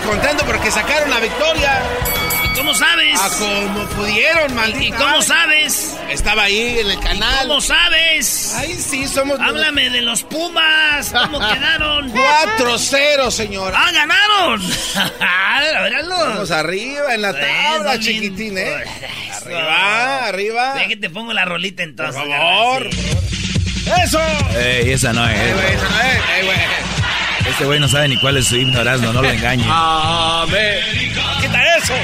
Contento porque sacaron la victoria. ¿Y cómo sabes? A como pudieron, maldita. ¿Y cómo sabes? Estaba ahí en el canal. ¿Cómo sabes? Ay, sí, somos. Háblame de los Pumas. ¿Cómo quedaron? 4-0, señora. ¡Ah, ganaron! Vamos arriba en la tabla, chiquitín, ¿eh? Arriba, arriba. Ve que te pongo la rolita entonces. Por favor. ¡Eso! Ey, esa no es. Eh, güey, esa no es, eh, güey. Este güey no sabe ni cuál es su himno, Erasmo, no lo engañe. Amén. ¡Quita eso!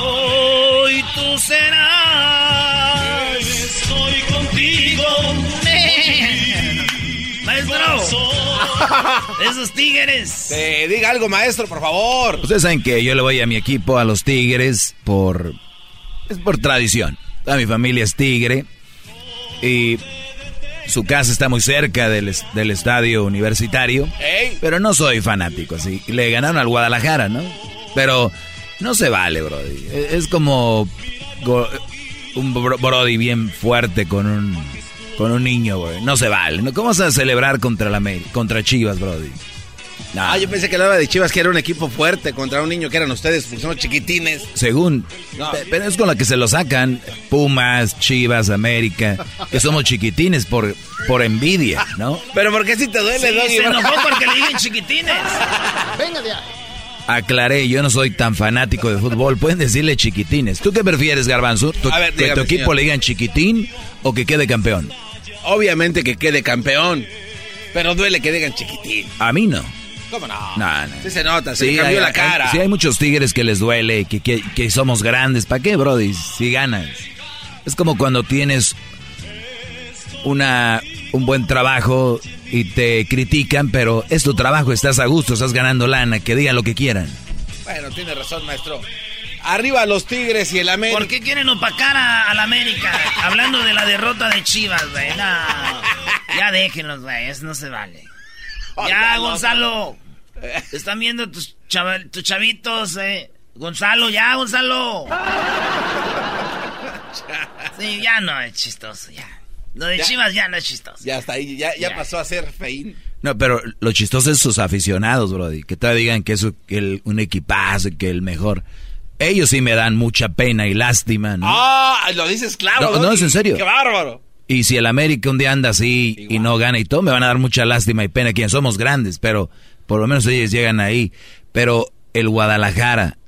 Hoy tú serás. Estoy contigo. Maestro. Esos tigres. Eh, diga algo, maestro, por favor. Ustedes saben que yo le voy a mi equipo, a los Tigres, por... Es por tradición. Toda mi familia es tigre. Y su casa está muy cerca del, del estadio universitario. Ey. Pero no soy fanático, así. Le ganaron al Guadalajara, ¿no? Pero no se vale, Brody. Es es como un bro- Brody bien fuerte con un con un niño, güey. No se vale. ¿no? ¿Cómo vas a celebrar contra la contra Chivas, Brody? No. Ah, yo pensé que hablaba de Chivas, que era un equipo fuerte contra un niño que eran ustedes, porque son chiquitines. Según. No. Pero es con la que se lo sacan. Pumas, Chivas, América. Que somos chiquitines por, por envidia, ¿no? Pero ¿por qué si te duele, Sí, Doggy? se enojó porque le dicen chiquitines. Aclaré, yo no soy tan fanático de fútbol. Pueden decirle chiquitines. ¿Tú qué prefieres, Garbanzo? ¿Tu, A ver, que tu equipo señor. le digan chiquitín o que quede campeón? Obviamente que quede campeón. Pero duele que digan chiquitín. A mí no. ¿Cómo no? No, no. Sí se nota, se le cambió hay, la cara. hay- sí, hay muchos tigres que les duele, que, que, que somos grandes. ¿Para qué, Brody? Si ganas. Es como cuando tienes una, un buen trabajo y te critican, pero es tu trabajo, estás a gusto, estás ganando lana, que digan lo que quieran. Bueno, tiene razón, maestro. Arriba los Tigres y el América. ¿Por qué quieren opacar a, a la América? Hablando de la derrota de Chivas, güey. No. Ya déjenlos, güey. Eso no se vale. Ya, Gonzalo. Están viendo tus, tus chavitos, eh. Gonzalo, ya, Gonzalo. Sí, ya no es chistoso, ya. Lo de Ya. Chivas ya no es chistoso. Ya está ahí, ya, ya Ya. pasó a ser feín. No, pero lo chistoso es sus aficionados, Brody, que te digan que es un- que el- un equipazo, que el mejor. Ellos sí me dan mucha pena y lástima, ¿no? Ah, lo dices claro. No, no, es en serio. Qué bárbaro. Y si el América un día anda así y no gana y todo, me van a dar mucha lástima y pena, quien somos grandes, pero por lo menos ellos llegan ahí. Pero el Guadalajara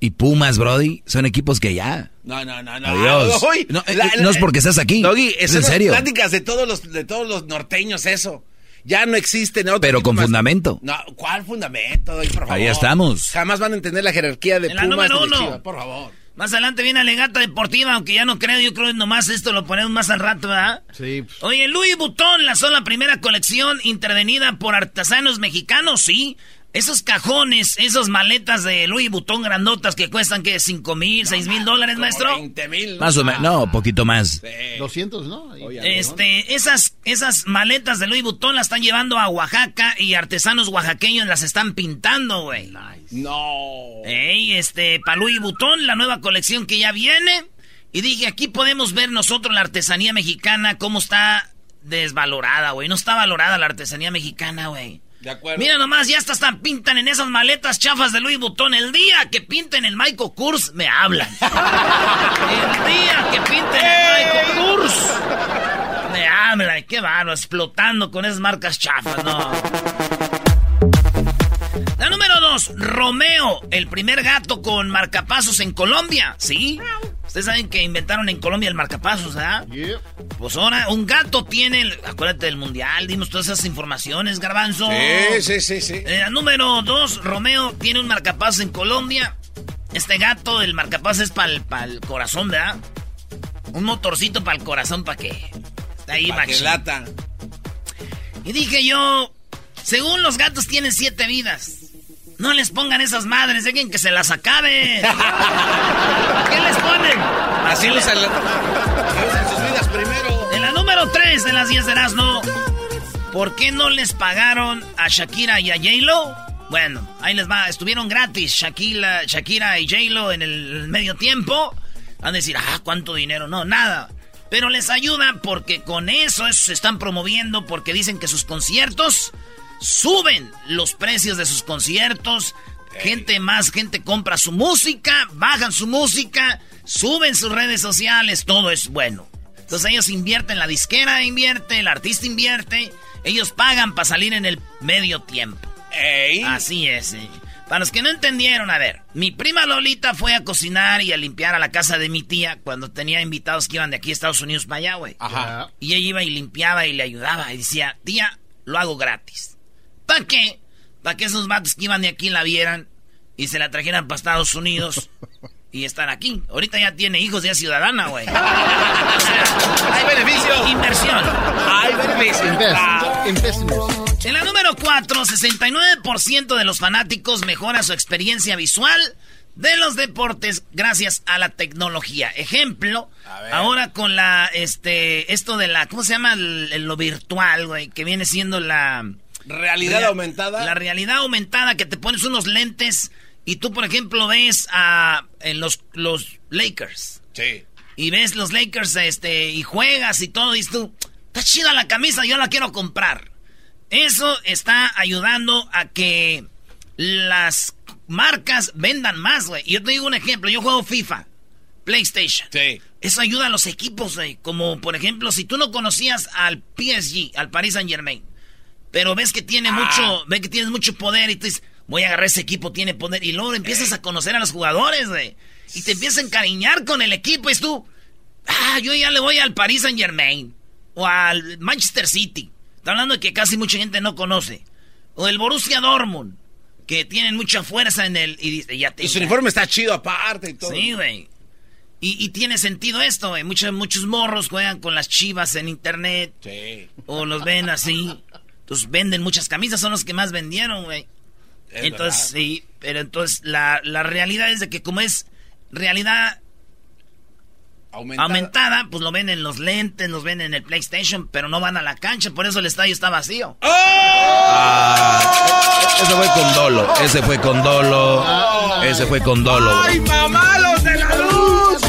y Pumas, Brody, son equipos que ya. No, no, no, no. Adiós. Uy, No, eh, no es porque estás aquí, Doggy, es en serio. pláticas de todos los, de todos los norteños, eso. Ya no existen otro Pero con más- fundamento. No, ¿cuál fundamento? Por favor. Ahí estamos. Jamás van a entender la jerarquía de En la Pumas número ni de uno. Chivas, por favor. Más adelante viene Alegata Deportiva, aunque ya no creo, yo creo que nomás esto lo ponemos más al rato, ¿verdad? Sí. pues, Oye, Louis Vuitton lanzó la primera colección intervenida por artesanos mexicanos, sí. Esos cajones, esas maletas de Louis Vuitton grandotas que cuestan, que ¿Cinco mil, seis mil dólares, maestro? 20 mil. Más o menos, no, poquito más. 200, ¿no? Ahí. Este, esas, esas maletas de Louis Vuitton las están llevando a Oaxaca y artesanos oaxaqueños las están pintando, güey. No. Ey, este, para Louis Vuitton, la nueva colección que ya viene. Y dije, aquí podemos ver nosotros la artesanía mexicana, cómo está desvalorada, güey. No está valorada la artesanía mexicana, güey. De acuerdo. Mira nomás, ya hasta están pintan en esas maletas chafas de Louis Vuitton. El día que pinten el Michael Kors, me hablan. el día que pinten el Michael Kors, me hablan. Qué bárbaro, explotando con esas marcas chafas, no. Romeo, el primer gato con marcapasos en Colombia. ¿Sí? Ustedes saben que inventaron en Colombia el marcapasos, ¿verdad? Yeah. Pues ahora, un gato tiene, el- acuérdate del mundial, dimos todas esas informaciones, garbanzo. Sí, sí, sí, sí. Eh, número dos, Romeo tiene un marcapasos en Colombia. Este gato, el marcapasos es para el corazón, ¿verdad? Un motorcito para el corazón, ¿para qué? Está ahí, Pa' que machín. lata. Y dije yo, según los gatos tienen siete vidas. No les pongan esas madres, dejen que se las acabe. ¿Qué les ponen? Así que usan sus vidas primero. En la número 3 de las 10 de Erasmo, ¿por qué no les pagaron a Shakira y a J-Lo? Bueno, ahí les va, estuvieron gratis Shakira, Shakira y J-Lo en el medio tiempo. Van a decir, ah, ¿cuánto dinero? No, nada. Pero les ayuda porque con eso, eso se están promoviendo porque dicen que sus conciertos suben los precios de sus conciertos. Gente más, gente compra su música, bajan su música, suben sus redes sociales, todo es bueno. Entonces ellos invierten, la disquera invierte, el artista invierte, ellos pagan para salir en el medio tiempo. Así es. eh. Para los que no entendieron, a ver, mi prima Lolita fue a cocinar y a limpiar a la casa de mi tía cuando tenía invitados que iban de aquí a Estados Unidos para allá, güey. Ajá. Y ella iba y limpiaba y le ayudaba y decía, tía, lo hago gratis. ¿Para qué? Para que esos vatos que iban de aquí la vieran y se la trajeran para Estados Unidos y estar aquí. Ahorita ya tiene hijos, ya es ciudadana, güey. Hay beneficio. Inversión. Hay beneficio. Invest. Ah. Investors. En la número 4, 69% de los fanáticos mejora su experiencia visual de los deportes gracias a la tecnología. Ejemplo, ahora con la, este, esto de la, ¿cómo se llama? El- el- lo virtual, güey, que viene siendo la... Realidad rea- aumentada. La realidad aumentada, que te pones unos lentes y tú, por ejemplo, ves a en los, los Lakers Sí. y ves los Lakers este y juegas y todo y dices tú, está chida la camisa, yo la quiero comprar. Eso está ayudando a que las marcas vendan más, güey. Y yo te digo un ejemplo, yo juego FIFA, PlayStation. Sí. Eso ayuda a los equipos, güey. Como por ejemplo, si tú no conocías al PSG, al Paris Saint Germain, pero ves que tiene mucho, ves que tienes mucho poder y tú dices, voy a agarrar ese equipo, tiene poder. Y luego empiezas a conocer a los jugadores, güey. Y te empiezas a encariñar con el equipo. Y es tú, ah, yo ya le voy al Paris Saint Germain. O al Manchester City. Está hablando de que casi mucha gente no conoce. O el Borussia Dortmund. Que tienen mucha fuerza en el... Y dice, ya te Y su uniforme está chido aparte y todo. Sí, güey. Y, y tiene sentido esto, güey. Muchos, muchos morros juegan con las chivas en internet. Sí. O los ven así. Entonces venden muchas camisas, son los que más vendieron, güey. Es Entonces, verdad. sí. Pero entonces la, la realidad es de que como es realidad Aumentada. aumentada, pues lo ven en los lentes, los ven en el PlayStation, pero no van a la cancha, por eso el estadio está vacío. Ese fue con dolo, ese fue con dolo, ese fue con dolo. ¡Ay, mamalos de la luz!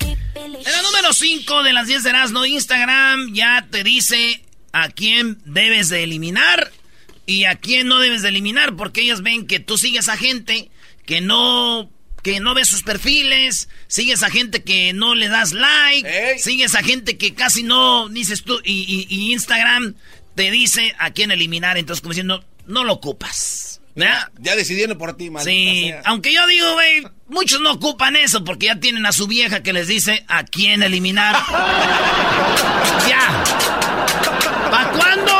En la número 5 de las 10 de Erasmo, Instagram ya te dice a quién debes de eliminar y a quién no debes de eliminar, porque ellos ven que tú sigues a gente que no que no ves sus perfiles, sigues a gente que no le das like, Ey. sigues a gente que casi no dices tú y, y- y Instagram te dice a quién eliminar, entonces como diciendo, no lo ocupas. ¿verdad? Ya decidieron por ti, maldita Sí, sea. aunque yo digo, güey, muchos no ocupan eso porque ya tienen a su vieja que les dice a quién eliminar. ya. ¿Para cuándo?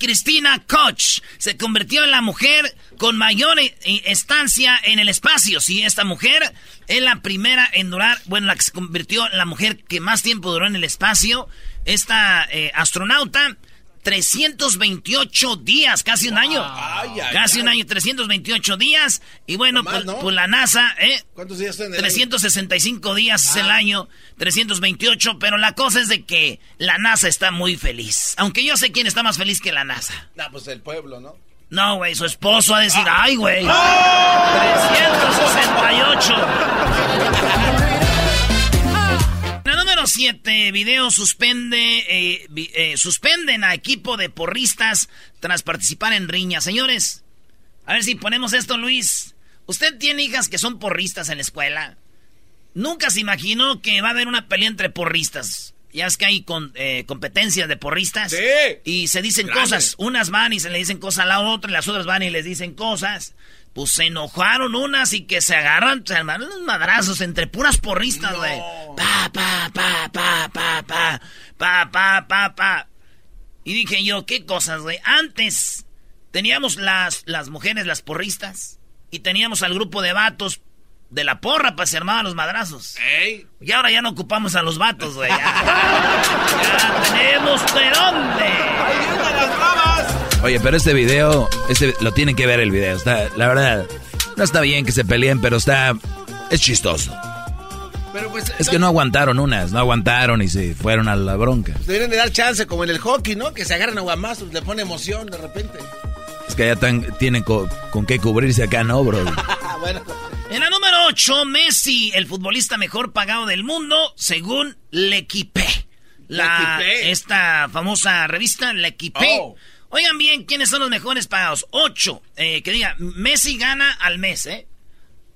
Cristina Koch se convirtió en la mujer con mayor e- e- estancia en el espacio. Sí, esta mujer es la primera en durar, bueno, la que se convirtió en la mujer que más tiempo duró en el espacio. Esta eh, astronauta 328 días, casi un año. Ay, ay, casi ay. un año, 328 días. Y bueno, Más, pues, ¿no? pues la NASA, ¿eh? ¿Cuántos días están en el 365 días es Ah. el año, 328, pero la cosa es de que la NASA está muy feliz. Aunque yo sé quién está más feliz que la NASA. No, pues el pueblo, ¿no? No, güey, su esposo a decir, Ah. ay, güey. 368. 7, video suspende, eh, eh, suspenden a equipo de porristas tras participar en riña. Señores, a ver si ponemos esto, Luis. ¿Usted tiene hijas que son porristas en la escuela? Nunca se imaginó que va a haber una pelea entre porristas. Ya es que hay con, eh, competencias de porristas. Sí. Y se dicen Grande. cosas. Unas van y se le dicen cosas a la otra, y las otras van y les dicen cosas. Pues se enojaron unas y que se agarran, se armaron unos madrazos entre puras porristas, güey. Pa, pa, pa, pa, pa, pa, pa, pa, pa, pa. Y dije yo, ¿qué cosas, güey? Antes teníamos las, las mujeres, las porristas, y teníamos al grupo de vatos de la porra para se armaban los madrazos. ¡Ey! Y ahora ya no ocupamos a los vatos, güey. Ya, Ya tenemos de dónde. las bravas! Oye, pero este video, este lo tienen que ver el video. Está, la verdad, no está bien que se peleen, pero está, es chistoso. Pero pues... Es que no aguantaron unas, no aguantaron y se fueron a la bronca. Deberían de dar chance, como en el hockey, ¿no? Que se agarren a guamazos, le pone emoción de repente. Es que ya tan, tienen co- con qué cubrirse acá, ¿no, bro? Ah, bueno. En la número 8, Messi, el futbolista mejor pagado del mundo, según L'Equipe. La, L'Equipe. esta famosa revista, L'Equipe. Oh. Oigan bien, ¿quiénes son los mejores pagados? 8. Eh, que diga, Messi gana al mes, ¿eh?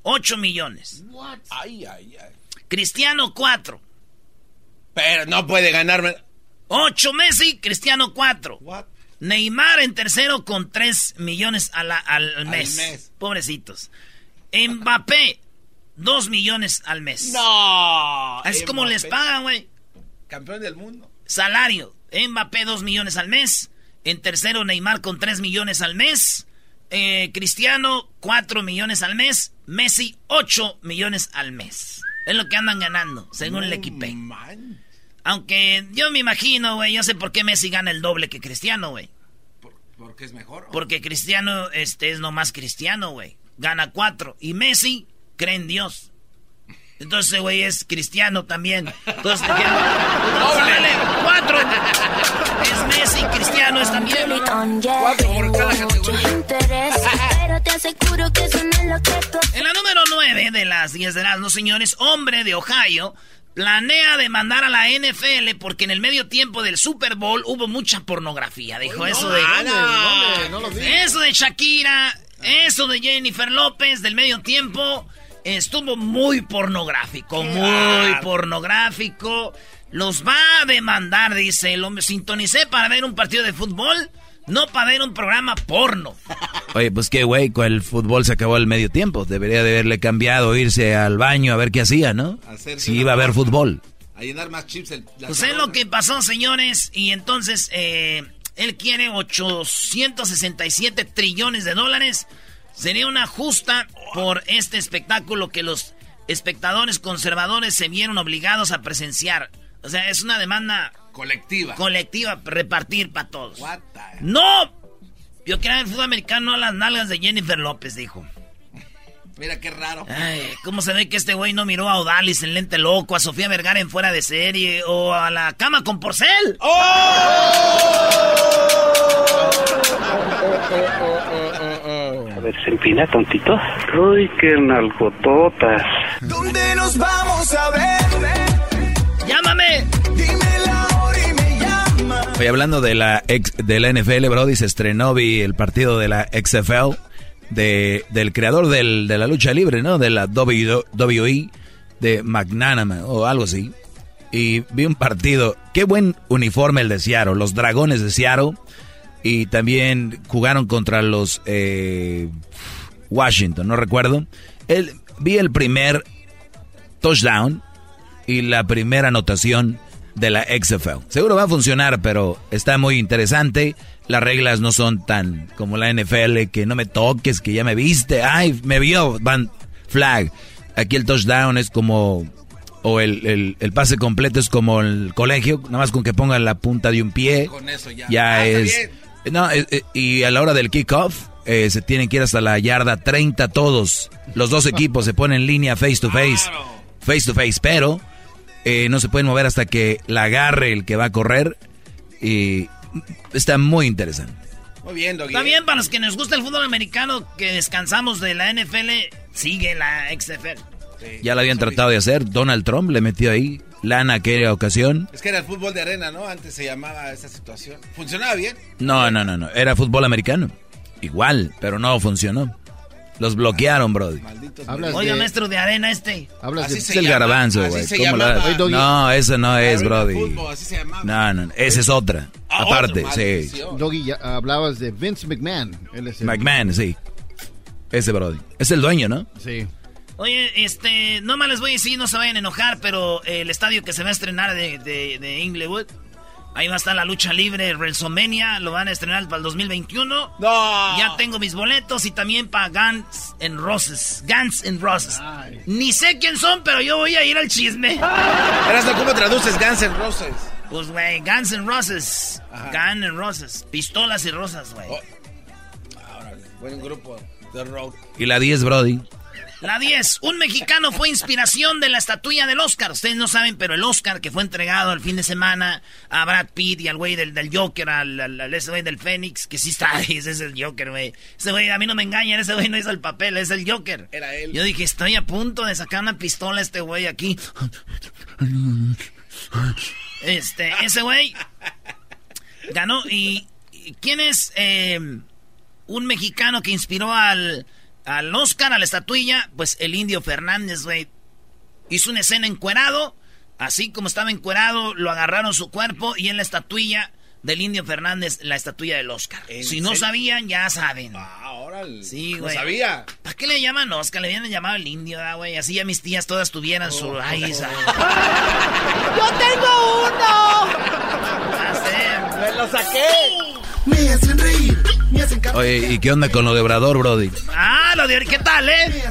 8 millones. Ay, ay, ay. Cristiano, 4. Pero no puede ganarme... 8 Messi, Cristiano, 4. What? Neymar en tercero con 3 millones a la- al, al mes. mes. Pobrecitos. Mbappé, 2 millones al mes. No. Así como les pagan, güey. Campeón del mundo. Salario. Mbappé 2 millones al mes. En tercero Neymar con 3 millones al mes. Eh, Cristiano 4 millones al mes. Messi 8 millones al mes. Es lo que andan ganando, según el equipo. Aunque yo me imagino, güey, yo sé por qué Messi gana el doble que Cristiano, güey. ¿Por, porque es mejor? Porque Cristiano este, es nomás Cristiano, güey. Gana 4. Y Messi cree en Dios. Entonces, ese güey es cristiano también. Entonces, ¿de qué? ¡Doble! ¡Cuatro! Es Messi, cristiano es también. Cuatro por cada categoría. Pero te aseguro que eso no es lo que tú En la número 9 de las 10 de las no señores, hombre de Ohio planea demandar a la NFL porque en el medio tiempo del Super Bowl hubo mucha pornografía. Dijo eso de. No lo vi. Eso de Shakira, eso de Jennifer López del medio tiempo estuvo muy pornográfico, muy pornográfico. Los va a demandar, dice el hombre. Sintonicé para ver un partido de fútbol, no para ver un programa porno. Oye, pues qué güey, con el fútbol se acabó el medio tiempo. Debería de haberle cambiado, irse al baño a ver qué hacía, ¿no? Hacerse Si iba a ver foto. fútbol. A llenar más chips. El, Pues es lo que pasó, señores. Y entonces, eh, él quiere 867 trillones de dólares. Sería una justa por este espectáculo que los espectadores conservadores se vieron obligados a presenciar. O sea, es una demanda Colectiva. colectiva, repartir para todos. What the- ¡No! Yo quiero ver el fútbol americano a las nalgas de Jennifer López, dijo. Mira qué raro. Ay, ¿cómo se ve que este güey no miró a Odalis en Lente Loco, a Sofía Vergara en Fuera de Serie o a la cama con Porcel? A ver, se empina, tontito. Uy, qué nalgototas. ¿Dónde nos vamos a ver? ¡Llámame! Dime la hora y me llama. Oye, hablando de la ex, de la NFL, Brody, se estrenó, vi el partido de la XFL, de, del creador del- de la lucha libre, ¿no? De la WWE, de McNanama o algo así. Y vi un partido, qué buen uniforme el de Seattle, los dragones de Seattle. Y también jugaron contra los eh, Washington, no recuerdo. El, vi el primer touchdown y la primera anotación de la XFL. Seguro va a funcionar, pero está muy interesante. las reglas no son tan como la NFL, que no me toques, que ya me viste, ay, me vio, van flag. Aquí el touchdown es como, o el, el, pase completo es como el colegio, nada más con que pongan la punta de un pie. Con eso ya. Ya Ah, es... bien. No, eh, eh, y a la hora del kickoff, eh, se tienen que ir hasta la yarda 30 todos. Los dos equipos se ponen en línea face to face. Face to face, pero eh, no se pueden mover hasta que la agarre el que va a correr. Y está muy interesante. Muy bien, Doggy. Está bien, para los que nos gusta el fútbol americano, que descansamos de la NFL, sigue la XFL. Ya lo habían tratado de hacer. Donald Trump le metió ahí lana aquella ocasión. Es que era el fútbol de arena, ¿no? Antes se llamaba esa situación. ¿Funcionaba bien? No, no, no, no. Era fútbol americano. Igual, pero no funcionó. Los bloquearon, Brody. Oiga, de- maestro de arena este. Hablas Así de... se Es el llama, garbanzo, güey. se ¿Cómo llamaba. la- Oye, Doggy. No, eso no es, Brody. Fútbol, así se llamaba. No, no, esa es otra. Ah, Aparte, otra, sí. maldición. Doggy, ya hablabas de Vince McMahon. Él es el- McMahon, sí. Ese Brody. Es el dueño, ¿no? Sí. Oye, este, no más les voy a decir, no se vayan a enojar, pero el estadio que se va a estrenar de, de, de Inglewood, ahí va a estar la lucha libre, WrestleMania, lo van a estrenar para el 2021. No. Ya tengo mis boletos y también para Guns N' Roses. Guns N' Roses. Ni sé quién son, pero yo voy a ir al chisme. ¿cómo traduces Guns N' Roses? Pues, güey, Guns N' Roses. Guns N' Roses. Pistolas y rosas, güey. Oh. Buen grupo de rock. Y la 10, Brody. La 10. Un mexicano fue inspiración de la estatuilla del Oscar. Ustedes no saben, pero el Oscar que fue entregado el fin de semana a Brad Pitt y al güey del, del Joker, al, al- al- ese güey del Fénix, que sí está ahí, ese es el Joker, güey. Ese güey, a mí no me engañan, ese güey no hizo el papel, es el Joker. Era él. Yo dije, estoy a punto de sacar una pistola a este güey aquí. Este, ese güey ganó y... y ¿Quién es eh, un mexicano que inspiró al, al Oscar, a la estatuilla? Pues el Indio Fernández, güey. Hizo una escena encuerado, así como estaba encuerado, lo agarraron su cuerpo y en la estatuilla del Indio Fernández, la estatuilla del Oscar. ¿En Si no serio? sabían, ya saben. Ah, órale. Sí, No güey. sabía. ¿Para qué le llaman Oscar? Le habían llamado el indio, ¿da, güey. Así ya mis tías todas tuvieran su... Oh. Ay, esa- ¡Yo tengo uno! ¡Me lo saqué! Me hacen reír, Oye, ¿y qué onda con lo de Obrador, Brody? Ah, lo de... ¿Qué tal, eh?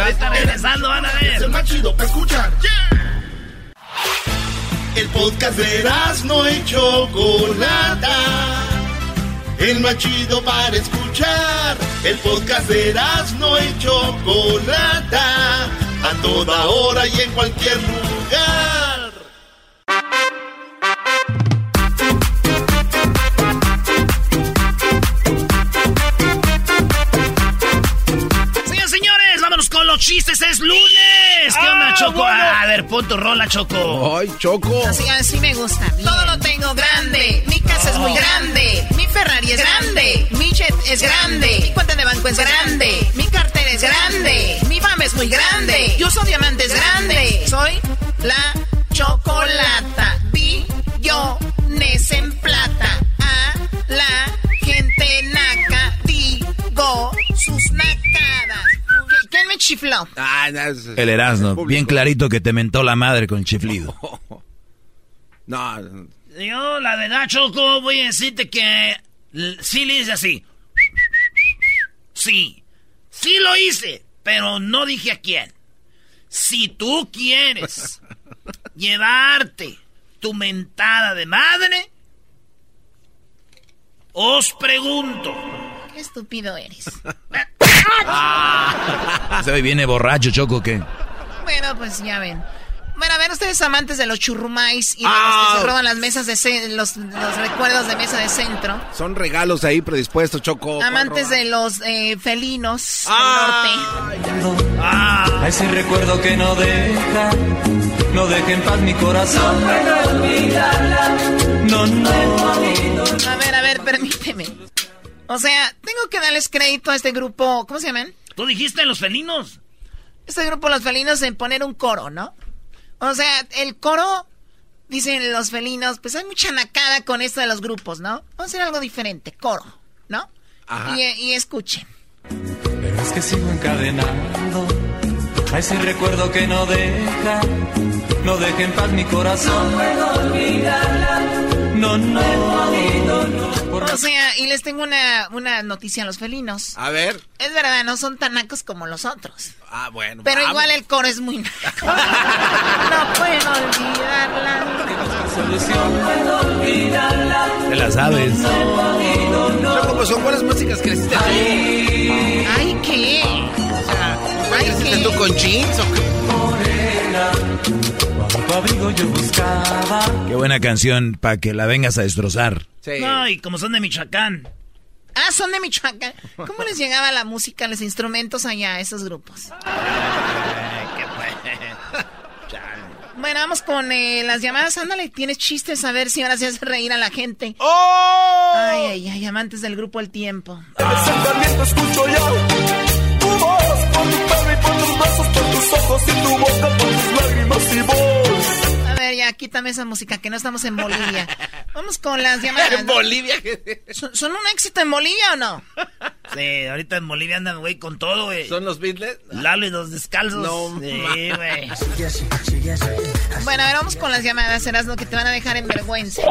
ahorita regresando van a ver. Es el más chido para escuchar. El podcast de no y Chocolata. El más chido para escuchar. El podcast de no y Chocolata. A toda hora y en cualquier lugar. Chistes. Es lunes. ¿Qué onda, Choco? Ah, a ver, pon tu rola, Choco. ¡Ay, Choco! Así, así me gusta. Todo lo tengo grande. Mi casa es muy grande. Mi Ferrari es grande. Mi jet es grande. Mi cuenta de banco es grande. Mi cartera es grande. Mi fama es muy grande. Yo soy diamantes grande. Soy la chocolata. Chifló? Ah, no, es- El Erasmo. Bien clarito que te mentó la madre con el chiflido. No, no. Yo, la verdad, Choco, voy a decirte que sí le hice así. Sí. Sí lo hice, pero no dije a quién. Si tú quieres llevarte tu mentada de madre, os pregunto. Qué estúpido eres. Se ve viene borracho, Choco, ¿qué? Bueno, pues ya ven. Bueno, a ver, ustedes amantes de los churrumais y de Ah. los que se roban las mesas de los, los recuerdos de mesa de centro. Son regalos ahí predispuestos, Choco. Amantes de los eh, felinos Ah. del norte. Ah, A ese recuerdo que no deja, no deja en paz mi corazón. No, no. A ver, a ver, permíteme. O sea, tengo que darles crédito a este grupo, ¿cómo se llaman? tú dijiste los felinos. Este grupo Los Felinos en poner un coro, ¿no? O sea, el coro, dicen los felinos, pues hay mucha nacada con esto de los grupos, ¿no? Vamos a hacer algo diferente, coro, ¿no? Ajá. Y, y escuchen. Pero es que sigo encadenado a ese recuerdo que no deja, no deja en paz mi corazón. no, no. O sea, y les tengo una, una noticia a los felinos. A ver. Es verdad, no son tan nacos como los otros. Ah, bueno. Pero vamos. igual el coro es muy naco. no puedo olvidarla. Te la sabes. Choco, pues son buenas músicas que creciste tú. Ay, ¿qué? O sea, Ay, ¿creciste ¿qué? tú con jeans o qué? Tu abrigo yo buscaba. Qué buena canción para que la vengas a destrozar. Sí. No, y como son de Michoacán. Ah, son de Michoacán. ¿Cómo les llegaba la música, los instrumentos allá a esos grupos? Bueno, vamos con eh, las llamadas. Ándale, tienes chistes a ver si ahora se hace reír a la gente. ¡Oh! Ay, ay, ay, amantes del grupo El Tiempo. Sentimiento escucho ya brazos, por tus ojos y tu boca, por tus lágrimas y voz. A ver, ya, quítame esa música, que no estamos en Bolivia. Vamos con las llamadas. En Bolivia. ¿Son, son un éxito en Bolivia o no? Sí, ahorita en Bolivia andan, güey, con todo, güey. ¿Son los Beatles? Lalo y los descalzos. No, sí, güey. Bueno, a ver, vamos con las llamadas, serás lo que te van a dejar en vergüenza.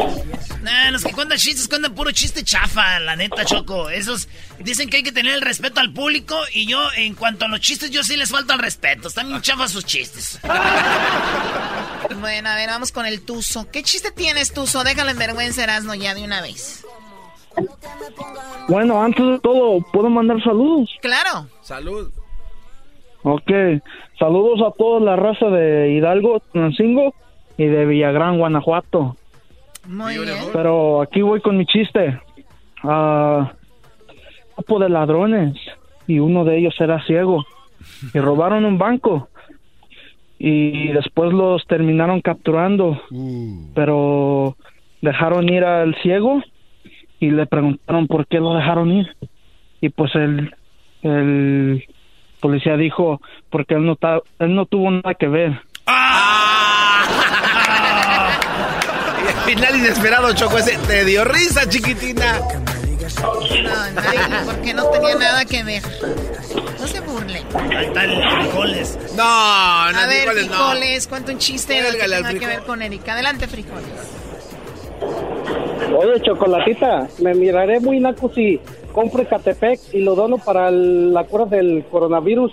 Nah, los que cuentan chistes cuentan puro chiste chafa, la neta, Choco. Esos dicen que hay que tener el respeto al público y yo, en cuanto a los chistes, yo sí les falta el respeto. Están bien chafas sus chistes. Bueno, a ver, vamos con el Tuzo. ¿Qué chiste tienes, Tuzo? Déjalo en vergüenza, Erasmo, ya de una vez. Bueno, antes de todo, ¿puedo mandar saludos? Claro. Salud. Ok, saludos a toda la raza de Hidalgo, Tunancingo y de Villagrán, Guanajuato. Muy bien. Pero aquí voy con mi chiste. Ah, grupo de ladrones y uno de ellos era ciego y robaron un banco y después los terminaron capturando, pero dejaron ir al ciego y le preguntaron por qué lo dejaron ir y pues el el policía dijo porque él no ta- él no tuvo nada que ver. Al final inesperado, Choco, ese te dio risa, chiquitina. No, nadie, porque no tenía nada que ver. No se burle. Ahí está el frijoles. No, no, A ver, frijoles no. frijoles, cuenta un chiste del que tenga que ver con Erika. Adelante, frijoles. Oye, Chocolatita, me miraré muy naco si compro Catepec y lo dono para el- la cura del coronavirus.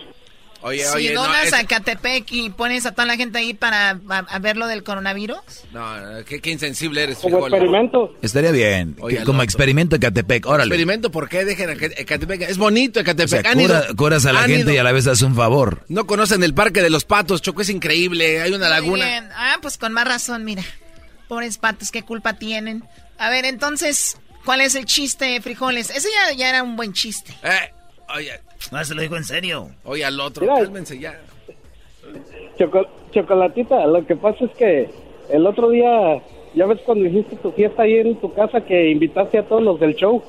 Oye, si oye, no, donas es- a Catepec y pones a toda la gente ahí para a, a ver lo del coronavirus. no, qué, qué insensible eres, Como frijol. experimento. Estaría bien. Oye, como experimento en Catepec, órale. Experimento, ¿por qué dejen a? Es bonito O sea, ido- cura- curas a la han gente ido. y a la vez haces un favor. No conocen el Parque de los Patos, Choco, es increíble. Hay una laguna. bien. Ah, pues con más razón, mira. Pobres patos, qué culpa tienen. A ver, entonces, ¿cuál es el chiste, frijoles? Ese ya, ya era un buen chiste. Eh, oye, No, se lo digo en serio. oye al otro, Mira. cálmense ya. Choco- Chocolatita, lo que pasa es que el otro día, ya ves cuando hiciste tu fiesta ahí en tu casa que invitaste a todos los del show.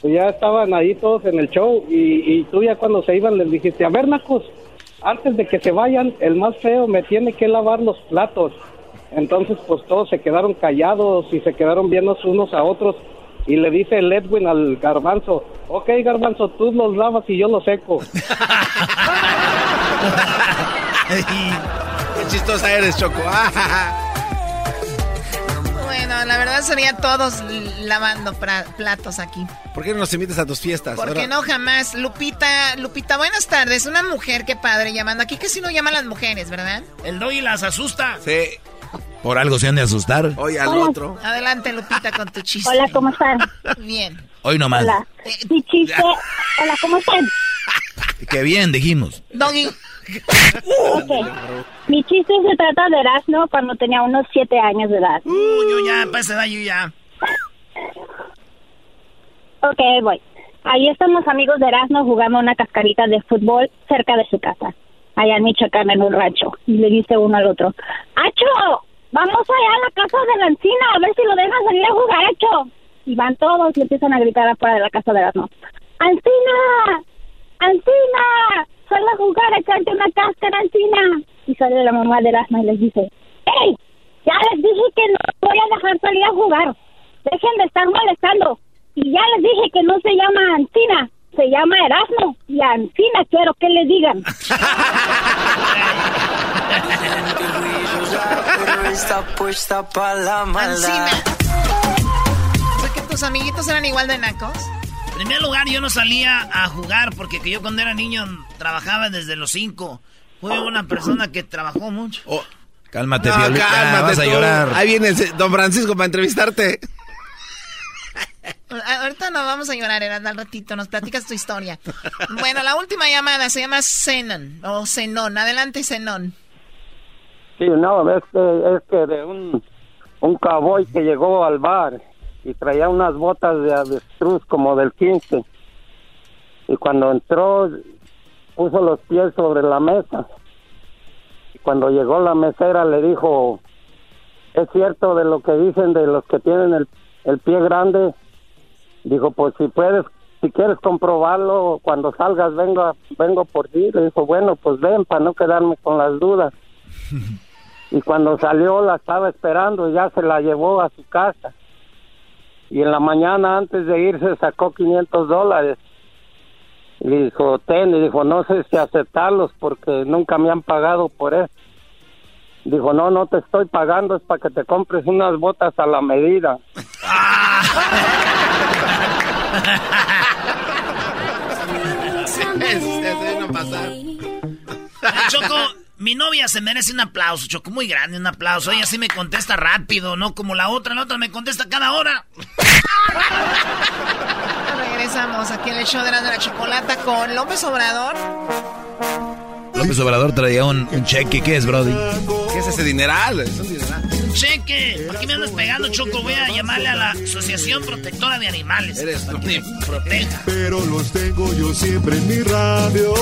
Pues ya estaban ahí todos en el show y, y tú ya cuando se iban les dijiste, a ver, Nacos, antes de que se vayan, el más feo me tiene que lavar los platos. Entonces, pues todos se quedaron callados y se quedaron viendo unos a otros. Y le dice el Edwin al garbanzo, ok, garbanzo, tú los lavas y yo los seco. Qué chistosa eres, Choco. Bueno, la verdad sería todos lavando platos aquí. ¿Por qué no nos invitas a tus fiestas? ¿Por Ahora- qué no jamás? Lupita, Lupita, buenas tardes. Una mujer, qué padre, llamando aquí. que si no llaman las mujeres, verdad? El doggy las asusta. Sí. Por algo se han de asustar. Oye al Hola. otro. Adelante, Lupita, con tu chiste. Hola, ¿cómo están? Bien. Hoy nomás. Hola. Mi chiste. Hola, ¿cómo están? Qué bien, dijimos. Doggy. Ok. Mi chiste se trata de Erasmo cuando tenía unos siete años de edad. Uh, yo ya, esa edad yo ya. Ok, voy. Ahí están los amigos de Erasmo jugando una cascarita de fútbol cerca de su casa, allá en Michoacán, en un rancho. Y le dice uno al otro, ¡Acho! Vamos allá a la casa de la encina a ver si lo dejan salir a jugar, Acho. Y van todos y empiezan a gritar afuera de la casa de Erasmo. ¡Ancina! ¡Ancina! Sal a jugar echarte una cáscara, Ancina. Y sale la mamá de Erasmo y les dice, ¡Ey! Ya les dije que no voy a dejar salir a jugar. Dejen de estar molestando. Y ya les dije que no se llama Ancina, se llama Erasmo. Y Ancina quiero que le digan. ¿O que tus amiguitos eran igual de nacos? En primer lugar, yo no salía a jugar porque que yo cuando era niño trabajaba desde los cinco. Fui una persona que trabajó mucho. Cálmate, No, cálmate vas a llorar. Ahí viene el don Francisco para entrevistarte. Ahorita no vamos a llorar, era al ratito, nos platicas tu historia. Bueno, la última llamada se llama Zenon, o Zenón. Adelante, Zenón. Sí, no, es que, es que de un, un cowboy que llegó al bar y traía unas botas de avestruz como del 15. Y cuando entró, puso los pies sobre la mesa. Y cuando llegó la mesera le dijo, ¿es cierto de lo que dicen de los que tienen el, el pie grande? Dijo, pues si puedes, si quieres comprobarlo, cuando salgas vengo, vengo por ti. Le dijo, bueno, pues ven para no quedarme con las dudas. Y cuando salió la estaba esperando, ya se la llevó a su casa. Y en la mañana antes de irse sacó 500 dólares. Y le dijo, ten, y dijo, no sé si aceptarlos porque nunca me han pagado por eso. Dijo, no, no te estoy pagando, es para que te compres unas botas a la medida. Choco, mi novia se merece un aplauso, Choco, muy grande, un aplauso. Ella sí me contesta rápido, no como la otra, la otra me contesta cada hora. Regresamos aquí en el show de la, de la chocolata con López Obrador. López Obrador traía un, un cheque. ¿Qué es, Brody? ¿Qué es ese dineral? Es un dineral. Cheque, ¿para qué me andas pegando, Choco? Voy a llamarle a la Asociación Protectora de Animales. Eres para que me proteja. Pero los tengo yo siempre en mi radio.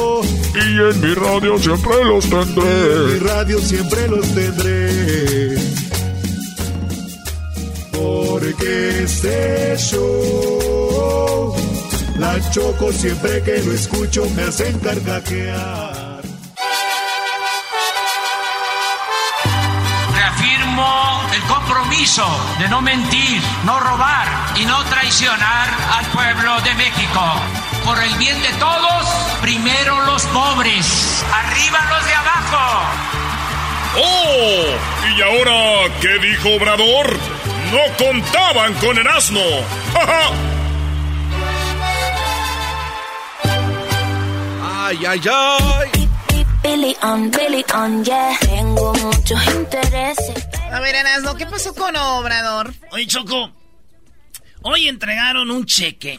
Y en mi radio siempre los tendré. En mi radio siempre los tendré. Porque este show, la choco siempre que lo escucho me hacen carcajear. Compromiso de no mentir, no robar y no traicionar al pueblo de México. Por el bien de todos, primero los pobres, arriba los de abajo. ¡Oh! ¿Y ahora qué dijo Obrador? No contaban con el asno. ¡Ja, ja! Ay, ay, ay. Billy on, Billy on, yeah. Tengo muchos intereses. A ver, Erasmo, ¿qué pasó con Obrador? Oye, Choco, hoy entregaron un cheque.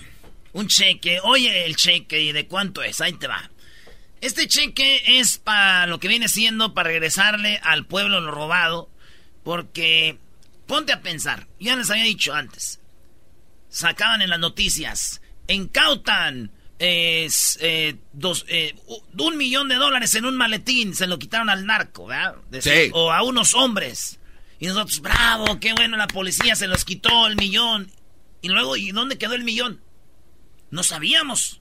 Un cheque. Oye, el cheque, ¿y de cuánto es? Ahí te va. Este cheque es para lo que viene siendo para regresarle al pueblo lo robado. Porque, ponte a pensar, ya les había dicho antes. Sacaban en las noticias, incautan es, eh, dos, eh, un millón de dólares en un maletín, se lo quitaron al narco, ¿verdad? Decir, Sí. O a unos hombres. Y nosotros, bravo, qué bueno, la policía se los quitó el millón. Y luego, ¿y dónde quedó el millón? No sabíamos.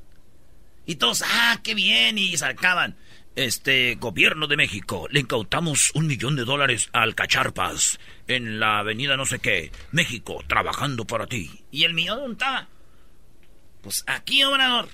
Y todos, ah, qué bien, y sacaban. Este, gobierno de México, le incautamos un millón de dólares al Cacharpas en la avenida no sé qué. México, trabajando para ti. ¿Y el millón estaba? Pues aquí, Obrador,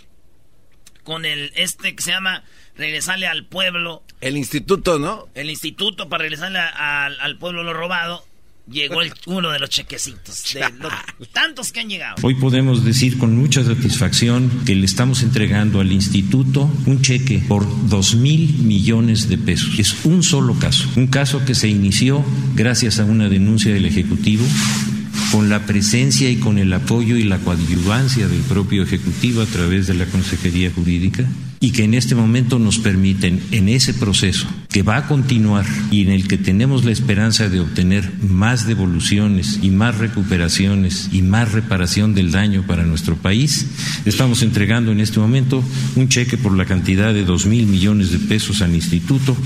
con el, este que se llama regresarle al pueblo, El instituto, ¿no? el instituto para regresarle a- al, al pueblo lo robado, llegó el- uno de los chequecitos. De tantos que han llegado. Hoy podemos decir con mucha satisfacción que le estamos entregando al instituto un cheque por dos mil millones de pesos. Es un solo caso, un caso que se inició gracias a una denuncia del Ejecutivo con la presencia y con el apoyo y la coadyuvancia del propio Ejecutivo a través de la Consejería Jurídica y que en este momento nos permiten en ese proceso que va a continuar y en el que tenemos la esperanza de obtener más devoluciones y más recuperaciones y más reparación del daño para nuestro país, estamos entregando en este momento un cheque por la cantidad de dos mil millones de pesos al instituto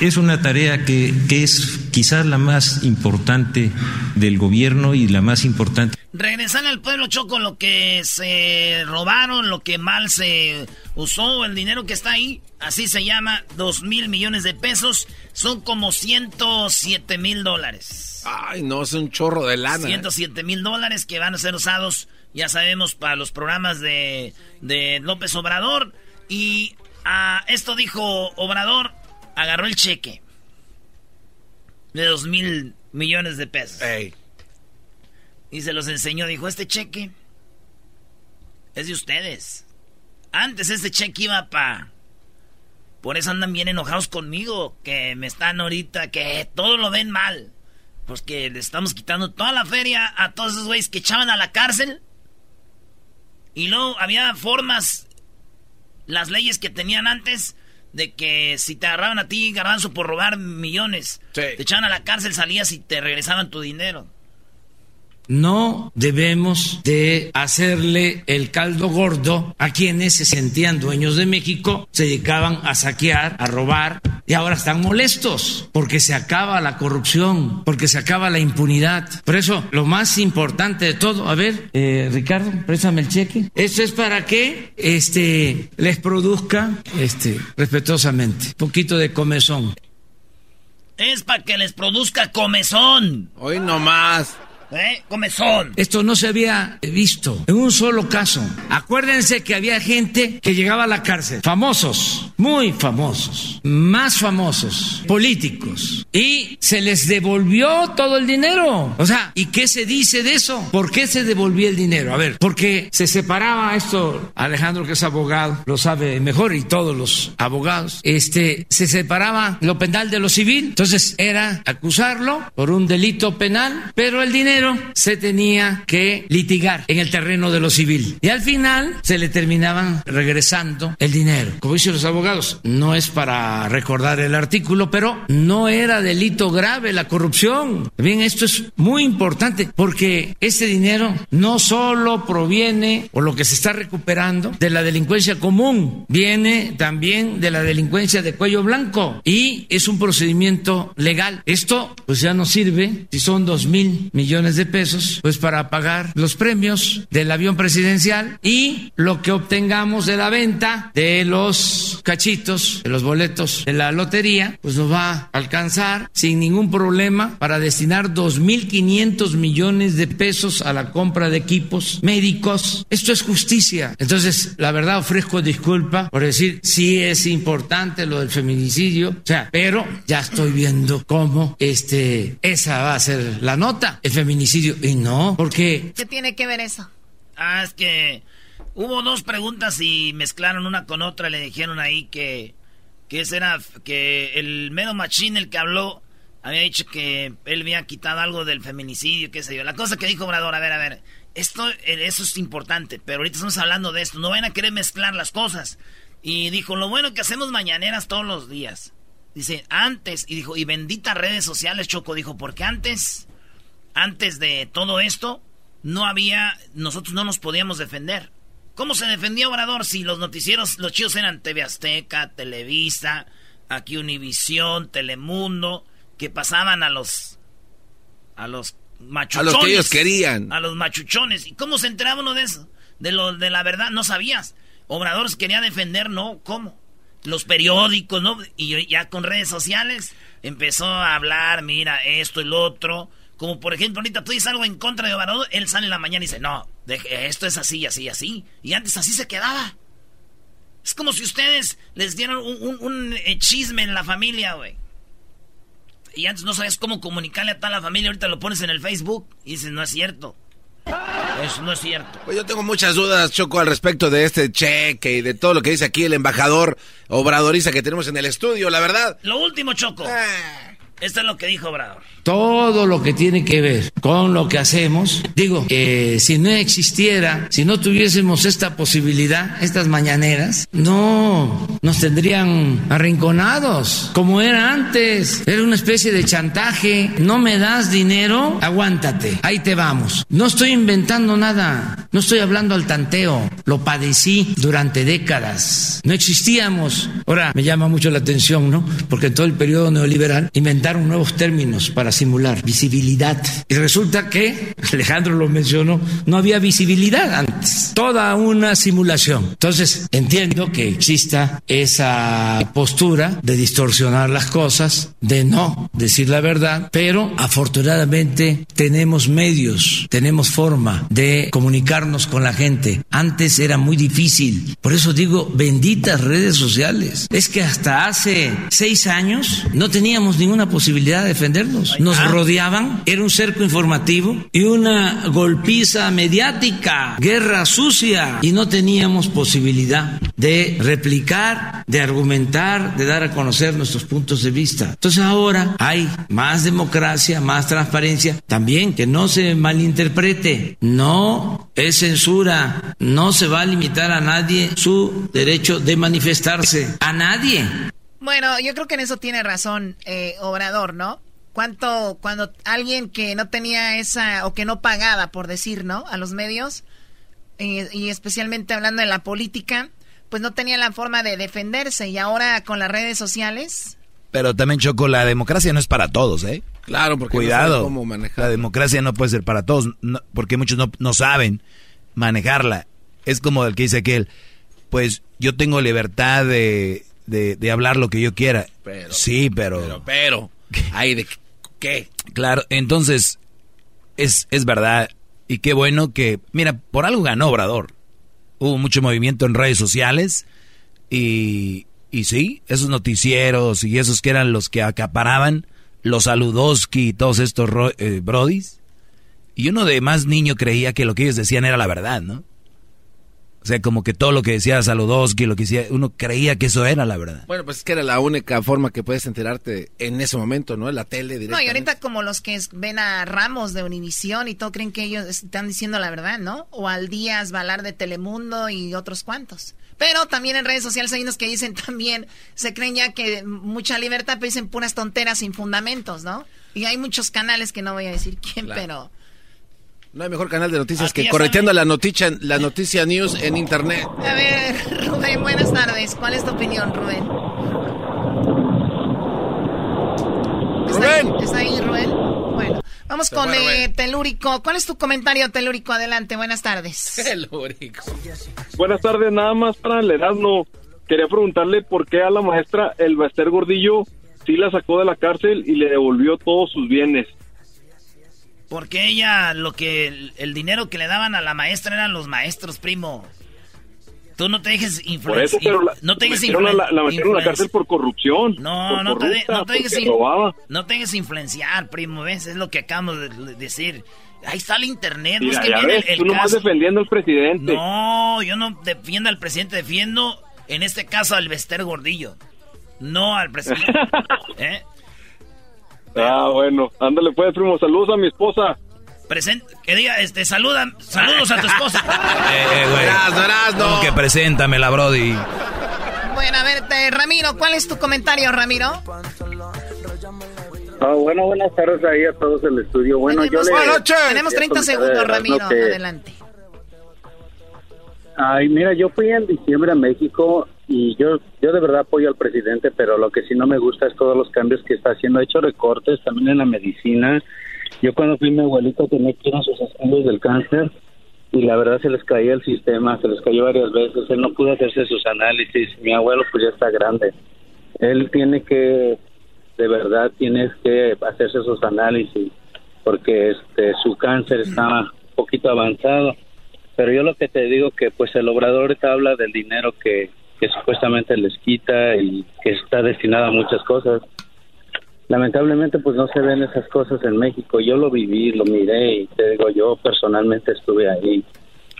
es una tarea que, que es quizás la más importante del gobierno y la más importante. Regresar al pueblo choco lo que se robaron, lo que mal se usó, el dinero que está ahí, así se llama, dos mil millones de pesos, son como 107 mil dólares. Ay, no, es un chorro de lana. ¿eh? 107 mil dólares que van a ser usados, ya sabemos, para los programas de, de López Obrador. Y ah, esto dijo Obrador, agarró el cheque. de dos mil millones de pesos. Y se los enseñó, dijo, este cheque es de ustedes. Antes este cheque iba para... Por eso andan bien enojados conmigo, que me están ahorita, que todo lo ven mal. Pues que le estamos quitando toda la feria a todos esos güeyes que echaban a la cárcel. Y luego había formas, las leyes que tenían antes, de que si te agarraban a ti, garbanzo, por robar millones, te echaban a la cárcel, salías y te regresaban tu dinero. No debemos de hacerle el caldo gordo a quienes se sentían dueños de México, se dedicaban a saquear, a robar y ahora están molestos porque se acaba la corrupción, porque se acaba la impunidad. Por eso, lo más importante de todo, a ver, eh, Ricardo, préstame el cheque. Esto es para que este, les produzca este, respetuosamente un poquito de comezón. Es para que les produzca comezón. Hoy no más. ¿Eh? Comezón. Esto no se había visto en un solo caso. Acuérdense que había gente que llegaba a la cárcel, famosos, muy famosos, más famosos, políticos, y se les devolvió todo el dinero. O sea, ¿y qué se dice de eso? ¿Por qué se devolvía el dinero? A ver, porque se separaba esto, Alejandro que es abogado, lo sabe mejor y todos los abogados, este, se separaba lo penal de lo civil. Entonces era acusarlo por un delito penal, pero el dinero se tenía que litigar en el terreno de lo civil. Y al final se le terminaban regresando el dinero. Como dicen los abogados, no es para recordar el artículo, pero no era delito grave la corrupción. Bien, esto es muy importante porque ese dinero no solo proviene o lo que se está recuperando de la delincuencia común, viene también de la delincuencia de cuello blanco y es un procedimiento legal. Esto pues ya no sirve si son dos mil millones de pesos, pues para pagar los premios del avión presidencial y lo que obtengamos de la venta de los cachitos, de los boletos de la lotería, pues nos va a alcanzar sin ningún problema para destinar 2.500 millones de pesos a la compra de equipos médicos. Esto es justicia. Entonces, la verdad ofrezco disculpa por decir sí es importante lo del feminicidio, o sea, pero ya estoy viendo cómo este esa va a ser la nota. El feminicidio y no, porque... ¿Qué tiene que ver eso? Ah, es que hubo dos preguntas y mezclaron una con otra. Le dijeron ahí que, que ese era, que el mero machín, el que habló, había dicho que él había quitado algo del feminicidio, qué sé yo. La cosa que dijo Obrador, a ver, a ver, esto, eso es importante, pero ahorita estamos hablando de esto. No van a querer mezclar las cosas. Y dijo, lo bueno que hacemos mañaneras todos los días. Dice, antes, y dijo, y benditas redes sociales, Choco, dijo, porque antes antes de todo esto, no había, nosotros no nos podíamos defender. ¿Cómo se defendía Obrador si los noticieros, los chicos eran TV Azteca, Televisa, aquí Univisión, Telemundo, que pasaban a los, a los machuchones. A los que ellos querían. A los machuchones. ¿Y cómo se enteraba uno de eso? De lo, de la verdad, no sabías. Obrador quería defender, ¿no? ¿Cómo? Los periódicos, ¿no? Y ya con redes sociales empezó a hablar, mira, esto y lo otro como por ejemplo, ahorita tú dices algo en contra de Obrador, él sale en la mañana y dice, no, esto es así, así, así. Y antes así se quedaba. Es como si ustedes les dieran un, eh, chisme en la familia, güey. Y antes no sabes cómo comunicarle a toda la familia, ahorita lo pones en el Facebook y dices, no es cierto. Eso no es cierto. Pues yo tengo muchas dudas, Choco, al respecto de este cheque y de todo lo que dice aquí el embajador obradoriza que tenemos en el estudio, la verdad. Lo último, Choco. Ah. Esto es lo que dijo Obrador todo lo que tiene que ver con lo que hacemos. Digo, eh, si no existiera, si no tuviésemos esta posibilidad, estas mañaneras, no nos tendrían arrinconados como era antes. Era una especie de chantaje. No me das dinero, aguántate, ahí te vamos. No estoy inventando nada, no estoy hablando al tanteo, lo padecí durante décadas. No existíamos. Ahora me llama mucho la atención, ¿no? Porque en todo el periodo neoliberal inventaron nuevos términos para simular visibilidad. Y resulta que, Alejandro lo mencionó, no había visibilidad antes, toda una simulación. Entonces, entiendo que exista esa postura de distorsionar las cosas, de no decir la verdad, pero afortunadamente tenemos medios, tenemos forma de comunicarnos con la gente. Antes era muy difícil. Por eso digo, benditas redes sociales. Es que hasta hace seis años no teníamos ninguna posibilidad de defendernos. Nos rodeaban, era un cerco informativo y una golpiza mediática, guerra sucia y no teníamos posibilidad de replicar, de argumentar, de dar a conocer nuestros puntos de vista. Entonces ahora hay más democracia, más transparencia, también que no se malinterprete, no es censura, no se va a limitar a nadie su derecho de manifestarse, a nadie. Bueno, yo creo que en eso tiene razón eh, Obrador, ¿no? ¿Cuánto, cuando alguien que no tenía esa, o que no pagaba, por decir, ¿no? A los medios, eh, y especialmente hablando de la política, pues no tenía la forma de defenderse, y ahora con las redes sociales... Pero también, Choco, la democracia no es para todos, ¿eh? Claro, porque Cuidado, no cómo manejar. la democracia no puede ser para todos, no- porque muchos no, no saben manejarla. Es como el que dice aquel, pues yo tengo libertad de, de, de hablar lo que yo quiera. Pero- sí, pero... Pero, pero, ay, ¿de qué? Claro, entonces es, es verdad. Y qué bueno que, mira, por algo ganó Obrador. Hubo mucho movimiento en redes sociales y, y sí, esos noticieros y esos que eran los que acaparaban, los Saludowski y todos estos eh, brodis. Y uno de más niño creía que lo que ellos decían era la verdad, ¿no? O sea, como que todo lo que decía Saludowski, lo que decía, uno creía que eso era la verdad. Bueno, pues es que era la única forma que puedes enterarte en ese momento, ¿no? En la tele No, y ahorita como los que ven a Ramos de Univisión y todo creen que ellos están diciendo la verdad, ¿no? O al Díaz Valar de Telemundo y otros cuantos. Pero también en redes sociales hay unos que dicen también, se creen ya que mucha libertad, pero dicen puras tonteras sin fundamentos, ¿no? Y hay muchos canales que no voy a decir quién, Claro. pero... No hay mejor canal de noticias Aquí que correteando la noticia, la noticia news en internet. A ver, Rubén, buenas tardes. ¿Cuál es tu opinión, Rubén? Rubén. ¿Está ahí, Rubén? Bueno, vamos Se con eh. Telúrico. ¿Cuál es tu comentario, Telúrico? Adelante, buenas tardes. Telúrico. Buenas tardes, nada más para el Erasmo. Quería preguntarle por qué a la maestra el Bester Gordillo sí la sacó de la cárcel y le devolvió todos sus bienes. Porque ella, lo que, el, el dinero que le daban a la maestra eran los maestros, primo. Tú no te dejes influenciar. no te dejes a la, la metieron a la cárcel por corrupción. No, por no te, de- no te dejes in- no te dejes influenciar, primo, ¿ves? Es lo que acabamos de de decir. Ahí está el internet, Mira, ya ves, el, el tú nomás defendiendo al presidente. No, yo no defiendo al presidente, defiendo en este caso al Bester Gordillo. No al presidente. ¿Eh? Ah, bueno, ándale pues, primo, saludos a mi esposa. Present, que diga, este, saluda, saludos a tu esposa. Eh, güey. ¿Cómo que preséntamela, Brody. Bueno, a ver, te- Ramiro, ¿cuál es tu comentario, Ramiro? Ah, bueno, buenas tardes ahí a todos el estudio. Bueno, yo le... tenemos 30 quería segundos, Ramiro, adelante. Ay, mira, yo fui en diciembre a México y yo yo de verdad apoyo al presidente, pero lo que sí no me gusta es todos los cambios que está haciendo. Ha hecho recortes también en la medicina. Yo cuando fui mi abuelito tenía que ir a sus estudios del cáncer y la verdad se les caía el sistema, se les cayó varias veces. Él no pudo hacerse sus análisis. Mi abuelo pues ya está grande. Él tiene que, de verdad, tiene que hacerse sus análisis porque este su cáncer está un poquito avanzado. Pero yo lo que te digo que pues el obrador te habla del dinero que, que supuestamente les quita y que está destinado a muchas cosas. Lamentablemente pues no se ven esas cosas en México. Yo lo viví, lo miré y te digo yo personalmente estuve ahí.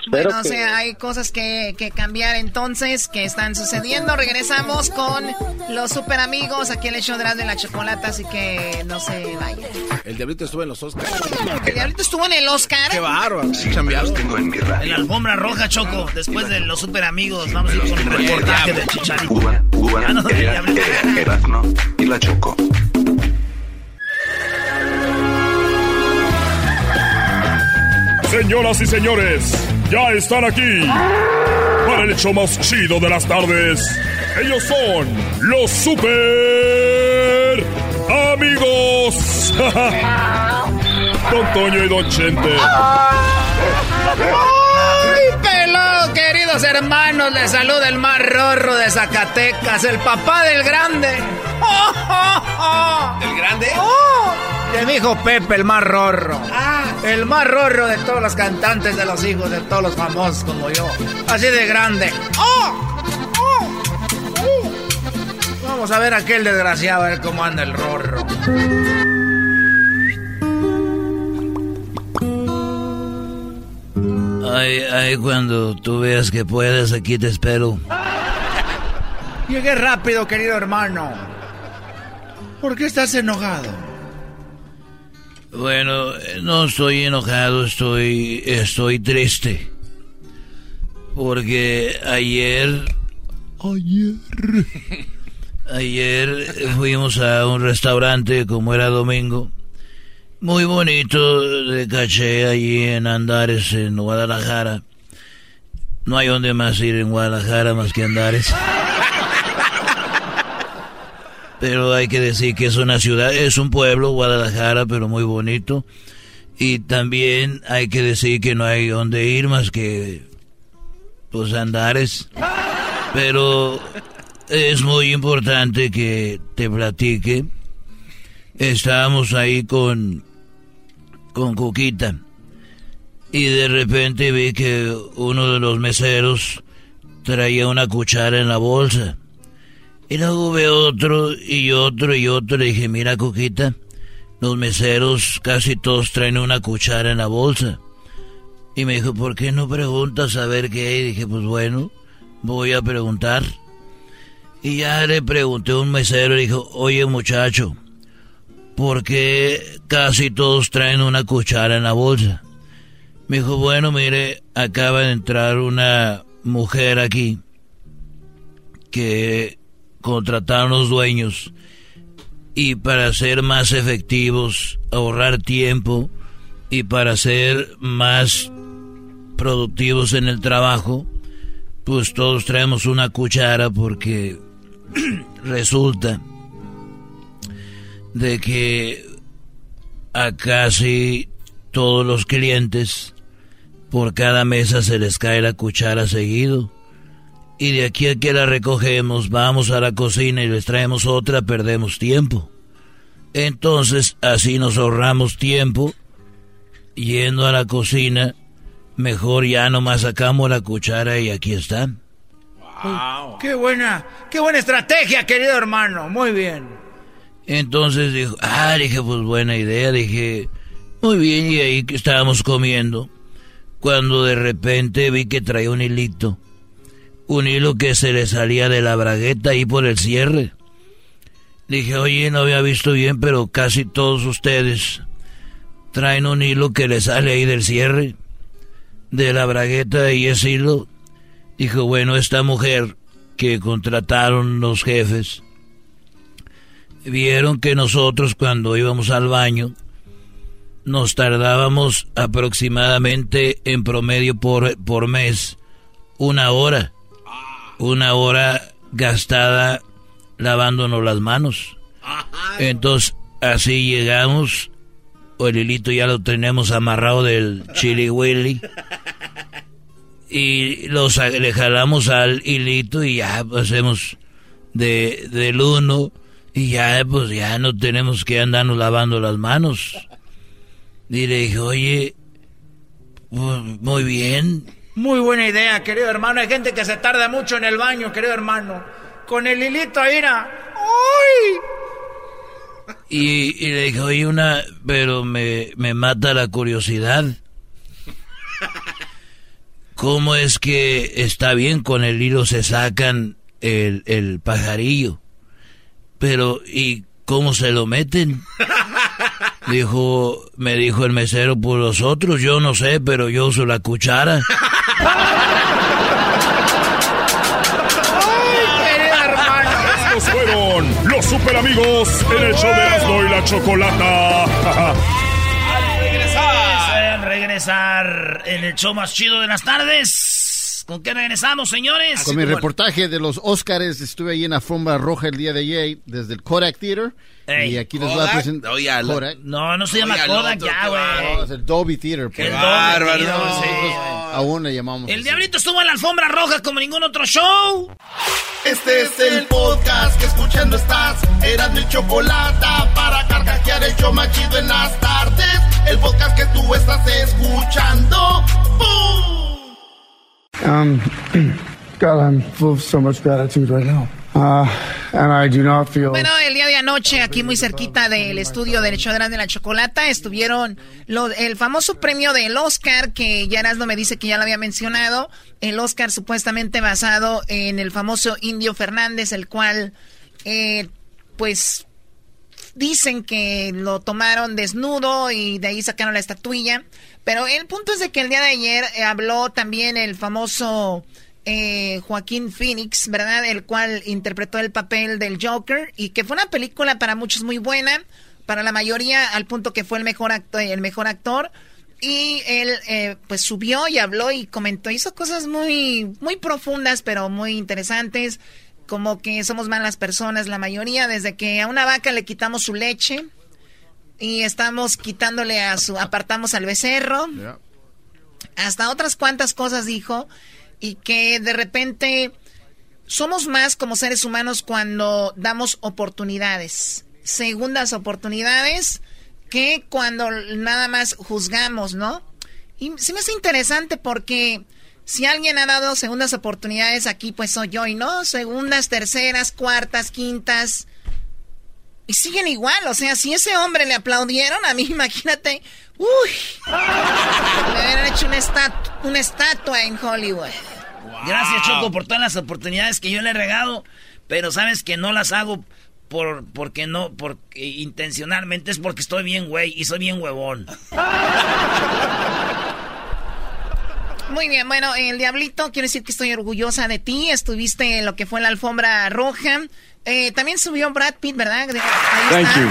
Bueno, o que- sea, hay cosas que, que cambiar entonces, que están sucediendo. Regresamos con los super amigos aquí en el show de la Chocolata, así que no se vayan. El diablito estuvo en los Oscars. El diablito estuvo en el Oscar. Qué bárbaro. Chambeado. En la alfombra roja, Choco. Después de los super amigos, vamos a ir con el reportaje del chicharito. Ya no, del diablito. Erasmo y la Choco. Señoras y señores, ya están aquí para el hecho más chido de las tardes. Ellos son los super amigos. Don Toño y Don Chente. ¡Ay, pelado, queridos hermanos! Les saluda el más rorro de Zacatecas, el papá del grande. ¿El grande? De mi hijo Pepe, el más rorro. El más rorro de todos los cantantes, de los hijos, de todos los famosos como yo. Así de grande. ¡Oh! ¡Oh! ¡Oh! Vamos a ver a aquel desgraciado, a ver cómo anda el rorro. Ay, ay, cuando tú veas que puedes, aquí te espero. Llegué rápido, querido hermano. ¿Por qué estás enojado? Bueno, no estoy enojado, estoy, estoy triste. Porque ayer, Ayer. ayer fuimos a un restaurante como era domingo. Muy bonito de caché allí en Andares, en Guadalajara. No hay donde más ir en Guadalajara más que Andares. Pero hay que decir que es una ciudad, es un pueblo, Guadalajara, pero muy bonito. Y también hay que decir que no hay donde ir más que pues Andares. Pero es muy importante que te platique. Estábamos ahí con con Cuquita y de repente vi que uno de los meseros traía una cuchara en la bolsa. Y luego veo otro y otro y otro. Le dije, mira, Cuquita, los meseros casi todos traen una cuchara en la bolsa. Y me dijo, ¿por qué no preguntas a ver qué? Y dije, pues bueno, voy a preguntar. Y ya le pregunté a un mesero y dijo, oye muchacho, ¿por qué casi todos traen una cuchara en la bolsa? Me dijo, bueno, mire, acaba de entrar una mujer aquí que contrataron los dueños y para ser más efectivos, ahorrar tiempo y para ser más productivos en el trabajo, pues todos traemos una cuchara porque resulta de que a casi todos los clientes por cada mesa se les cae la cuchara seguido. Y de aquí a que la recogemos, vamos a la cocina y les traemos otra, perdemos tiempo. Entonces, así nos ahorramos tiempo yendo a la cocina. Mejor ya nomás sacamos la cuchara y aquí están. Wow. Qué buena, qué buena estrategia, querido hermano. Muy bien. Entonces dijo, ah, dije, pues buena idea. Dije, muy bien, y ahí que estábamos comiendo. Cuando de repente vi que traía un hilito. Un hilo que se le salía de la bragueta ahí por el cierre. Dije, oye, no había visto bien, pero casi todos ustedes traen un hilo que le sale ahí del cierre, de la bragueta y ese hilo. Dijo, bueno, esta mujer que contrataron los jefes, vieron que nosotros cuando íbamos al baño, nos tardábamos aproximadamente en promedio por, por mes una hora. Una hora gastada lavándonos las manos. Entonces, así llegamos. O el hilito ya lo tenemos amarrado del chili willy. Y los, le jalamos al hilito y ya hacemos de, del uno. Y ya, pues ya no tenemos que andarnos lavando las manos. Y le dije, oye, pues, muy bien. Muy buena idea, querido hermano. Hay gente que se tarda mucho en el baño, querido hermano. Con el hilito mira. ¡Uy! Y, le dije, oye, una, pero me, me mata la curiosidad. ¿Cómo es que está bien con el hilo se sacan el, el pajarillo? Pero, ¿y cómo se lo meten? Dijo, me dijo el mesero, por los otros, yo no sé, pero yo uso la cuchara. Super amigos en el show de Erasmo y la Chocolata. regresar. regresar en el show más chido de las tardes. ¿Con qué regresamos, señores? Con mi reportaje de los Oscars, estuve ahí en la alfombra roja el día de ayer, desde el Kodak Theater. Ey, y aquí les voy a presentar. Oye, al- Kodak. No, no se llama el Kodak otro, ya, güey. No, es el Dolby Theater. Qué pues. bárbaro. Nosotros Nosotros aún le llamamos. El así. diablito estuvo en la alfombra roja como ningún otro show. Este es el podcast que escuchando estás. Eran mi chocolate para carcajear el show más chido en las tardes. El podcast que tú estás escuchando. ¡Bum! Bueno, el día de anoche, aquí muy cerquita del estudio del show de la Chocolata, estuvieron lo, el famoso premio del Oscar, que ya Erasmo me dice que ya lo había mencionado. El Oscar supuestamente basado en el famoso Indio Fernández, el cual, eh, pues, dicen que lo tomaron desnudo y de ahí sacaron la estatuilla. Pero el punto es de que el día de ayer eh, habló también el famoso eh, Joaquín Phoenix, ¿verdad? El cual interpretó el papel del Joker y que fue una película para muchos muy buena, para la mayoría al punto que fue el mejor actor, el mejor actor. Y él eh, pues subió y habló y comentó, hizo cosas muy, muy profundas, pero muy interesantes, como que somos malas personas la mayoría, desde que a una vaca le quitamos su leche y estamos quitándole a su, apartamos al becerro, hasta otras cuantas cosas dijo. Y que de repente somos más como seres humanos cuando damos oportunidades, segundas oportunidades, que cuando nada más juzgamos, ¿no? Y se me hace interesante porque si alguien ha dado segundas oportunidades aquí, pues soy yo, y no, segundas, terceras, cuartas, quintas. Y siguen igual, o sea, si ese hombre le aplaudieron, a mí imagínate, uy, le hubieran hecho una, una estatua en Hollywood. Gracias, Choco, por todas las oportunidades que yo le he regado, pero sabes que no las hago por porque no, porque intencionalmente es porque estoy bien güey y soy bien huevón. Muy bien, bueno, el Diablito, quiero decir que estoy orgullosa de ti. Estuviste en lo que fue la alfombra roja. Eh, también subió Brad Pitt, ¿verdad? Thank you.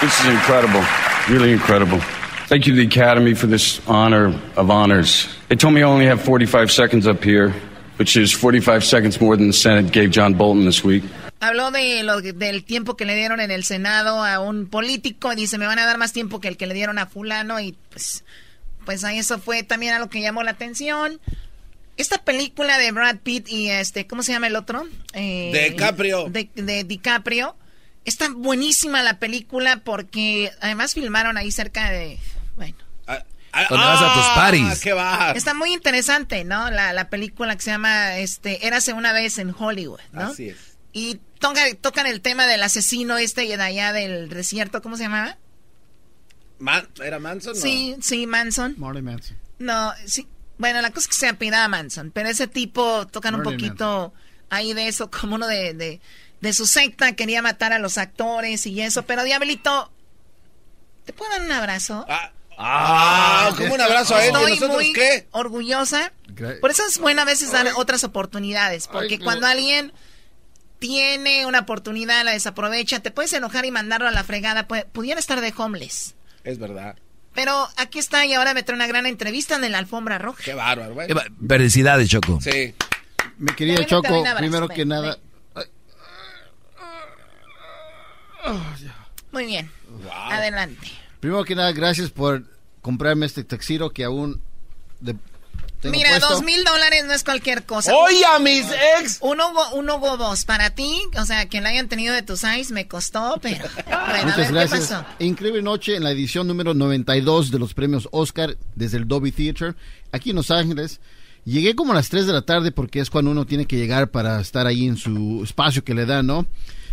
This is incredible. Really incredible. Thank you to the Academy for this honor of honors. They told me I only have 45 seconds up here, which is 45 seconds more than the Senate gave John Bolton this week. Habló de lo, del tiempo que le dieron en el Senado a un político. Dice, me van a dar más tiempo que el que le dieron a fulano. Y pues, pues ahí eso fue también a lo que llamó la atención. Esta película de Brad Pitt y este, ¿cómo se llama el otro? Eh, DiCaprio. De, de DiCaprio. Está buenísima la película porque además filmaron ahí cerca de bueno. Ah, ah, Cuando vas a tus ah, paris. ¿qué va? Está muy interesante, ¿no? La, la, película que se llama este, Érase una vez en Hollywood, ¿no? Así es. Y tocan el tema del asesino este de allá del desierto, ¿cómo se llamaba? ¿Era Manson? Sí, sí, Manson. Marty Manson. No, sí. Bueno, la cosa es que se apida Manson, pero ese tipo tocan un poquito ahí de eso, como uno de, de, de su secta, quería matar a los actores y eso, pero Diablito, ¿te puedo dar un abrazo? Ah, Ah, como un abrazo a él. Estoy ¿Y nosotros muy qué? orgullosa. Por eso es bueno a veces dar otras oportunidades. Porque cuando alguien tiene una oportunidad, la desaprovecha, te puedes enojar y mandarlo a la fregada. Pudiera estar de homeless. Es verdad. Pero aquí está y ahora me trae una gran entrevista en la alfombra roja. Qué bárbaro, güey. Felicidades, Choco. Sí. Mi querida Choco, primero que nada... Muy bien. Adelante. Primero que nada, gracias por comprarme este taxiro que aún... Mira, dos mil dólares no es cualquier cosa. Oye, a mis ex. Un Hugo, dos para ti, o sea, que lo hayan tenido de tus eyes me costó, pero. Bueno, Muchas gracias. Increíble noche en la edición número 92 de los premios Oscar desde el Dolby Theater, aquí en Los Ángeles. Llegué como a las 3 de la tarde porque es cuando uno tiene que llegar para estar ahí en su espacio que le da, ¿no?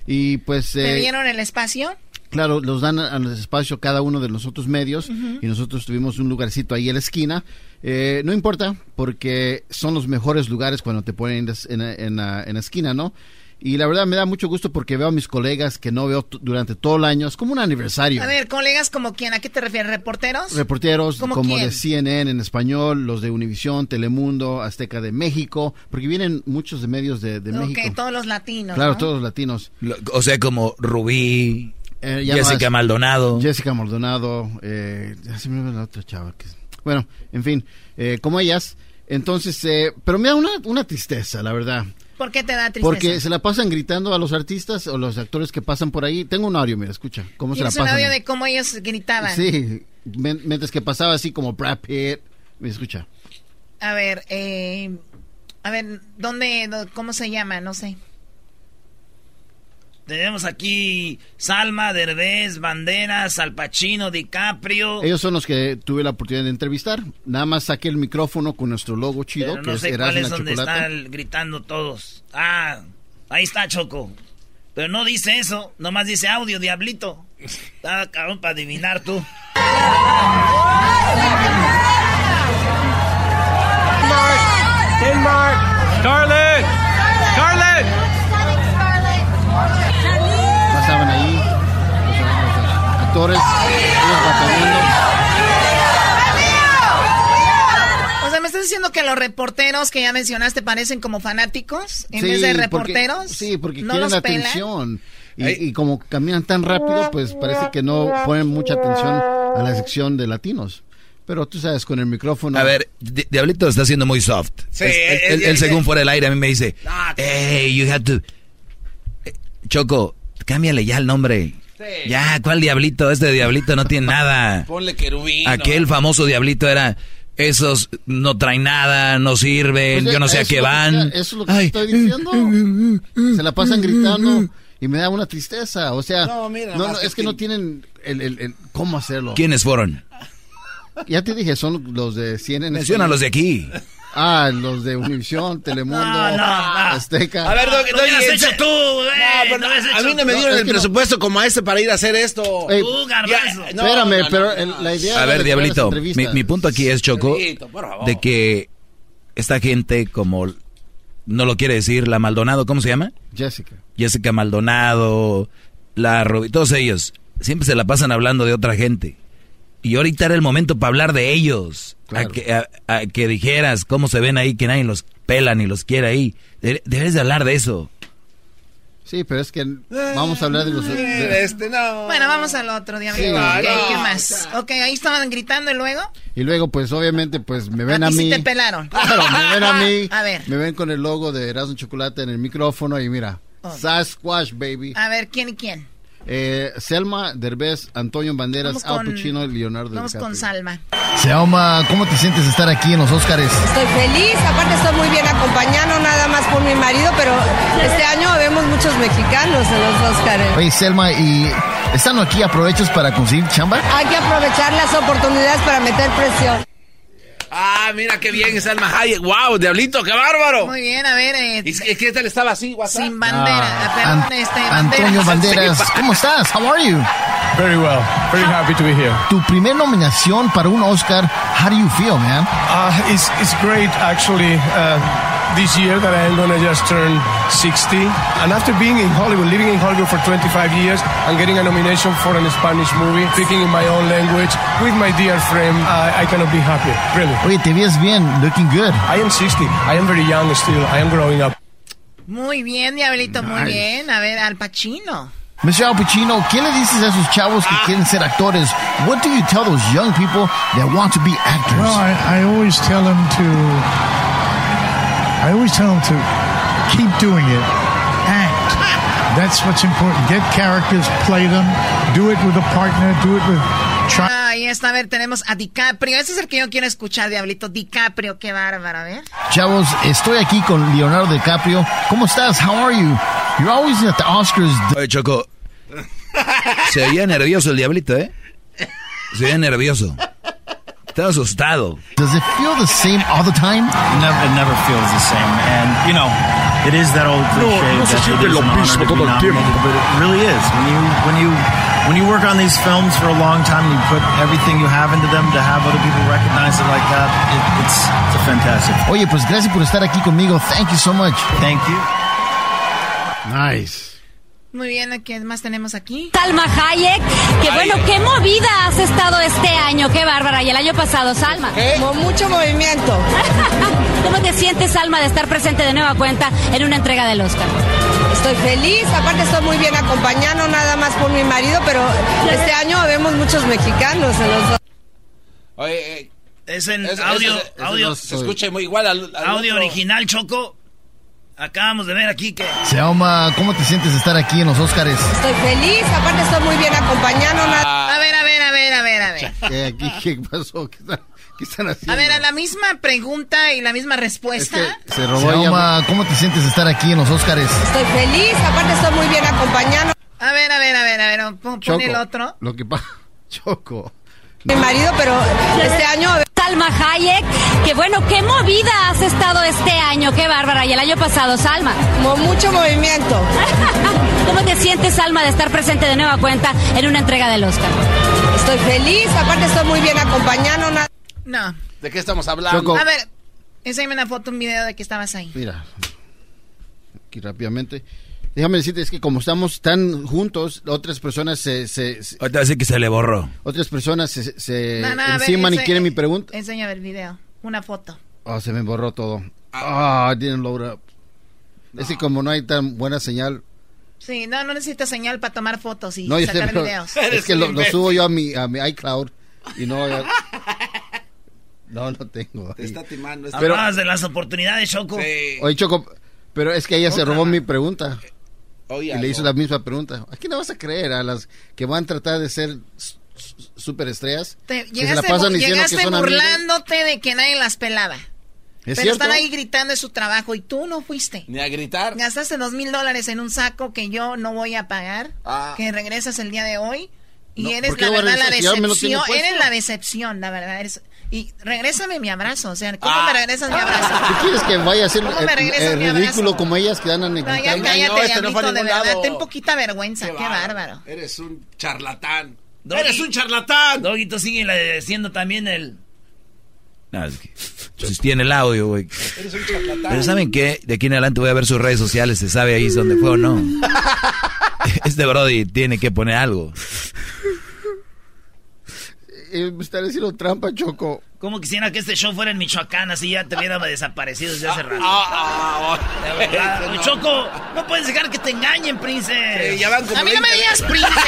Y pues... ¿Te eh, dieron el espacio? Claro, los dan al espacio cada uno de los otros medios y nosotros tuvimos un lugarcito ahí en la esquina. Eh, no importa, porque son los mejores lugares cuando te ponen en, en, la, esquina, ¿no? Y la verdad me da mucho gusto porque veo a mis colegas que no veo durante todo el año. Es como un aniversario. A ver, colegas como quién, ¿a qué te refieres? ¿Reporteros? Reporteros como de CNN en español, los de Univisión, Telemundo, Azteca de México, porque vienen muchos de medios de, de México. Ok, todos los latinos. Claro, todos los latinos. O sea, como Rubí, eh, Jessica Maldonado. Jessica Maldonado, eh, la otra chava. Que, bueno, en fin, eh, como ellas. Entonces, eh, pero me da una, una tristeza, la verdad. ¿Por qué te da tristeza? Porque se la pasan gritando a los artistas o los actores que pasan por ahí. Tengo un audio, mira, escucha. ¿Cómo se la pasan? un audio de cómo ellos gritaban. Sí, mientras que pasaba así como Brad Pitt. Me escucha. A ver, eh, a ver, ¿dónde, cómo se llama? No sé. Tenemos aquí Salma, Derbez, Banderas, Al Pacino, DiCaprio. Ellos son los que tuve la oportunidad de entrevistar. Nada más saqué el micrófono con nuestro logo chido, Pero no que sé es cuál es donde están gritando todos. Ah, Ahí está, Choco. Pero no dice eso, nomás dice audio, diablito. Está cabrón para adivinar tú. Denmark. Scarlett. Scarlett. Actores, ellos batallando. O sea, ¿me estás diciendo que los reporteros que ya mencionaste parecen como fanáticos en Sí, vez de porque- reporteros? sí, porque ¿No quieren atención. Y, y como caminan tan rápido, pues parece que no ponen mucha atención a la sección de latinos. Pero tú sabes, con el micrófono. A ver, Di- Diablito está siendo muy soft. Sí, Es- él, él- es- él según fuera del aire a mí me dice, hey, you have to... Eh, Choco, cámbiale ya el nombre. Ya, ¿cuál Diablito? Este Diablito no tiene nada. Ponle querubín. Aquel famoso Diablito era... Esos no traen nada, no sirven, Pues, yo no sé a qué que- van. Eso es lo que estoy diciendo. Se la pasan gritando y me da una tristeza. O sea, No, mira, no, más que es que no tienen el, el- el cómo hacerlo. ¿Quiénes fueron? Ya te dije, son los de CNN. Menciona los de aquí. Ah, los de Univisión, Telemundo, No, no, no. Azteca. A ver, Doggy, hubieras Doggy, hecho tú, güey. No, a mí no me dieron el no- presupuesto como a este para ir a hacer esto. Ey, Tú, garbanzo. No, Espérame, no, no, pero no, el- no. la idea A ver, Diablito, mi, punto aquí es, Choco, Diablito, por favor. de que esta gente como... No lo quiere decir, la Maldonado, ¿cómo se llama? Jessica. Jessica Maldonado, la Robi- todos ellos, siempre se la pasan hablando de otra gente. Y ahorita era el momento para hablar de ellos. Claro. A, que, a- a que dijeras cómo se ven ahí, que nadie los pela ni los quiere ahí. De- debes de hablar de eso. Sí, pero es que vamos a hablar de los... de- Este, no. Bueno, vamos al otro, diablito. Sí. No. ¿Qué más? Ok, ahí estaban gritando y luego. y luego, pues, obviamente, pues, me ven a, a mí. sí te pelaron. Claro, me ven a mí. A ver. Me ven con el logo de Erasmo Chocolate en el micrófono y mira, Sasquatch, baby. A ver, ¿quién y quién? Eh, Selma, Derbez, Antonio Banderas, Al Pacino y Leonardo Vamos DiCaprio. con Salma. Selma, ¿cómo te sientes estar aquí en los Óscares? Estoy feliz, aparte estoy muy bien acompañado, nada más por mi marido, pero este año vemos muchos mexicanos en los Óscares. Oye, Selma, ¿y estando aquí aprovechas para conseguir chamba? Hay que aprovechar las oportunidades para meter presión. Ah, mira qué bien, Salma Hayek. Wow, diablito, qué bárbaro. Muy bien, a ver. eh, ¿Y es que tal estaba así, WhatsApp? sin bandera. Ah, perdón, An- este, Antonio Banderas, ¿cómo estás? How are you? Very well. Very happy to be here. Tu primer nominación para un Oscar, how do you feel, man? Uh, it's, it's great, actually. Uh, this year that I'm gonna just turn 60, and after being in Hollywood, living in Hollywood for 25 years, and getting a nomination for a Spanish movie, speaking in my own language with my dear friend, I I cannot be happier. Really. Oye, te ves bien, looking good. I am 60. I am very young still. I am growing up. Muy bien, diablito, muy bien. A ver, Al Pacino. Mr. Al Pacino, ¿qué le dices a esos chavos que quieren ser actores? What do you tell those young people that want to be actors? Well, I, I always tell them to. I always tell them to keep doing it. Act. That's what's important. Get characters, play them, do it with a partner, do it with. Try. Ahí está, a ver, tenemos a DiCaprio. Ese es el que yo quiero escuchar, diablito. DiCaprio, qué bárbaro, a ver. Chavos, estoy aquí con Leonardo DiCaprio. ¿Cómo estás? How are you? You're always at the Oscars. Oye, Choco, se veía nervioso el diablito, ¿eh? Se veía nervioso. Estaba asustado. Does it feel the same all the time? Never, it never feels the same. And, you know, it is that old cliche no se that siente it is lo an honor mismo todo el tiempo. but it really is. When you, when you, when you work on these films for a long time, and you put everything you have into them to have other people recognize it like that, it, it's, it's a fantastic. Oye, pues gracias por estar aquí conmigo. Thank you so much. Thank you. Nice. Muy bien, ¿qué más tenemos aquí? Salma Hayek, que bueno, qué movida has estado este año, qué bárbara, y el año pasado, Salma. Con mucho movimiento. ¿Cómo te sientes, Salma, de estar presente de nueva cuenta en una entrega del Oscar? Estoy feliz, aparte estoy muy bien acompañado, nada más por mi marido, pero este año vemos muchos mexicanos en los Oye, eh, Es en audio, audio, no se escucha muy igual al, al audio otro. original, Choco. Acabamos de ver aquí que... Selma, ¿cómo te sientes de estar aquí en los Oscars? Estoy feliz, aparte estoy muy bien acompañado, nada A ver, a ver, a ver, a ver, a ver. ¿Qué, aquí, ¿Qué pasó? ¿Qué están, qué están haciendo? A ver, a la misma pregunta y la misma respuesta. Se robó Selma, ¿cómo te sientes de estar aquí en los Oscars? Estoy feliz, aparte estoy muy bien acompañado. A ver, a ver, a ver, a ver, pon, pon el otro. Lo que pasa, Choco. Mi marido, pero este año Salma Hayek. Que bueno, qué movida has estado este año, qué bárbara. Y el año pasado, Salma. mucho movimiento. ¿Cómo te sientes, Salma, de estar presente de nueva cuenta en una entrega del Oscar? Estoy feliz, aparte estoy muy bien acompañado. No. ¿De qué estamos hablando? A ver, enséñame una foto, un video de que estabas ahí. Mira, aquí rápidamente. Déjame decirte, es que como estamos tan juntos, otras personas se... se, se Ahorita decir que se le borró. Otras personas se, se No, no, ver, y quieren mi pregunta. Enséñame el video, una foto. Oh, se me borró todo. Ah, didn't load up. Es que como no hay tan buena señal. Sí, no, no necesitas señal para tomar fotos y No, yo sé, sacar pero videos. es que lo, lo subo yo a mi, a mi iCloud y no... ya- No, no tengo. Te está timando. Pero- Hablabas de las oportunidades, Choco. Oye, Choco, pero es que ella se robó mi pregunta. Oye, y le hizo la misma pregunta. ¿A quién le vas a creer? ¿A las que van a tratar de ser superestrellas? Te- que se la llegaste pasan bu- diciendo que amigos. burlándote de que nadie las pelaba. ¿Es Pero cierto? están ahí gritando en su trabajo y tú no fuiste. Ni a gritar. Gastaste dos mil dólares en un saco que yo no voy a pagar, Ah. que regresas el día de hoy y No, eres ¿por qué la verdad la decepción. Eres la decepción, la verdad. eres- y regrésame mi abrazo, o sea, ¿cómo Ah. me regresas mi abrazo? ¿Tú quieres que vaya a ser ¿Cómo me eh, regresas eh, mi ridículo abrazo? como ellas que andan No, ya cállate, No, este no de verdad. lado. Ten poquita vergüenza, qué, bárbaro. bárbaro. Eres un charlatán. Doggy. Eres un charlatán. Doguito sigue siendo también el... No, es que, pues tiene el audio, güey. Eres un charlatán. Pero ¿saben qué? De aquí en adelante voy a ver sus redes sociales, se sabe ahí dónde fue o no. Este Brody tiene que poner algo. Eh, me está haciendo trampa, Choco. Como quisiera que este show fuera en Michoacán, así ya te hubiera desaparecido desde hace rato. Ah, ah, verdad. este no. Choco, no puedes dejar que te engañen, Prince. Sí, ya van como A mí no me 20 digas príncipe.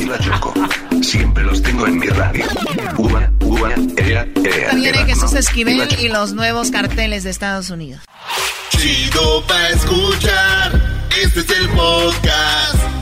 Y la Choco. Siempre los tengo en mi radio. Uva, uva, ea, ea. También hay. Jesús Y Esquivel Choco. y los nuevos carteles de Estados Unidos. Chido pa' escuchar. Este es el podcast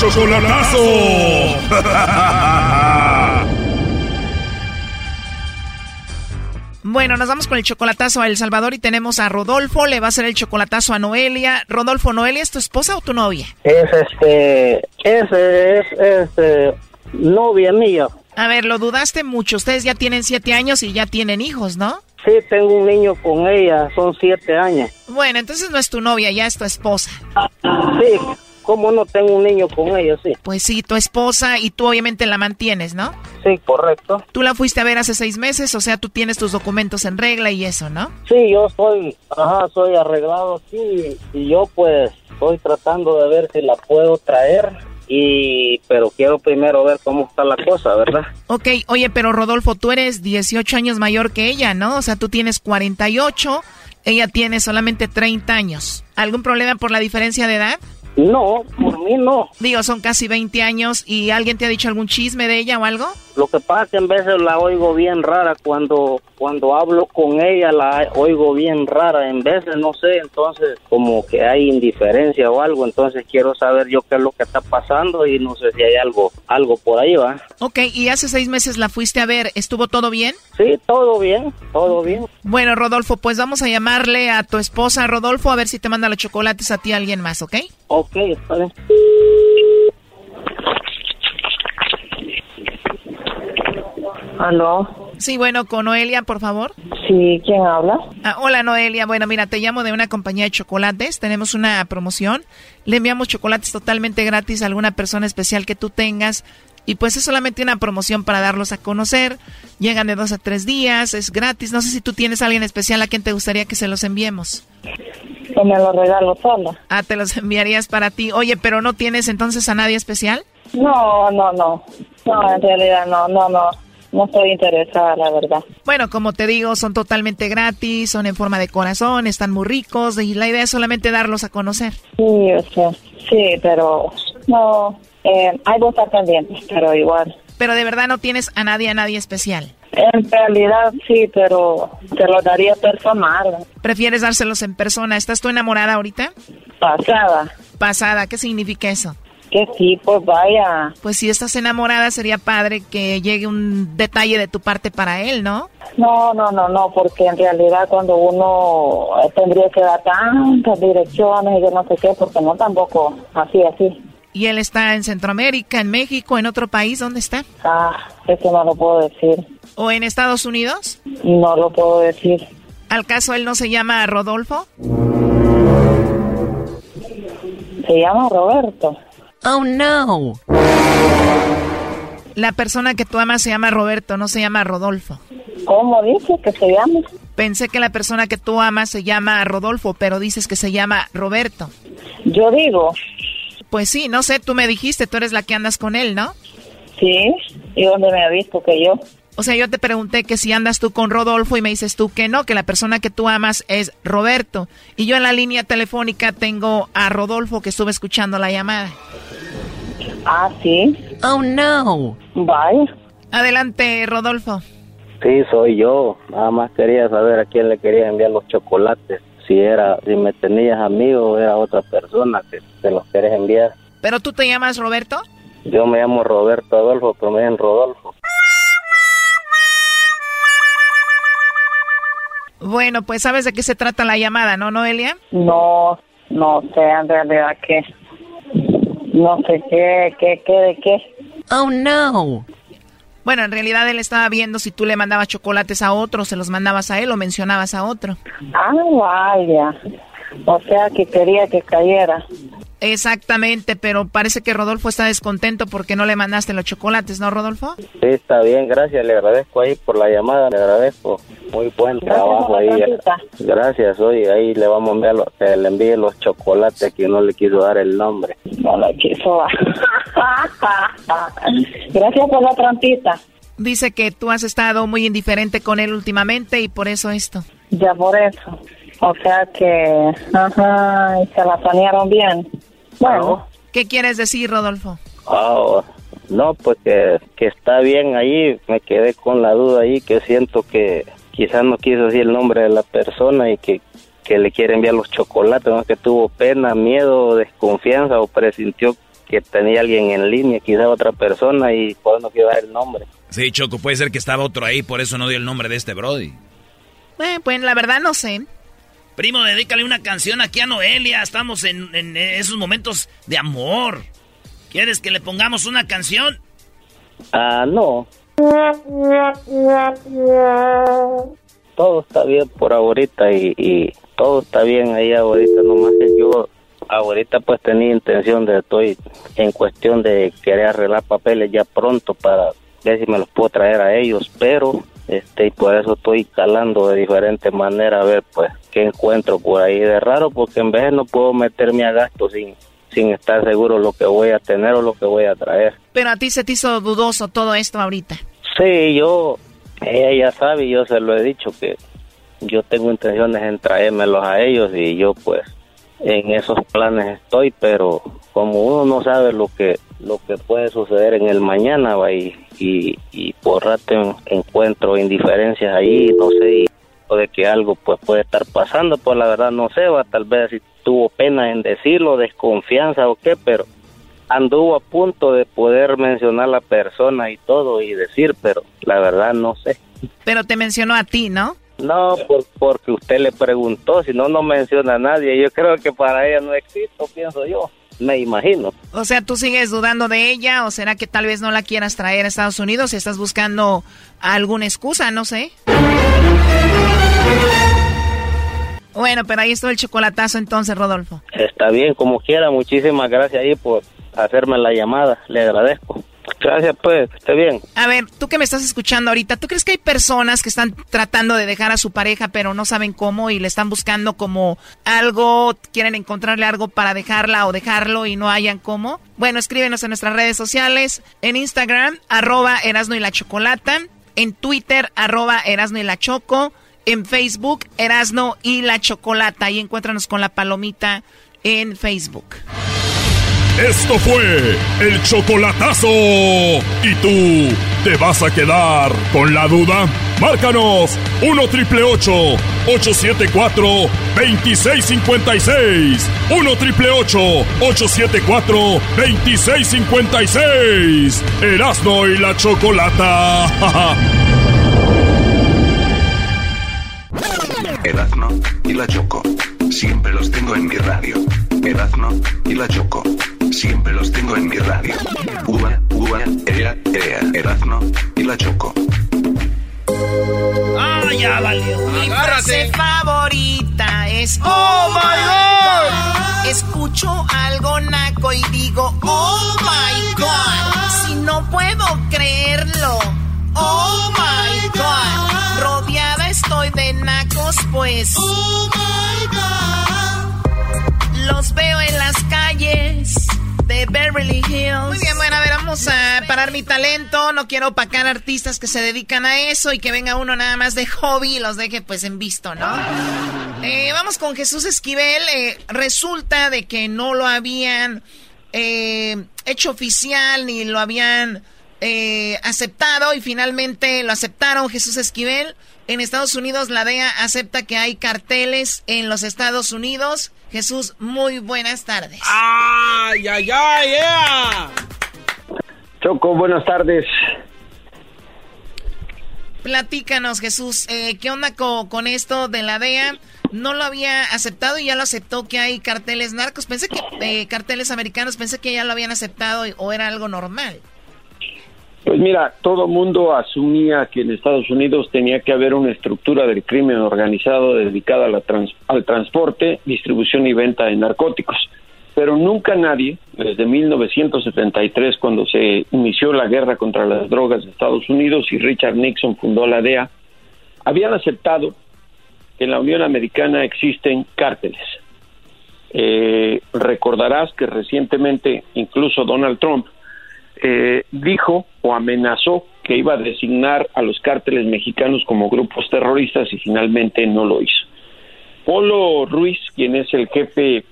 Chocolatazo. Bueno, nos vamos con el chocolatazo a El Salvador y tenemos a Rodolfo, le va a hacer el chocolatazo a Noelia. Rodolfo, ¿Noelia es tu esposa o tu novia? Es este, ese es este, novia mía. A ver, lo dudaste mucho. Ustedes ya tienen siete años y ya tienen hijos, ¿no? Sí, tengo un niño con ella, son siete años. Bueno, entonces no es tu novia, ya es tu esposa. Sí, ¿cómo no tengo un niño con ella? Sí, Pues sí, tu esposa y tú obviamente la mantienes, ¿no? sí, correcto. Tú la fuiste a ver hace seis meses, o sea, tú tienes tus documentos en regla y eso, ¿no? Sí, yo soy, ajá, soy arreglado aquí y yo pues estoy tratando de ver si la puedo traer y, pero quiero primero ver cómo está la cosa, ¿verdad? Ok, oye, pero Rodolfo, tú eres 18 años mayor que ella, ¿no? O sea, tú tienes 48, ella tiene solamente 30 años. ¿Algún problema por la diferencia de edad? No, por mí no. Digo, son casi 20 años y alguien te ha dicho algún chisme de ella o algo? Lo que pasa es que en veces la oigo bien rara cuando cuando hablo con ella la oigo bien rara en veces no sé entonces como que hay indiferencia o algo entonces quiero saber yo qué es lo que está pasando y no sé si hay algo algo por ahí va Ok, y hace seis meses la fuiste a ver, ¿estuvo todo bien? sí todo bien todo bien. Bueno, Rodolfo, pues vamos a llamarle a tu esposa, Rodolfo, a ver si te manda los chocolates a ti alguien más, ¿ok? Ok, está bien ¿Aló? Sí, bueno, con Noelia, por favor. Sí, ¿quién habla? Ah, hola Noelia, bueno mira, te llamo de una compañía de chocolates, tenemos una promoción, le enviamos chocolates totalmente gratis a alguna persona especial que tú tengas y pues es solamente una promoción para darlos a conocer, llegan de dos a tres días, es gratis, no sé si tú tienes a alguien especial a quien te gustaría que se los enviemos. O me lo regalo sola. Ah, te los enviarías para ti, oye, pero no tienes entonces a nadie especial? No, no, no. No, en realidad no, no, no. No estoy interesada, la verdad. Bueno, como te digo, son totalmente gratis, son en forma de corazón, están muy ricos y la idea es solamente darlos a conocer. Sí, yo sé. Sí, pero no. Eh, hay dos pendientes, pero igual. Pero de verdad no tienes a nadie, a nadie especial. En realidad sí, pero te lo daría personal. ¿Prefieres dárselos en persona? ¿Estás tú enamorada ahorita? Pasada. Pasada, ¿qué significa eso? Que sí, pues vaya. Pues si estás enamorada sería padre que llegue un detalle de tu parte para él, ¿no? No, no, no, no, porque en realidad cuando uno eh, tendría que dar tantas direcciones y yo no sé qué, porque no tampoco así, así. ¿Y él está en Centroamérica, en México, en otro país? ¿Dónde está? Ah, eso no lo puedo decir. ¿O en Estados Unidos? No lo puedo decir. ¿Al caso él no se llama Rodolfo? Se llama Roberto. Oh, no. La persona que tú amas se llama Roberto, no se llama Rodolfo. ¿Cómo dice que se llama? Pensé que la persona que tú amas se llama Rodolfo, pero dices que se llama Roberto. Yo digo. Pues sí, no sé, tú me dijiste, tú eres la que andas con él, ¿no? Sí, ¿y dónde me ha visto que yo? O sea, yo te pregunté que si andas tú con Rodolfo y me dices tú que no, que la persona que tú amas es Roberto. Y yo en la línea telefónica tengo a Rodolfo que estuve escuchando la llamada. Ah, sí. Oh, no. Vaya. Adelante, Rodolfo. Sí, soy yo. Nada más quería saber a quién le quería enviar los chocolates. Si era, si me tenías amigo o era otra persona que te los querés enviar. ¿Pero tú te llamas Roberto? Yo me llamo Roberto Adolfo, pero me llaman Rodolfo. Bueno, pues sabes de qué se trata la llamada, ¿no, Noelia? No, no sé en realidad qué. No sé qué, qué, qué, de qué. Oh, no. Bueno, en realidad él estaba viendo si tú le mandabas chocolates a otro, se los mandabas a él o mencionabas a otro. Ah, vaya. O sea que quería que cayera. Exactamente, pero parece que Rodolfo está descontento porque no le mandaste los chocolates, ¿no, Rodolfo? Sí, está bien, gracias, le agradezco ahí por la llamada, le agradezco. Muy buen trabajo ahí. Gracias, oye, ahí le vamos a enviar, que le envíe los chocolates que no le quiso dar el nombre. No le quiso Gracias por la trampita. Dice que tú has estado muy indiferente con él últimamente y por eso esto. Ya por eso. O sea que, ajá, se la planearon bien. Bueno. ¿Qué quieres decir, Rodolfo? Oh, no, pues que, que está bien ahí. Me quedé con la duda ahí que siento que quizás no quiso decir el nombre de la persona y que, que le quiere enviar los chocolates, ¿no? que tuvo pena, miedo, desconfianza o presintió que tenía alguien en línea, quizás otra persona y por no quiero dar el nombre. Sí, Choco, puede ser que estaba otro ahí, por eso no dio el nombre de este Brody. Eh, pues la verdad no sé. Primo, dedícale una canción aquí a Noelia. Estamos en, esos momentos de amor. ¿Quieres que le pongamos una canción? Ah, no. Todo está bien por ahorita y, y todo está bien ahí ahorita. Nomás que yo ahorita pues tenía intención de, estoy en cuestión de querer arreglar papeles ya pronto para ver si me los puedo traer a ellos, pero este y por eso estoy calando de diferente manera a ver pues qué encuentro por ahí de raro porque en vez no puedo meterme a gasto sin sin estar seguro lo que voy a tener o lo que voy a traer. Pero a ti se te hizo dudoso todo esto ahorita. Sí, yo ella ya sabe, yo se lo he dicho que yo tengo intenciones en traérmelos a ellos y yo pues en esos planes estoy, pero como uno no sabe lo que lo que puede suceder en el mañana va y, y, y por rato encuentro indiferencias ahí, no sé, de que algo pues puede estar pasando, pues la verdad no sé, va tal vez si tuvo pena en decirlo, desconfianza o qué, pero anduvo a punto de poder mencionar la persona y todo y decir, pero la verdad no sé. Pero te mencionó a ti, ¿no? No, por, porque usted le preguntó, si no, no menciona a nadie. Yo creo que para ella no existo, pienso yo. Me imagino. O sea, ¿tú sigues dudando de ella o será que tal vez no la quieras traer a Estados Unidos y estás buscando alguna excusa? No sé. Bueno, pero ahí está el chocolatazo entonces, Rodolfo. Está bien, como quiera. Muchísimas gracias ahí por hacerme la llamada. Le agradezco. Gracias, pues, esté bien. A ver, tú que me estás escuchando ahorita, ¿tú crees que hay personas que están tratando de dejar a su pareja pero no saben cómo y le están buscando como algo, quieren encontrarle algo para dejarla o dejarlo y no hayan cómo? Bueno, escríbenos en nuestras redes sociales, en Instagram, arroba Erasno y la Chocolata, en Twitter, arroba Erasno y la Choco, en Facebook, Erasno y la Chocolata, y encuéntranos con la palomita en Facebook. Esto fue el chocolatazo. ¿Y tú ¿Te vas a quedar con la duda? Márcanos 1 triple 874 2656. 1 triple 874 2656. Erasno y la chocolata. Erasno y la choco. Siempre los tengo en mi radio. Erasno y la choco. Siempre los tengo en mi radio. Ua, ua, ea, ea. Erasno y la choco. Ah, ya valió. Mi frase favorita es Oh my God. Escucho algo naco y digo Oh my God. Si no puedo creerlo. Oh my God. Los veo en las calles de Beverly Hills. Muy bien, bueno, a ver, vamos a parar mi talento. No quiero opacar artistas que se dedican a eso y que venga uno nada más de hobby y los deje pues en visto, ¿no? Eh, vamos con Jesús Esquivel. Eh, resulta de que no lo habían eh, hecho oficial ni lo habían aceptado y finalmente lo aceptaron Jesús Esquivel. En Estados Unidos la DEA acepta que hay carteles en los Estados Unidos. Jesús, muy buenas tardes. ¡Ay, ay, ay, yeah! Choco, buenas tardes. Platícanos, Jesús, eh, ¿qué onda con, esto de la DEA? No lo había aceptado y ya lo aceptó que hay carteles narcos. Pensé que eh, carteles americanos, pensé que ya lo habían aceptado o era algo normal. Pues mira, todo mundo asumía que en Estados Unidos tenía que haber una estructura del crimen organizado dedicada al transporte, distribución y venta de narcóticos. Pero nunca nadie, desde 1973, cuando se inició la guerra contra las drogas de Estados Unidos y Richard Nixon fundó la DEA, habían aceptado que en la Unión Americana existen cárteles. Eh, recordarás que recientemente incluso Donald Trump eh, dijo o amenazó que iba a designar a los cárteles mexicanos como grupos terroristas y finalmente no lo hizo. Polo Ruiz, quien es el jefe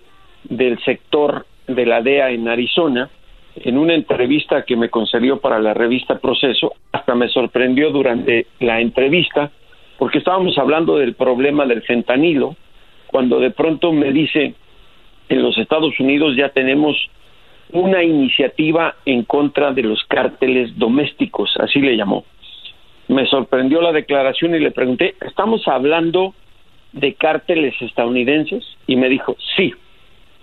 del sector de la DEA en Arizona, en una entrevista que me concedió para la revista Proceso, hasta me sorprendió durante la entrevista, porque estábamos hablando del problema del fentanilo, cuando de pronto me dice, en los Estados Unidos ya tenemos una iniciativa en contra de los cárteles domésticos, así le llamó. Me sorprendió la declaración y le pregunté, ¿estamos hablando de cárteles estadounidenses? Y me dijo, sí,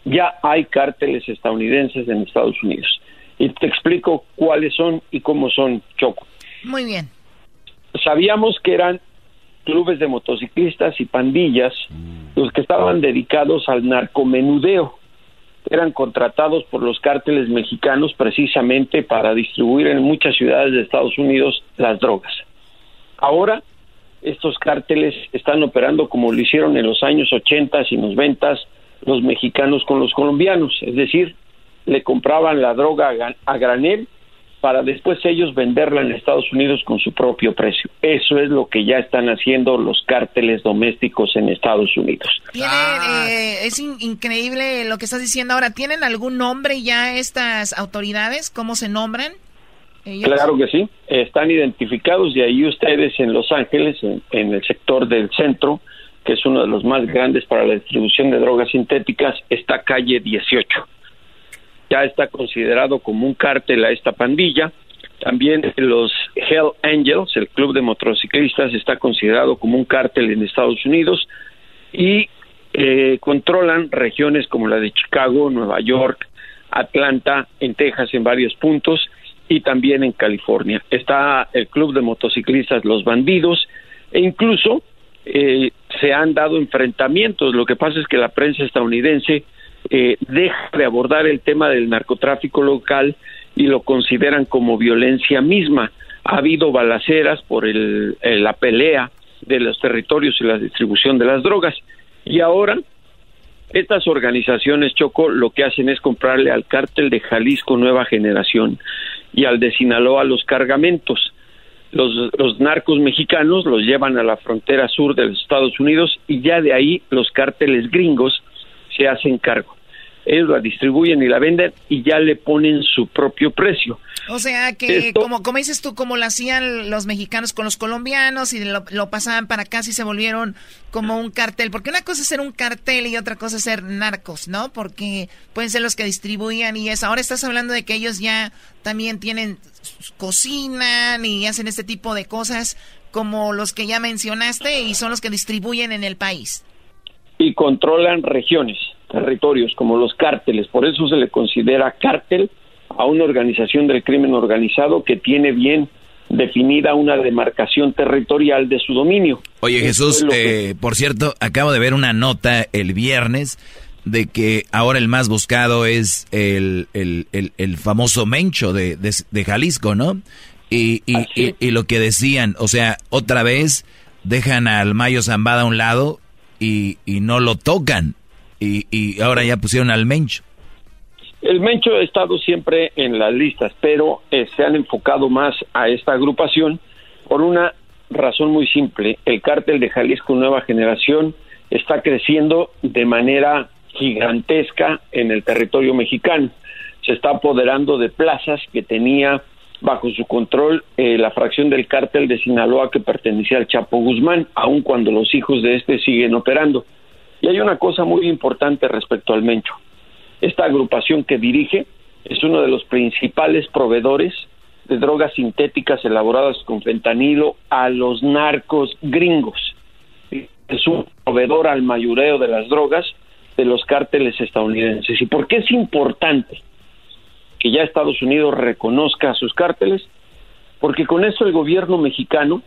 ya hay cárteles estadounidenses en Estados Unidos. Y te explico cuáles son y cómo son, Choco. Muy bien. Sabíamos que eran clubes de motociclistas y pandillas los que estaban dedicados al narcomenudeo eran contratados por los cárteles mexicanos precisamente para distribuir en muchas ciudades de Estados Unidos las drogas. Ahora, estos cárteles están operando como lo hicieron en los años 80 y 90 los mexicanos con los colombianos, es decir, le compraban la droga a granel para después ellos venderla en Estados Unidos con su propio precio. Eso es lo que ya están haciendo los cárteles domésticos en Estados Unidos. Eh, es increíble lo que estás diciendo ahora. ¿Tienen algún nombre ya estas autoridades? ¿Cómo se nombran? Claro que sí, están identificados y ahí ustedes en Los Ángeles, en el sector del centro, que es uno de los más grandes para la distribución de drogas sintéticas, está calle 18 ya está considerado como un cártel a esta pandilla. También los Hell Angels, el club de motociclistas, está considerado como un cártel en Estados Unidos y eh, controlan regiones como la de Chicago, Nueva York, Atlanta, en Texas en varios puntos y también en California. Está el club de motociclistas Los Bandidos e incluso eh, se han dado enfrentamientos. Lo que pasa es que la prensa estadounidense eh, deja de abordar el tema del narcotráfico local y lo consideran como violencia misma. Ha habido balaceras por el, la pelea de los territorios y la distribución de las drogas. Y ahora estas organizaciones Choco lo que hacen es comprarle al cártel de Jalisco Nueva Generación y al de Sinaloa los cargamentos. Los, los, narcos mexicanos los llevan a la frontera sur de los Estados Unidos y ya de ahí los cárteles gringos se hacen cargo. Ellos la distribuyen y la venden y ya le ponen su propio precio. O sea que, como, como dices tú, como lo hacían los mexicanos con los colombianos y lo, lo, pasaban para acá, y se volvieron como un cartel. Porque una cosa es ser un cartel y otra cosa es ser narcos, ¿no? Porque pueden ser los que distribuían y eso. Ahora estás hablando de que ellos ya también tienen, cocinan y hacen este tipo de cosas como los que ya mencionaste y son los que distribuyen en el país. Y controlan regiones, territorios, como los cárteles. Por eso se le considera cártel a una organización del crimen organizado que tiene bien definida una demarcación territorial de su dominio. Oye Jesús, eh, por cierto, acabo de ver una nota el viernes de que ahora el más buscado es el, el, el, famoso Mencho de, de, Jalisco, ¿no? Y, y, y, lo que decían, o sea, otra vez dejan al Mayo Zambada a un lado y, y no lo tocan. Y, y ahora ya pusieron al Mencho. El Mencho ha estado siempre en las listas, pero eh, se han enfocado más a esta agrupación por una razón muy simple. El cártel de Jalisco Nueva Generación está creciendo de manera gigantesca en el territorio mexicano. Se está apoderando de plazas que tenía bajo su control eh, la fracción del cártel de Sinaloa que pertenecía al Chapo Guzmán, aun cuando los hijos de este siguen operando. Y hay una cosa muy importante respecto al Mencho. Esta agrupación que dirige es uno de los principales proveedores de drogas sintéticas elaboradas con fentanilo a los narcos gringos. Es un proveedor al mayoreo de las drogas de los cárteles estadounidenses. ¿Y por qué es importante que ya Estados Unidos reconozca a sus cárteles? Porque con eso el gobierno mexicano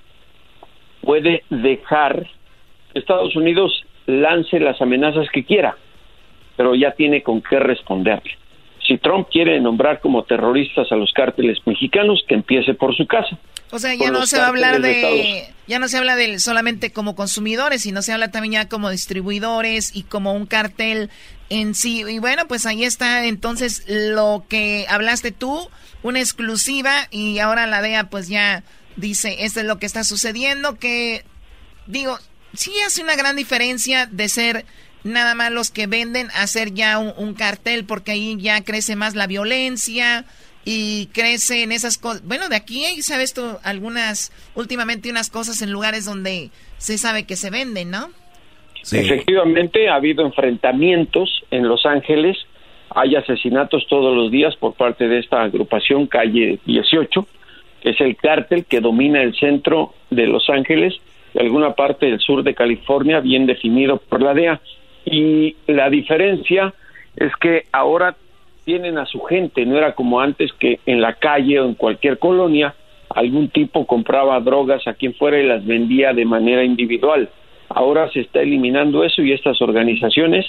puede dejar Estados Unidos lance las amenazas que quiera pero ya tiene con qué responderle. Si Trump quiere nombrar como terroristas a los cárteles mexicanos, que empiece por su casa. O sea, ya no se va a hablar de, ya no se habla de solamente como consumidores, sino se habla también ya como distribuidores y como un cartel en sí. Y bueno, pues ahí está entonces lo que hablaste tú, una exclusiva y ahora la DEA pues ya dice, esto es lo que está sucediendo, que digo, sí hace una gran diferencia de ser nada más los que venden hacer ya un, cartel porque ahí ya crece más la violencia y crece en esas cosas. Bueno, de aquí sabes tú algunas, últimamente unas cosas en lugares donde se sabe que se venden, ¿no? Efectivamente, ha habido enfrentamientos en Los Ángeles, hay asesinatos todos los días por parte de esta agrupación Calle 18, que es el cártel que domina el centro de Los Ángeles alguna parte del sur de California, bien definido por la DEA y la diferencia es que ahora tienen a su gente, no era como antes que en la calle o en cualquier colonia algún tipo compraba drogas a quien fuera y las vendía de manera individual. Ahora se está eliminando eso y estas organizaciones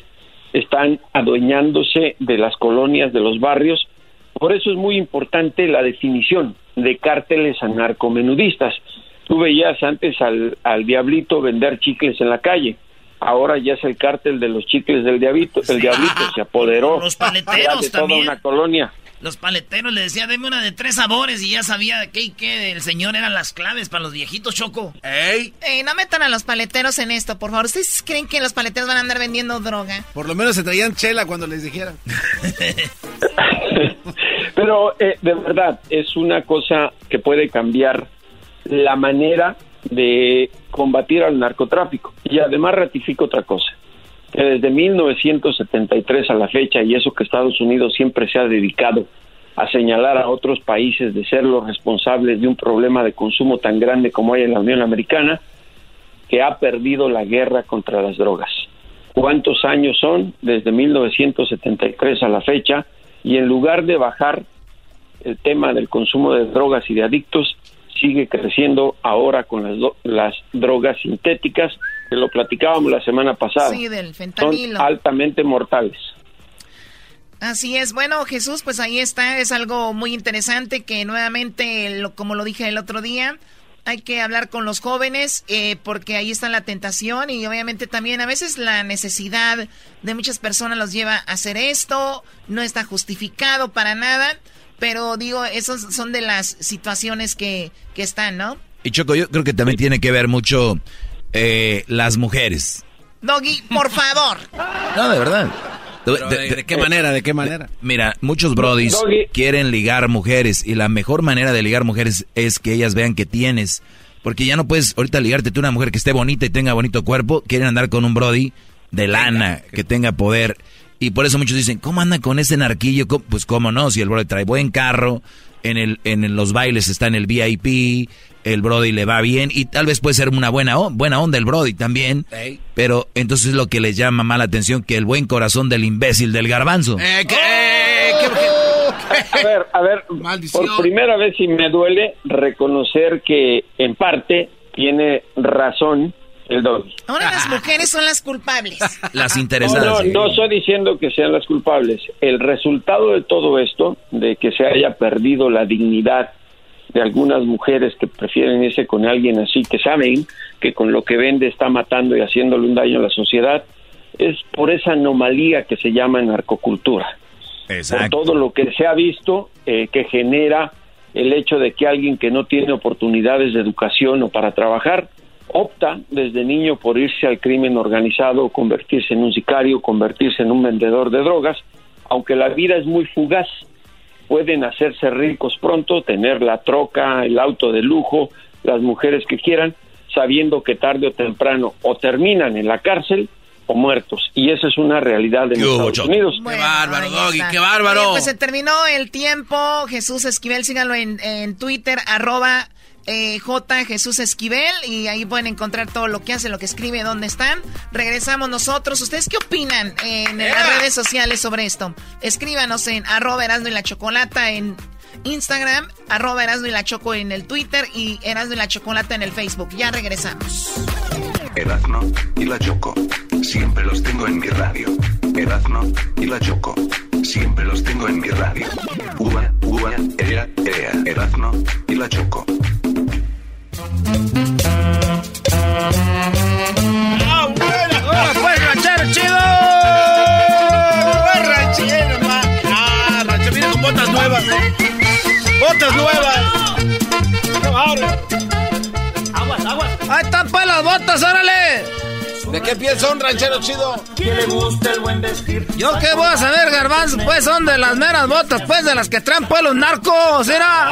están adueñándose de las colonias, de los barrios. Por eso es muy importante la definición de cárteles anarcomenudistas. Tú veías antes al, al diablito vender chicles en la calle ahora ya es el cártel de los chicles del diablito, el diablito se apoderó los paleteros de toda una colonia. Los paleteros le decía, deme una de tres sabores y ya sabía de qué y qué el señor eran las claves para los viejitos, Choco. ¡Ey! Ey, no metan a los paleteros en esto, por favor. ¿Ustedes creen que los paleteros van a andar vendiendo droga? Por lo menos se traían chela cuando les dijeran. Pero eh, de verdad, es una cosa que puede cambiar la manera de combatir al narcotráfico. Y además ratifico otra cosa, que desde 1973 a la fecha, y eso que Estados Unidos siempre se ha dedicado a señalar a otros países de ser los responsables de un problema de consumo tan grande como hay en la Unión Americana, que ha perdido la guerra contra las drogas. ¿Cuántos años son desde 1973 a la fecha? Y en lugar de bajar el tema del consumo de drogas y de adictos, sigue creciendo ahora con las, las drogas sintéticas, que lo platicábamos la semana pasada. Sí, del fentanilo. Son altamente mortales. Así es. Bueno, Jesús, pues ahí está. Es algo muy interesante que nuevamente, como lo dije el otro día, hay que hablar con los jóvenes eh, porque ahí está la tentación y obviamente también a veces la necesidad de muchas personas los lleva a hacer esto. No está justificado para nada. Pero digo, esas son de las situaciones que, que están, ¿no? Y Choco, yo creo que también tiene que ver mucho eh, las mujeres. Doggy, por favor. No, de verdad. ¿De, qué manera? ¿De qué manera? Mira, muchos brodis quieren ligar mujeres y la mejor manera de ligar mujeres es que ellas vean que tienes. Porque ya no puedes ahorita ligarte tú una mujer que esté bonita y tenga bonito cuerpo. Quieren andar con un brody de lana, que tenga poder. Y por eso muchos dicen, ¿cómo anda con ese narquillo? Pues cómo no, si el brody trae buen carro, en, el, en los bailes está en el VIP, el Brody le va bien y tal vez puede ser una buena, buena onda el Brody también. Pero entonces es lo que les llama mala atención que el buen corazón del imbécil del garbanzo. Eh, a ver, a ver, por primera vez y me duele reconocer que en parte tiene razón el Doggy. Ahora las mujeres son las culpables. Las interesadas. No, no, no estoy diciendo que sean las culpables. El resultado de todo esto, de que se haya perdido la dignidad de algunas mujeres que prefieren irse con alguien así, que saben que con lo que vende está matando y haciéndole un daño a la sociedad, es por esa anomalía que se llama narcocultura. Por todo lo que se ha visto eh, que genera el hecho de que alguien que no tiene oportunidades de educación o para trabajar, opta desde niño por irse al crimen organizado, convertirse en un sicario, convertirse en un vendedor de drogas, aunque la vida es muy fugaz pueden hacerse ricos pronto, tener la troca, el auto de lujo, las mujeres que quieran, sabiendo que tarde o temprano o terminan en la cárcel o muertos. Y esa es una realidad de Estados Unidos. qué bárbaro, Doggy, qué bárbaro. pues se terminó el tiempo. Jesús Esquivel, síganlo en, en Twitter, arroba eh, J. Jesús Esquivel y ahí pueden encontrar todo lo que hace, lo que escribe, dónde están. Regresamos nosotros. ¿Ustedes qué opinan en las redes sociales sobre esto? Escríbanos en arroba Erasmo y la Chocolata en Instagram, arroba Erasmo y la Choco en el Twitter y Erasmo y la Chocolata en el Facebook. Ya regresamos. Erasmo y la Choco. Siempre los tengo en mi radio. Erasmo y la Choco. Siempre los tengo en mi radio. Uva, uva, ea, ea. Erasmo y la Choco. ¡Ah, buena! ¡Hola, pues, ranchero chido! ¡Buen ranchero, ma! ¡Ah, ranchero, viene con botas nuevas! ¡Botas nuevas! ¡Aguas, aguas! ¡Ahí están, pues, las botas, órale! ¿De qué piel son, ranchero chido? ¿Quién le gusta el buen vestir? Yo qué voy a saber, garbanzo, pues son de las meras botas, pues de las que traen pues los narcos, ¿era?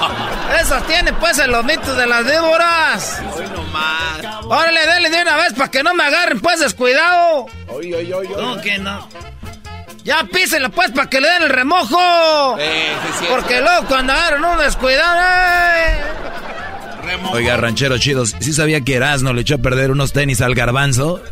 Esas tienen pues el lomito de las víboras. Hoy nomás. Órale, dale de una vez para que no me agarren pues descuidado. Oy, oy, oy, no, que no. Ya písenlo pues para que le den el remojo. Eh, Porque luego cuando agarran un descuidado, eh. Oiga, ranchero chidos, ¿sí sabía que Erasmo le echó a perder unos tenis al garbanzo?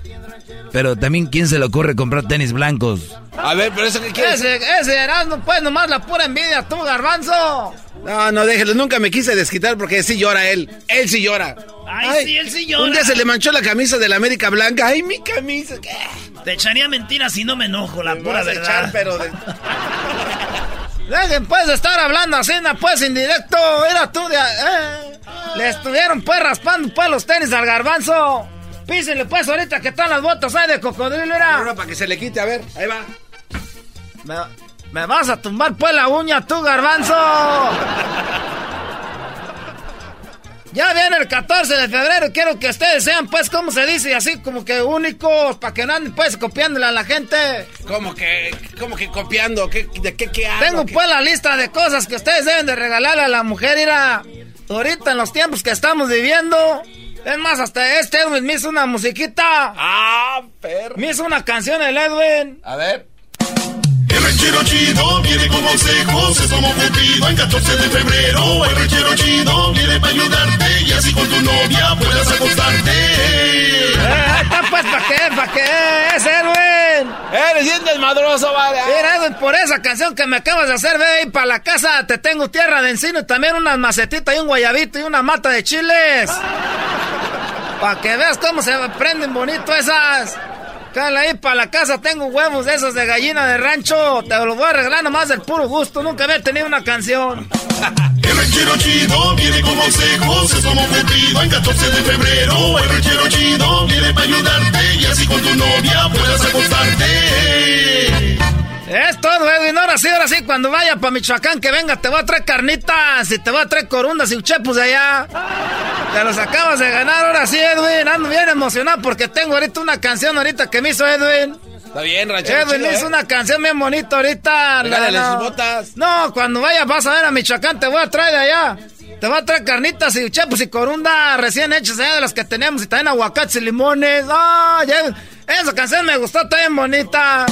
Pero también, ¿quién se le ocurre comprar tenis blancos? A ver, pero eso que quieres. Ese, ese Erasmo, pues nomás la pura envidia, tú, garbanzo. No, no, déjelo, nunca me quise desquitar porque sí llora él. Él sí llora. Ay, sí, él sí llora. Un día se le manchó la camisa de la América Blanca. Ay, mi camisa. ¿qué? Te echaría mentiras si no me enojo, la pura verdad. pero Dejen pues de estar hablando así, pues indirecto. Era tú de. Eh. Le estuvieron pues raspando pues los tenis al garbanzo. Písenle pues ahorita que están las botas ahí de cocodrilo, era. para que se le quite, a ver, ahí va. Me, me vas a tumbar pues la uña tú, garbanzo. Ya viene el 14 de febrero, quiero que ustedes sean, pues, como se dice, así como que únicos, para que no anden, pues, copiándole a la gente. ¿Cómo que, cómo que copiando? ¿Qué, ¿De qué, qué hago? Tengo, pues, la lista de cosas que ustedes deben de regalarle a la mujer, mira, ahorita en los tiempos que estamos viviendo. Es más, hasta este Edwin me hizo una musiquita. Ah, perro. Me hizo una canción el Edwin. A ver. El ranchero chido viene con consejos, es como Cupido en 14 de febrero. El ranchero chido viene para ayudarte y así con tu novia puedas acostarte. Eh, pues, ¿para qué? ¿Para qué? Es Edwin. Eres bien desmadroso, vale. Mira, Edwin, por esa canción que me acabas de hacer, ve, y para la casa te tengo tierra de encino y también unas macetitas y un guayabito y una mata de chiles. Para que veas cómo se prenden bonito esas. Cala ahí para la casa, tengo huevos de esos de gallina de rancho. Te los voy a regalar nomás del puro gusto. Nunca había tenido una canción. El ranchero chido viene con consejos, es como Cupido en 14 de febrero. El ranchero chido viene para ayudarte y así con tu novia puedas acostarte. Es todo, Edwin. Ahora sí, ahora sí, cuando vaya para Michoacán, que venga, te voy a traer carnitas y te voy a traer corundas y uchepos de allá. Te los acabas de ganar, ahora sí, Edwin. Ando bien emocionado porque tengo ahorita una canción ahorita que me hizo Edwin. Está bien, ranchero Edwin hizo ¿eh? una canción bien bonita ahorita. Regálale no. sus botas. No, cuando vayas vas a ver a Michoacán, te voy a traer de allá. Te voy a traer carnitas y chapos y corunda recién hechas allá de las que tenemos y también aguacates y limones. Ah, ya- esa canción me gustó, está bien bonita.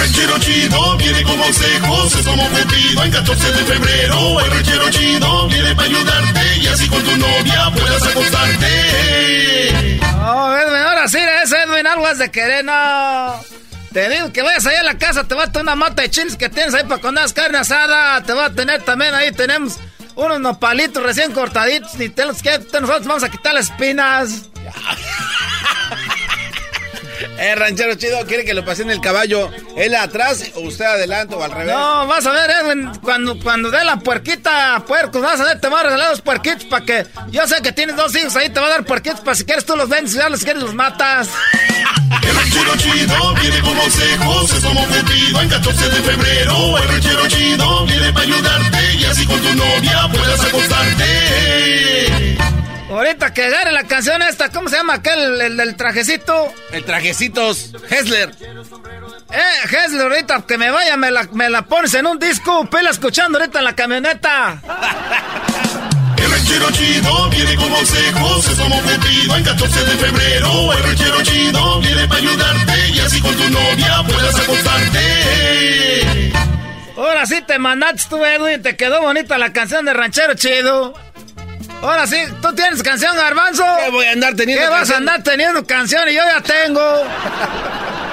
El ranchero chido viene con consejos, es como cumplido en 14 de febrero. El ranchero chido viene para ayudarte y así con tu novia puedas acostarte. Oh, Edwin, ahora sí, es Edwin, algo has de querer, no. Te digo que vayas allá a la casa, te voy a tener una mata de chiles que tienes ahí para cuando hagas carne asada. Te voy a tener también ahí, tenemos unos nopalitos recién cortaditos y te los que nosotros vamos a quitar las espinas. Eh, ranchero chido, ¿quiere que lo pase en el caballo? ¿Él atrás o usted adelante o al revés? No, vas a ver, Edwin, cuando, cuando dé la puerquita a puercos, vas a ver, te va a regalar los puerquitos para que. Yo sé que tienes dos hijos ahí, te va a dar puerquitos para si quieres tú los vendes, si ya los quieres los matas. El ranchero chido viene con consejos, es como en 14 de febrero. El ranchero chido viene para ayudarte y así con tu novia puedas acostarte. Ahorita que agarre la canción esta, ¿cómo se llama aquel, el del trajecito? El trajecitos, Hessler. Eh, Hesler, ahorita que me vaya, me la, me la pones en un disco, pela escuchando ahorita en la camioneta. El ranchero chido viene con consejos, es como cumplido en 14 de febrero. El ranchero chido viene para ayudarte y así con tu novia puedas acostarte. Ahora sí te mandaste tú, Edwin, te quedó bonita la canción de Ranchero Chido. Ahora sí, tú tienes canción, Garbanzo. ¿Qué voy a andar teniendo ¿Qué vas a andar teniendo canción y yo ya tengo?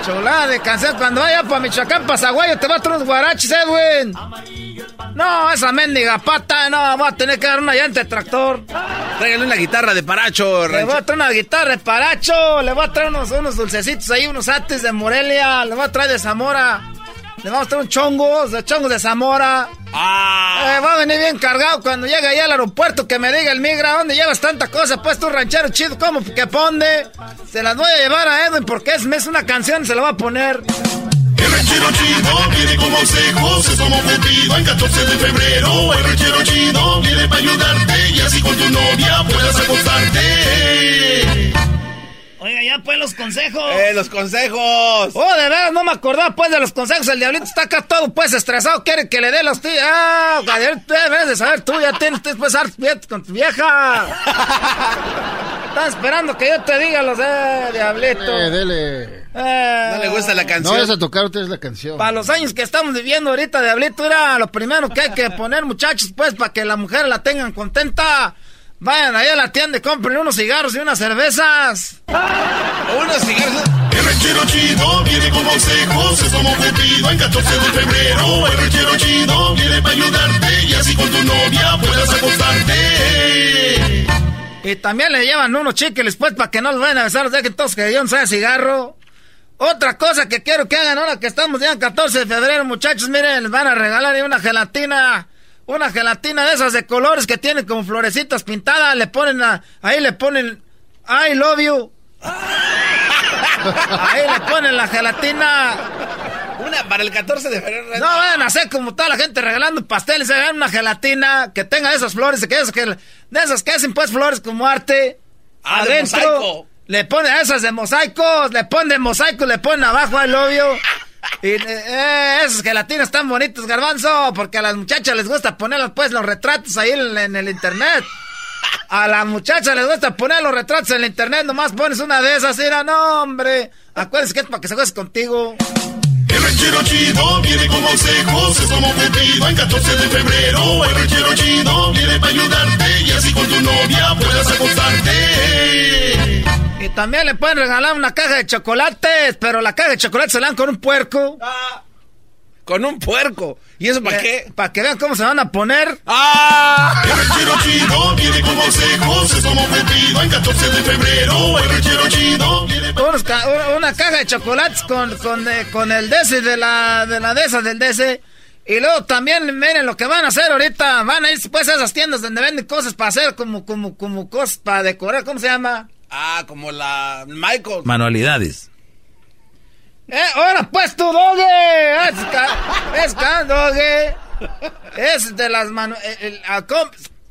Chulada de canción. Cuando vaya para Michoacán, para Zaguayo, te va a traer unos guaraches, Edwin. No, esa mendiga pata, no, voy a tener que dar una llanta de tractor. Tráigale una guitarra de paracho, Le voy ranchero. a traer una guitarra de paracho, le voy a traer unos, unos dulcecitos ahí, unos ates de Morelia, le voy a traer de Zamora. Le vamos a traer un chongos, de chongos de Zamora. Ah. Eh, va a venir bien cargado cuando llegue allá al aeropuerto que me diga el migra, ¿dónde llevas tanta cosa? Pues tú ranchero chido, ¿cómo que ponde? Se las voy a llevar a Edwin porque es, es una canción, se la va a poner. El ranchero chido viene con consejos, es como cumplido en 14 de febrero. El ranchero chido viene para ayudarte y así con tu novia puedas acostarte. Oiga, ya pues los consejos. Eh, los consejos. Oh, de veras, no me acordaba pues de los consejos. El diablito está acá todo pues estresado. Quiere que le dé los tíos. Ah, debes de saber tú, ya tienes que pasar con tu vieja. Están esperando que yo te diga los de diablito. Dele, dele. Eh, No le gusta la No canción. vayas a tocar ustedes la canción. Para los años que estamos viviendo ahorita, Diablito, era lo primero que hay que poner, muchachos, pues, para que la mujer la tengan contenta. Vayan allá a la tienda y compren unos cigarros y unas cervezas. Unos cigarros. El ranchero chido viene con consejos, es como cumplido en 14 de febrero. El ranchero chido viene para ayudarte y así con tu novia puedas acostarte. Y también le llevan unos chicles, pues, para que no los vayan a besar, dejen todos que yo no sea cigarro. Otra cosa que quiero que hagan ahora que estamos ya en 14 de febrero, muchachos, miren, les van a regalar una gelatina. Una gelatina de esas de colores que tienen como florecitas pintadas. Le ponen a, ahí le ponen I love you. Ahí le ponen la gelatina. Una para el 14 de febrero. No vayan a hacer como toda la gente regalando pasteles, hagan una gelatina que tenga esas flores, que esas que, de esas que hacen pues flores como arte. Ah, de mosaico. Le ponen a esas de mosaicos, le ponen de mosaico, le ponen abajo al obvio. Y eh, esas gelatinas están bonitas, garbanzo, porque a las muchachas les gusta poner pues los retratos ahí en, el internet. A las muchachas les gusta poner los retratos en el internet, nomás pones una de esas, mira, no, hombre. Acuérdense que es para que se juegues contigo. El ranchero chido viene con consejos, es como cumplido en 14 de febrero. El ranchero chido viene para ayudarte y así con tu novia puedas acostarte. Y también le pueden regalar una caja de chocolates, pero la caja de chocolates se la dan con un puerco. Con un puerco. ¿Y eso para qué? Para que vean cómo se van a poner. ¡Ah! El ranchero chido viene con consejos, es como en 14 de febrero. El ranchero chido viene una- una caja de chocolates con, con, eh, con el DC de la, de la de del DC. Y luego también, miren lo que van a hacer ahorita. Van a ir pues a esas tiendas donde venden cosas para hacer como, como, como cosas para decorar. ¿Cómo se llama? Ah, como la Michael. Manualidades. Eh, ahora pues tu doge. Es, ca- es ca- doge. Es de las manos.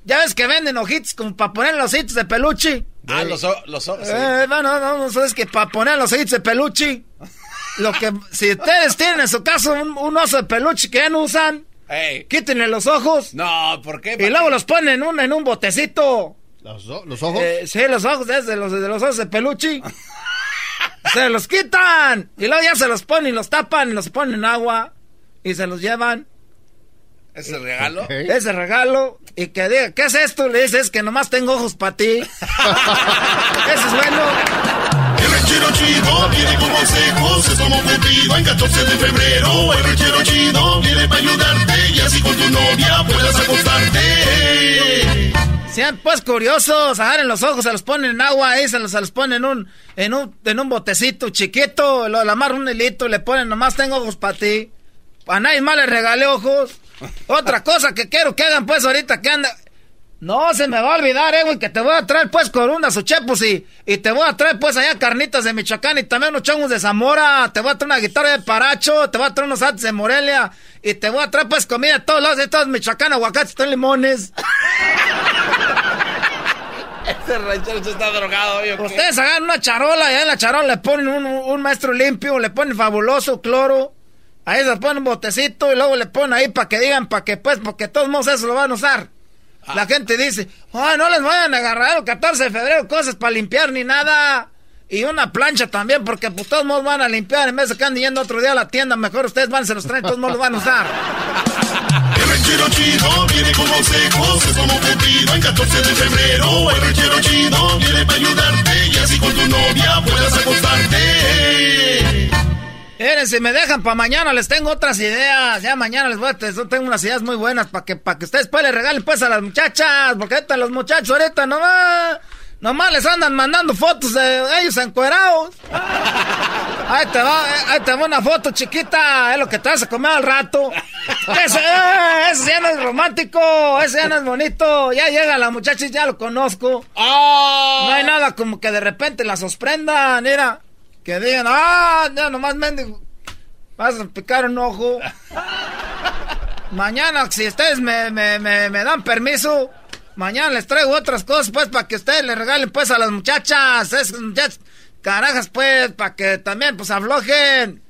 Ya ves que venden ojitos como para poner los ojitos de peluche. Ah, los o- los o- sí. Eh, bueno, no, no, es que para poner los ojitos de peluche. lo que, si ustedes tienen en su casa un, un oso de peluche que ya no usan, quítenle los ojos. No, ¿por qué? Y luego los ponen en un, en un botecito. ¿Los, los ojos? Eh, sí, los ojos de, de los, de los osos de peluche. se los quitan. Y luego ya se los ponen y los tapan y los ponen en agua. Y se los llevan. ¿Ese regalo? Ese regalo. Y que diga, ¿qué es esto? Le dices que nomás tengo ojos para ti. Eso es bueno. El ranchero chido viene con consejos, es como cumplido en 14 de febrero. El ranchero chido viene para ayudarte y así con tu novia puedas acostarte. Sean pues curiosos, agarren los ojos, se los ponen en agua ahí, se los, se los ponen en un, en un, en un botecito chiquito, lo amarran un hilito, le ponen, nomás tengo ojos para ti. A nadie más le regalé ojos. Otra cosa que quiero que hagan pues ahorita que anda. No se me va a olvidar, eh, güey, que te voy a traer pues corundas o chepos y, y te voy a traer pues allá carnitas de Michoacán y también unos chongos de Zamora. Te voy a traer una guitarra de Paracho, te voy a traer unos artes de Morelia y te voy a traer pues comida de todos lados de todos Michoacán, aguacates, tres limones. Este ranchero se está drogado, ¿o qué? Ustedes hagan una charola y en la charola le ponen un, un maestro limpio, le ponen fabuloso cloro. Ahí se ponen un botecito y luego le ponen ahí para que digan, para que pues, porque todos modos eso lo van a usar. La gente dice, ah, no les vayan a agarrar el 14 de febrero cosas para limpiar ni nada. Y una plancha también, porque pues todos modos van a limpiar en vez de que anden yendo otro día a la tienda. Mejor ustedes van, se los traen, todos modos los van a usar. El ranchero chido viene con consejos, es como cumplido en 14 de febrero. El ranchero chido viene para ayudarte y así con tu novia puedas acostarte. Miren, si me dejan para mañana, les tengo otras ideas. Ya mañana les voy a yo tengo unas ideas muy buenas para que, para que ustedes pues le regalen pues a las muchachas. Porque ahorita los muchachos ahorita nomás, nomás les andan mandando fotos de ellos encuerados. Ahí te va, ahí te va una foto chiquita, es lo que te vas a comer al rato. Eso, eh, eso ya no es romántico, eso ya no es bonito. Ya llega la muchacha y ya lo conozco. No hay nada como que de repente la sorprendan, mira. Que digan, ah, ya nomás mendigo. Vas a picar un ojo. mañana, si ustedes me, me, me, me, dan permiso, mañana les traigo otras cosas, pues, para que ustedes le regalen, pues, a las muchachas. Es, muchachas, carajas, pues, para que también, pues, aflojen.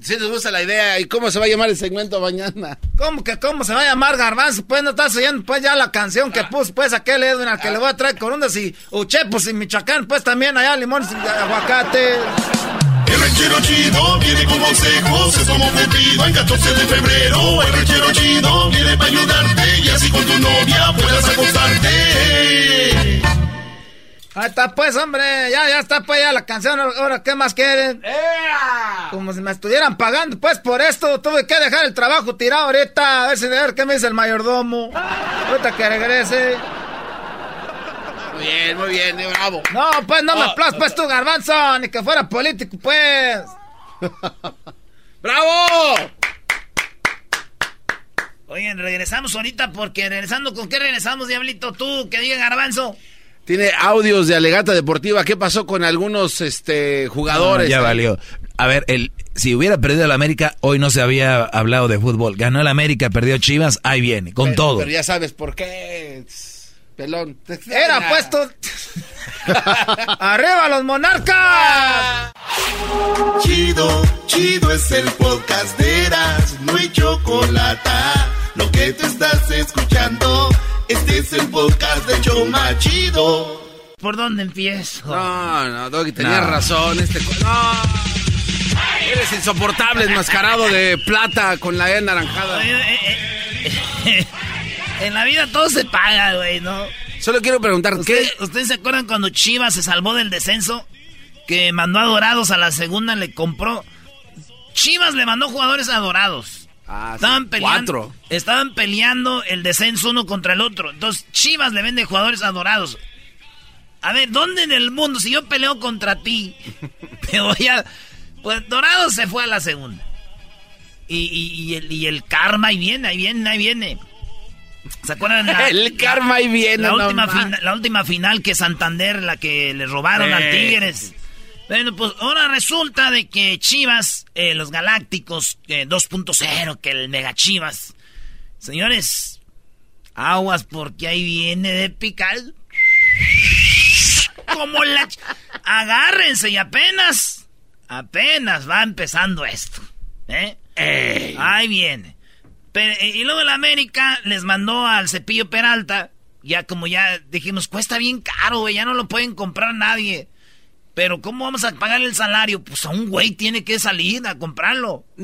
Si nos gusta la idea, ¿y cómo se va a llamar el segmento mañana? ¿Cómo que cómo se va a llamar Garbanzo? Pues no estás oyendo pues ya la canción que puso pues aquel Edwin al que le voy a traer corundas y uchepos y Michoacán, pues también allá limones y aguacate. El ranchero chido viene con consejos, es como cumplido en 14 de febrero. El ranchero chido viene para ayudarte y así con tu novia puedas acostarte. Ahí está pues, hombre, ya, ya está pues ya la canción, ahora ¿qué más quieren? Como si me estuvieran pagando pues por esto, tuve que dejar el trabajo tirado ahorita, a ver si a ver qué me dice el mayordomo. Ahorita que regrese. Muy bien, muy bien, bravo. No, pues no me aplaudas pues tú, garbanzo, ni que fuera político, pues. ¡Bravo! Oigan, regresamos ahorita porque regresando, ¿con qué regresamos, Diablito? Tú, que diga garbanzo. Tiene audios de alegata deportiva. ¿Qué pasó con algunos este, jugadores? No, ya valió. A ver, el, si hubiera perdido el América, hoy no se había hablado de fútbol. Ganó el América, perdió Chivas, ahí viene, con pero, todo. Pero ya sabes por qué. Pelón. Era puesto. ¡Arriba los monarcas! Chido, chido es el podcast de Eras, no hay chocolate. Lo que te estás escuchando, este es el podcast de Choma Chido. ¿Por dónde empiezo? No, no, Doggy, tenías no. razón. Este. No. Eres insoportable, enmascarado de plata con la E naranjada. En la vida todo se paga, güey, ¿no? Solo quiero preguntar, ¿Usted, ¿qué? ¿Ustedes se acuerdan cuando Chivas se salvó del descenso? Que mandó a Dorados a la segunda, le compró. Chivas le mandó jugadores a Dorados. Ah, estaban sí, peleando. Cuatro. Estaban peleando el descenso uno contra el otro. Entonces, Chivas le vende jugadores a Dorados. A ver, ¿dónde en el mundo, si yo peleo contra ti, te voy a. Pues Dorados se fue a la segunda. Y, y, y, el, y el karma ahí viene, ahí viene, ahí viene. ¿Se acuerdan? La, el karma ahí viene. La, última fina, la última final que Santander, la que le robaron Eh. al Tigres. Bueno, pues ahora resulta de que Chivas, eh, los Galácticos eh, 2.0, que el Mega Chivas. Señores, aguas porque ahí viene de picar. Como la... Agárrense y apenas... Apenas va empezando esto. ¿Eh? Ahí viene. Y luego el América les mandó al cepillo Peralta. Ya como ya dijimos, cuesta bien caro, güey. Ya no lo pueden comprar nadie. Pero ¿cómo vamos a pagar el salario? Pues a un güey tiene que salir a comprarlo.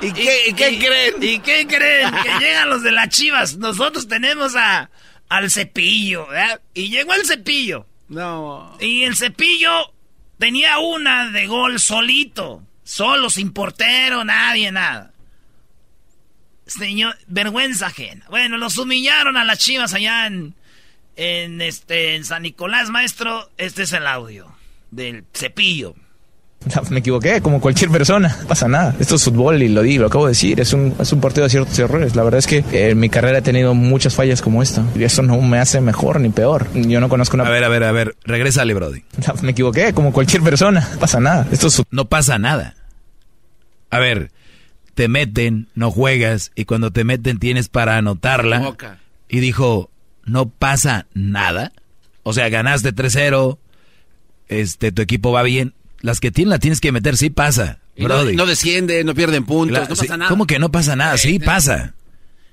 ¿Y qué, creen? ¿Y qué creen? Que llegan los de las chivas. Nosotros tenemos a, al cepillo, ¿verdad? Y llegó el cepillo. No. Y el cepillo tenía una de gol solito. Solo, sin portero, nadie, nada. Señor, vergüenza ajena. Bueno, los humillaron a las chivas allá en, en, este, en San Nicolás, maestro. Este es el audio del cepillo. Me equivoqué, como cualquier persona, no pasa nada. Esto es fútbol y lo digo, lo acabo de decir, es un, es un partido de ciertos errores. La verdad es que eh, en mi carrera he tenido muchas fallas como esta. Y eso no me hace mejor ni peor. Yo no conozco una... A ver, a ver, a ver, regrésale, Brody. Me equivoqué, como cualquier persona, no pasa nada. Esto es... No pasa nada. A ver, te meten, no juegas, y cuando te meten tienes para anotarla. Y dijo, no pasa nada. O sea, ganaste 3-0, este, tu equipo va bien las que tienen la tienes que meter, sí pasa. No, no, desciende, no pierden puntos, no pasa nada. ¿Cómo que no pasa nada? Sí, pasa.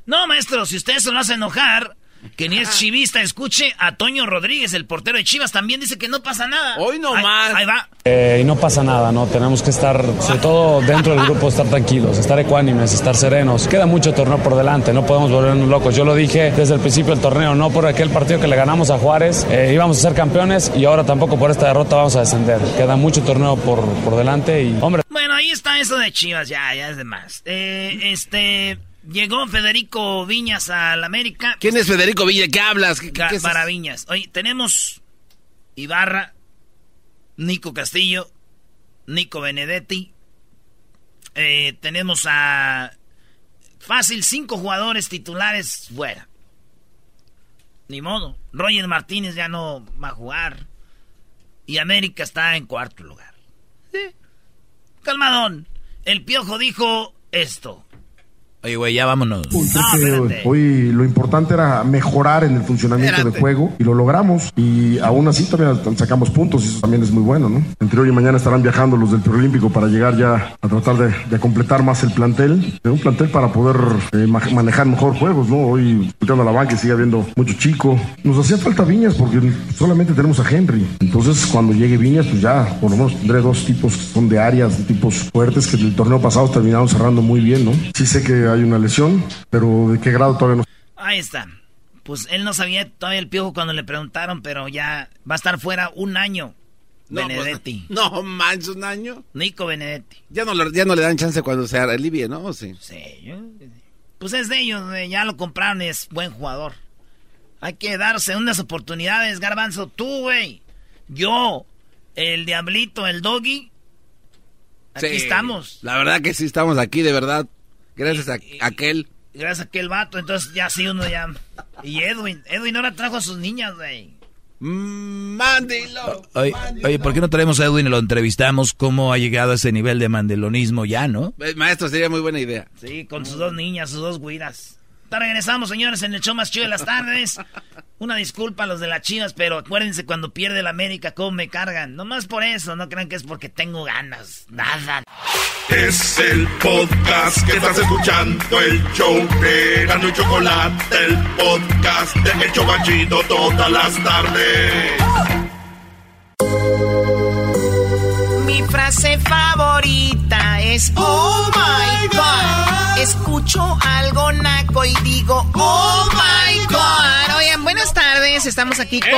No, maestro, si usted se lo hace enojar, que ni es chivista, escuche a Toño Rodríguez, el portero de Chivas, también dice que no pasa nada. Hoy no más. Ahí va. Eh, y no pasa nada, ¿no? Tenemos que estar, sobre todo dentro del grupo, estar tranquilos, estar ecuánimes, estar serenos. Queda mucho torneo por delante, no podemos volvernos locos. Yo lo dije desde el principio del torneo, no por aquel partido que le ganamos a Juárez, eh, íbamos a ser campeones y ahora tampoco por esta derrota vamos a descender. Queda mucho torneo por, por delante y, hombre. Bueno, ahí está eso de Chivas, ya, ya es de más. Eh, este. Llegó Federico Viñas al América. ¿Quién es Federico Viñas? ¿Qué hablas? para Viñas. Oye, tenemos Ibarra, Nico Castillo, Nico Benedetti. Eh, tenemos a fácil cinco jugadores titulares fuera. Ni modo. Roger Martínez ya no va a jugar. Y América está en cuarto lugar. Calmadón. El piojo dijo esto. Oye, güey, ya vámonos. hoy lo importante era mejorar en el funcionamiento del juego y lo logramos. Y aún así también sacamos puntos y eso también es muy bueno, ¿no? Entre hoy y mañana estarán viajando los del Preolímpico para llegar ya a tratar de, completar más el plantel. un plantel para poder eh, manejar mejor juegos, ¿no? Hoy, escuchando a la banca, sigue habiendo mucho chico. Nos hacía falta Viñas porque solamente tenemos a Henry. Entonces, cuando llegue Viñas, pues ya por lo menos tendré dos tipos que son de áreas, de tipos fuertes que el torneo pasado terminaron cerrando muy bien, ¿no? Sí sé que hay una lesión, pero ¿de qué grado todavía no? Ahí está. Pues él no sabía todavía el piojo cuando le preguntaron, pero ya va a estar fuera un año. No, pues, Benedetti. no, manches, un año. Nico Benedetti. Ya no, ya no le dan chance cuando se alivie, ¿no? Sí. Sí, pues es de ellos, ya lo compraron y es buen jugador. Hay que darse unas oportunidades, Garbanzo. Tú, güey. Yo, el Diablito, el Doggy. Aquí estamos. La verdad que sí estamos aquí, de verdad. Gracias a aquel. Gracias a aquel vato, entonces ya sí uno ya. Y Edwin, Edwin ahora trajo a sus niñas, güey. Mm, mándelo. Oye, oye, ¿por qué no traemos a Edwin y lo entrevistamos? ¿Cómo ha llegado a ese nivel de mandelonismo ya, no? Eh, maestro, sería muy buena idea. Sí, con sus dos niñas, sus dos guiras. Regresamos, señores, en el show más chido de las tardes. Una disculpa a los de las chivas, pero acuérdense cuando pierde la América, cómo me cargan. Nomás por eso, no crean que es porque tengo ganas. Nada. Es el podcast que estás escuchando, el show de Gano y Chocolate, el podcast de El Chobachito todas las tardes. Mi frase favorita es Oh my God. Escucho algo naco y digo Oh my God. Oigan, buenas tardes. Estamos aquí con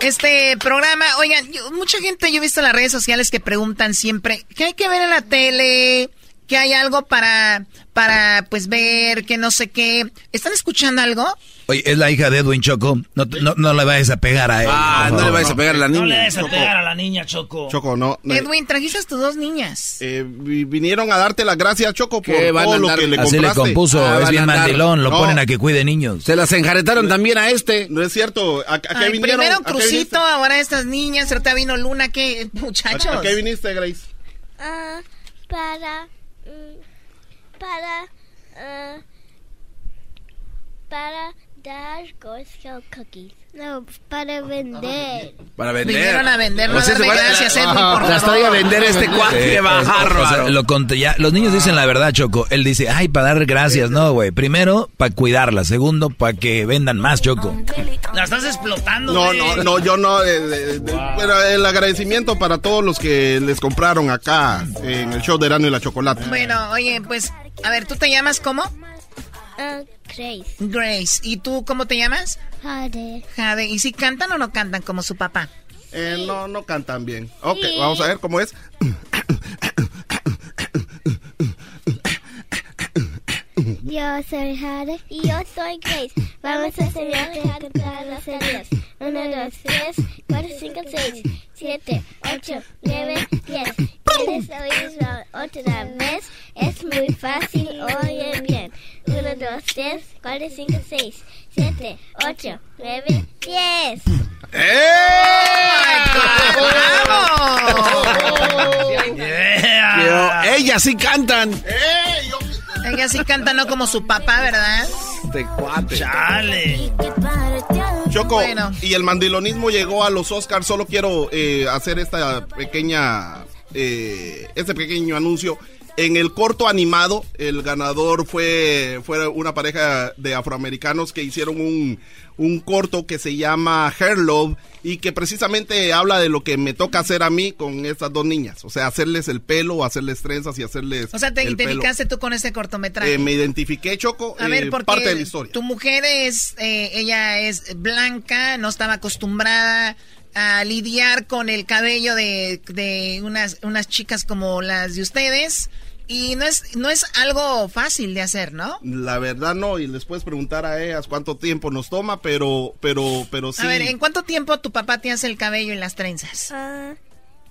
este programa. Oigan, mucha gente yo he visto en las redes sociales que preguntan siempre qué hay que ver en la tele, que hay algo para para pues ver, que no sé qué. ¿Están escuchando algo? Oye, es la hija de Edwin Choco. No, no, no le vayas a pegar a él. Ah, no le vayas a pegar a la niña. No le vayas a pegar a la niña, Choco. Choco, no. Edwin, trajiste a tus dos niñas. Eh, vinieron a darte las gracias, Choco, por todo lo que le compraste. Así le compuso, ah, es bien mandilón, lo ponen a que cuide niños. Se las enjaretaron también a este. No es cierto. ¿A, qué vinieron? Primero Crucito, ahora estas niñas, ahorita vino Luna, ¿qué, muchachos? ¿A, qué viniste, Grace? Ah, para... Para... Uh, para dar Girl Scout cookies. No, para vender. Para vender. Vinieron a vender, no O sea, darme se va- gracias, Edwin, por O sea, está ahí a vender este cuate, qué o sea, o sea, bárbaro. lo conté ya. Los niños dicen la verdad, Choco. Él dice, ay, para dar gracias. No, güey. Primero, para cuidarla. Segundo, para que vendan más, Choco. La estás explotando, No, no, no, yo no. eh, eh, eh, Pero el agradecimiento para todos los que les compraron acá en el show de Erano y la Chocolate. Bueno, oye, pues, a ver, ¿tú te llamas cómo? Ah, Grace. Grace. ¿Y tú cómo te llamas? Jade. Jade. ¿Y si cantan o no cantan como su papá? Eh, no, no cantan bien. Ok, Sí. vamos a ver cómo es. Yo soy Jade. Y yo soy Grace. Vamos a enseñarte a cantar las series. 1, 2, 3, 4, 5, 6, 7, 8, 9, 10. ¿Quieres oírlo otra vez? Es muy fácil, oye bien. 1, 2, 3, 4, 5, 6, 7, 8, 9, 10. Pero ellas sí cantan. Ella sí canta no como su papá, ¿verdad? Este cuate. Chale. Choco, Bueno. y el mandilonismo llegó a los Oscars. Solo quiero eh, hacer esta pequeña, eh, este pequeño anuncio. En el corto animado, el ganador fue, fue una pareja de afroamericanos que hicieron un, un corto que se llama Hair Love y que precisamente habla de lo que me toca hacer a mí con estas dos niñas. O sea, hacerles el pelo, hacerles trenzas y hacerles O sea, te identificaste tú con este cortometraje. Eh, me identifiqué, Choco, A eh, ver, porque parte de la historia. tu mujer es, eh, ella es blanca, no estaba acostumbrada a lidiar con el cabello de, de unas, unas chicas como las de ustedes. Y no es, no es algo fácil de hacer, ¿no? La verdad no, y les puedes preguntar a ellas cuánto tiempo nos toma, pero, pero, pero sí. A ver, ¿en cuánto tiempo tu papá te hace el cabello y las trenzas? Ah,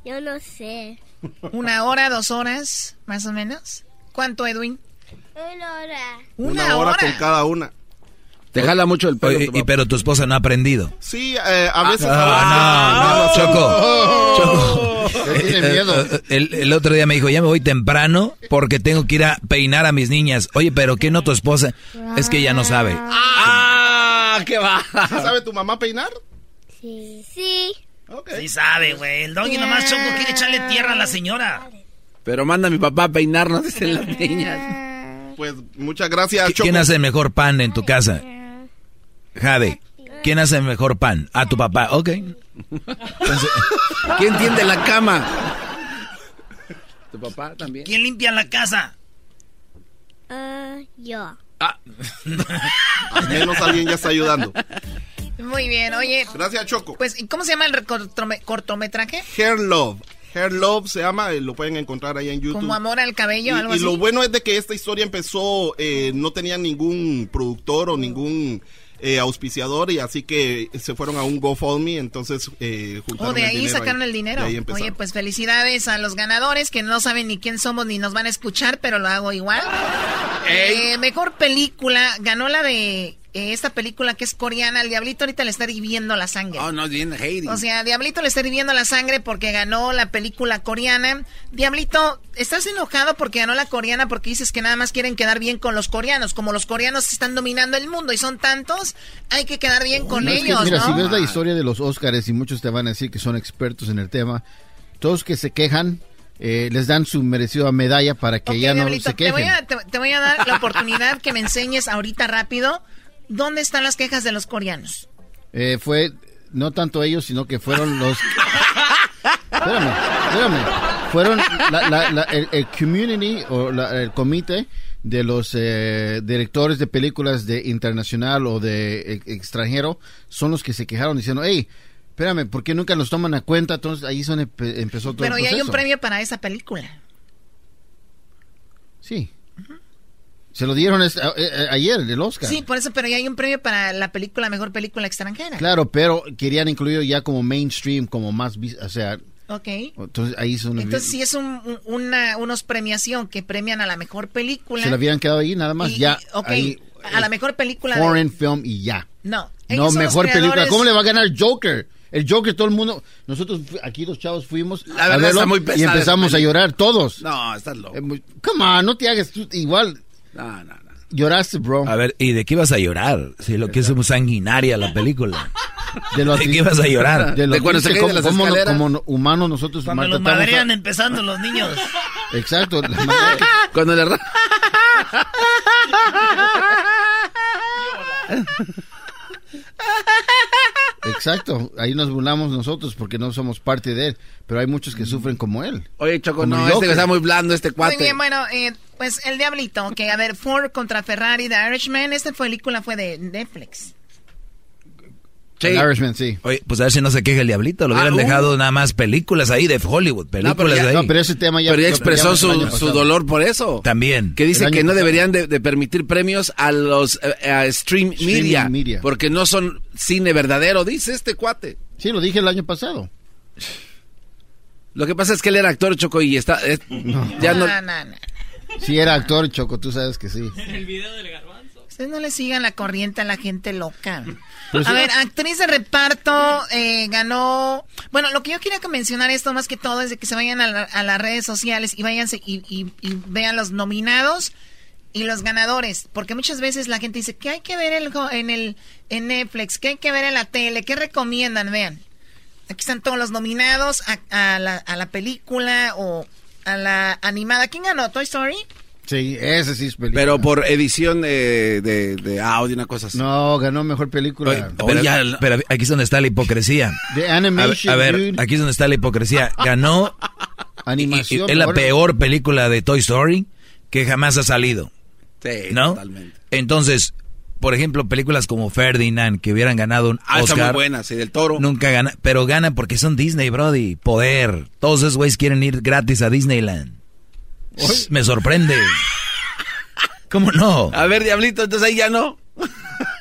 yo no sé. ¿Una hora, dos horas, más o menos? ¿Cuánto, Edwin? Una hora. Una, hora, hora. con cada una. Te jala mucho el pelo. Oye, tu y, pero tu esposa no ha aprendido. Sí, eh, a veces. Ah, no, no, Choco. Choco. tiene miedo. Eh, eh, El, el otro día me dijo, ya me voy temprano porque tengo que ir a peinar a mis niñas. Oye, pero ¿qué no tu esposa? Es que ella no sabe. ¡Ah! ¡Qué va! ¿Sí ¿Sabe tu mamá peinar? Sí. Sí. Sí sabe, güey. El doggy nomás choco quiere echarle tierra a la señora. Pero manda a mi papá a peinarnos, dicen las niñas. Pues muchas gracias, Choco. ¿Quién hace el mejor pan en tu casa? Jade. ¿Quién hace el mejor pan? A tu papá. Ok. Entonces, ¿Quién tiende la cama? ¿Tu papá también? ¿Quién limpia la casa? Ah, yo. Al menos alguien ya está ayudando. Muy bien, oye. Gracias, Choco. Pues, ¿y ¿cómo se llama el cortome- cortometraje? Hair Love. Hair Love se llama, eh, lo pueden encontrar ahí en YouTube. Como amor al cabello, Y, algo y así. lo bueno es de que esta historia empezó, eh, no tenía ningún productor o ningún eh, auspiciador y así que se fueron a un GoFundMe, entonces eh, juntaron Oh, de el ahí dinero sacaron el dinero. Oye, pues felicidades a los ganadores que no saben ni quién somos ni nos van a escuchar, pero lo hago igual. Eh, mejor película, ganó la de eh, esta película que es coreana. El Diablito ahorita le está hirviendo la sangre. Oh, no, bien hating. O sea, Diablito le está hirviendo la sangre porque ganó la película coreana. Diablito, ¿estás enojado porque ganó la coreana porque dices que nada más quieren quedar bien con los coreanos? Como los coreanos están dominando el mundo y son tantos, hay que quedar bien con No, es que, ellos, mira, ¿no? si ves la historia de los Óscares y muchos te van a decir que son expertos en el tema, todos que se quejan eh, les dan su merecida medalla para que ya no Diablito, se te quejen. voy, a, te, te voy a dar la oportunidad que me enseñes ahorita rápido dónde están las quejas de los coreanos. Eh, fue no tanto ellos, sino que fueron los... espérame, espérame. Fueron la- la- la- el, el community o la- el comité de los eh, directores de películas de internacional o de e- extranjero son los que se quejaron diciendo, hey, espérame, ¿por qué nunca nos toman a cuenta? Entonces ahí son, empezó todo Pero el ya hay un proceso. premio para esa película. Sí. Se lo dieron es- a- a- ayer, el Oscar. Sí, por eso, pero ya hay un premio para la película, mejor película extranjera. Claro, pero querían incluirlo ya como mainstream, como más, o sea, Ok. entonces ahí son Entonces sí es un, un- una unos premiación que premian a la mejor película. se le habían quedado ahí nada más, Y- ya. ok, ahí, a la mejor película. de- foreign film y ya. No. No, mejor película. ¿Cómo le va a ganar Joker? El Joker, todo el mundo, nosotros aquí los chavos fuimos La a verdad verlo está muy y empezamos a llorar todos. No, estás loco. Eh, Come on, no te hagas tú igual. No, no, no. lloraste, bro. A ver, ¿y de qué ibas a llorar? Si lo que es sanguinaria la película. De, lo ¿De qué ibas a llorar? De, lo De cuando se caen de las como, escaleras. como humanos nosotros Cuando los maltratamos a- madrean empezando los niños. Exacto. Cuando le... Exacto. Ahí nos burlamos nosotros porque no somos parte de él. Pero hay muchos que sufren como él. Oye, Choco, Como no, este Joker. está muy blando, este Muy cuate. bien, bueno, eh, pues el Diablito, que a ver, Ford contra Ferrari, The Irishman, esta película fue de Netflix. El Irishman, sí. Oye, pues a ver si no se queja el diablito. Lo Ah, hubieran uh. dejado nada más películas ahí de Hollywood. Películas ya- de ahí. No, pero ese tema ya... Pero ya expresó el su, su dolor por eso. También. Que dice El que no deberían de, de permitir premios a los eh, a stream Streaming media, media. porque no son cine verdadero, dice este cuate. Sí, lo dije el año pasado. Lo que pasa es que él era actor Choco y está es- ya no No, no, no. Sí, era actor, Choco, tú sabes que sí. Ustedes no le sigan la corriente a la gente loca. Pero a sí- ver, actriz de reparto eh, ganó. Bueno, lo que yo quería que mencionar esto más que todo es de que se vayan a, la- a las redes sociales y váyanse y, y- y vean los nominados y los ganadores, porque muchas veces la gente dice que hay que ver el, en el en Netflix, que hay que ver en la tele, ¿qué recomiendan? Vean, aquí están todos los nominados a, a la, a la película o a la animada. ¿Quién ganó? Toy Story. Sí, ese sí es película. pero por edición de, de, de audio una cosa así. No, ganó mejor película. Oye, pero, pero aquí es donde está la hipocresía. De A, animation, a ver, dude. aquí es donde está la hipocresía. Ganó. Animación, y- y es la peor película de Toy Story que jamás ha salido. Sí, ¿No? totalmente. Entonces, por ejemplo, películas como Ferdinand, que hubieran ganado un Ah, está muy Oscar. buena, sí, del toro. Nunca gana, pero gana porque son Disney, Brody. Poder. Todos esos güeyes quieren ir gratis a Disneyland. Me sorprende. ¿Cómo no? A ver, Diablito, entonces ahí ya no.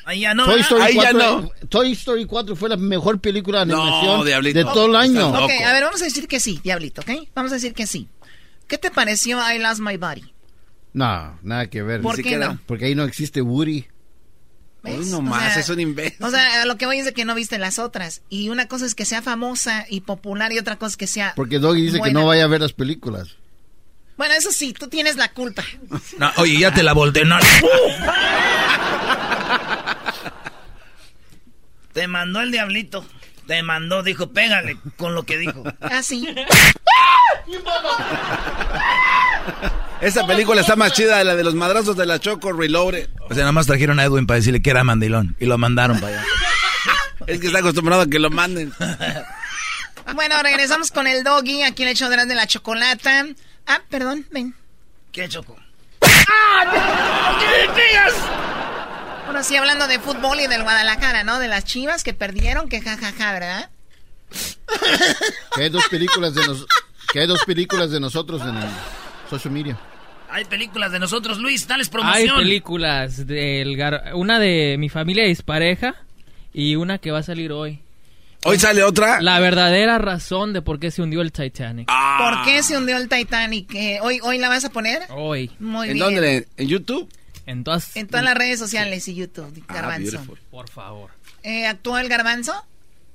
Ahí ya no. Toy. Story, Ahí ya 4, no. Toy Story 4 fue la mejor película de No, animación Diablito. de todo el año. Ok, a ver, vamos a decir que sí, Diablito, ¿ok? Vamos a decir que sí. ¿Qué te pareció I Lost My Body? No, nada que ver. ¿Por Ni qué siquiera- no? Porque ahí no existe Woody. Hoy ¿Ves? no O más, sea, es un imbécil. O sea, lo que voy es de que no viste las otras. Y una cosa es que sea famosa y popular y otra cosa es que sea... Porque Doggy dice que no vaya a ver las películas. Bueno, eso sí, tú tienes la culpa. No, oye, ya te la volteé. No. Te mandó el diablito. Te mandó, dijo, pégale con lo que dijo. Ah, sí. Esa película está más chida de la de los madrazos de la Choco Reloaded. O sea, nada más trajeron a Edwin para decirle que era mandilón. Y lo mandaron para allá. Es que está acostumbrado a que lo manden. Bueno, regresamos con el doggy. Aquí le echo detrás de la chocolata. Ah, perdón, ven. ¿Qué choco? Bueno, sí, hablando de fútbol y del Guadalajara, ¿no? De las chivas que perdieron, que jajaja, ¿verdad? Que hay dos películas de nos- que hay dos películas de nosotros en el social media. Hay películas de nosotros, Luis, dales Hay promoción. películas, del gar- una de mi familia dispareja y una que va a salir hoy. ¿Hoy sale otra? La verdadera razón de por qué se hundió el Titanic. ¿Por qué se hundió el Titanic? Eh, ¿hoy, ¿Hoy la vas a poner? Hoy. Muy ¿En bien. dónde? ¿En YouTube? En todas, En todas las redes sociales y YouTube, Ah, Garbanzo. beautiful. Por favor. Eh, ¿Actuó el Garbanzo?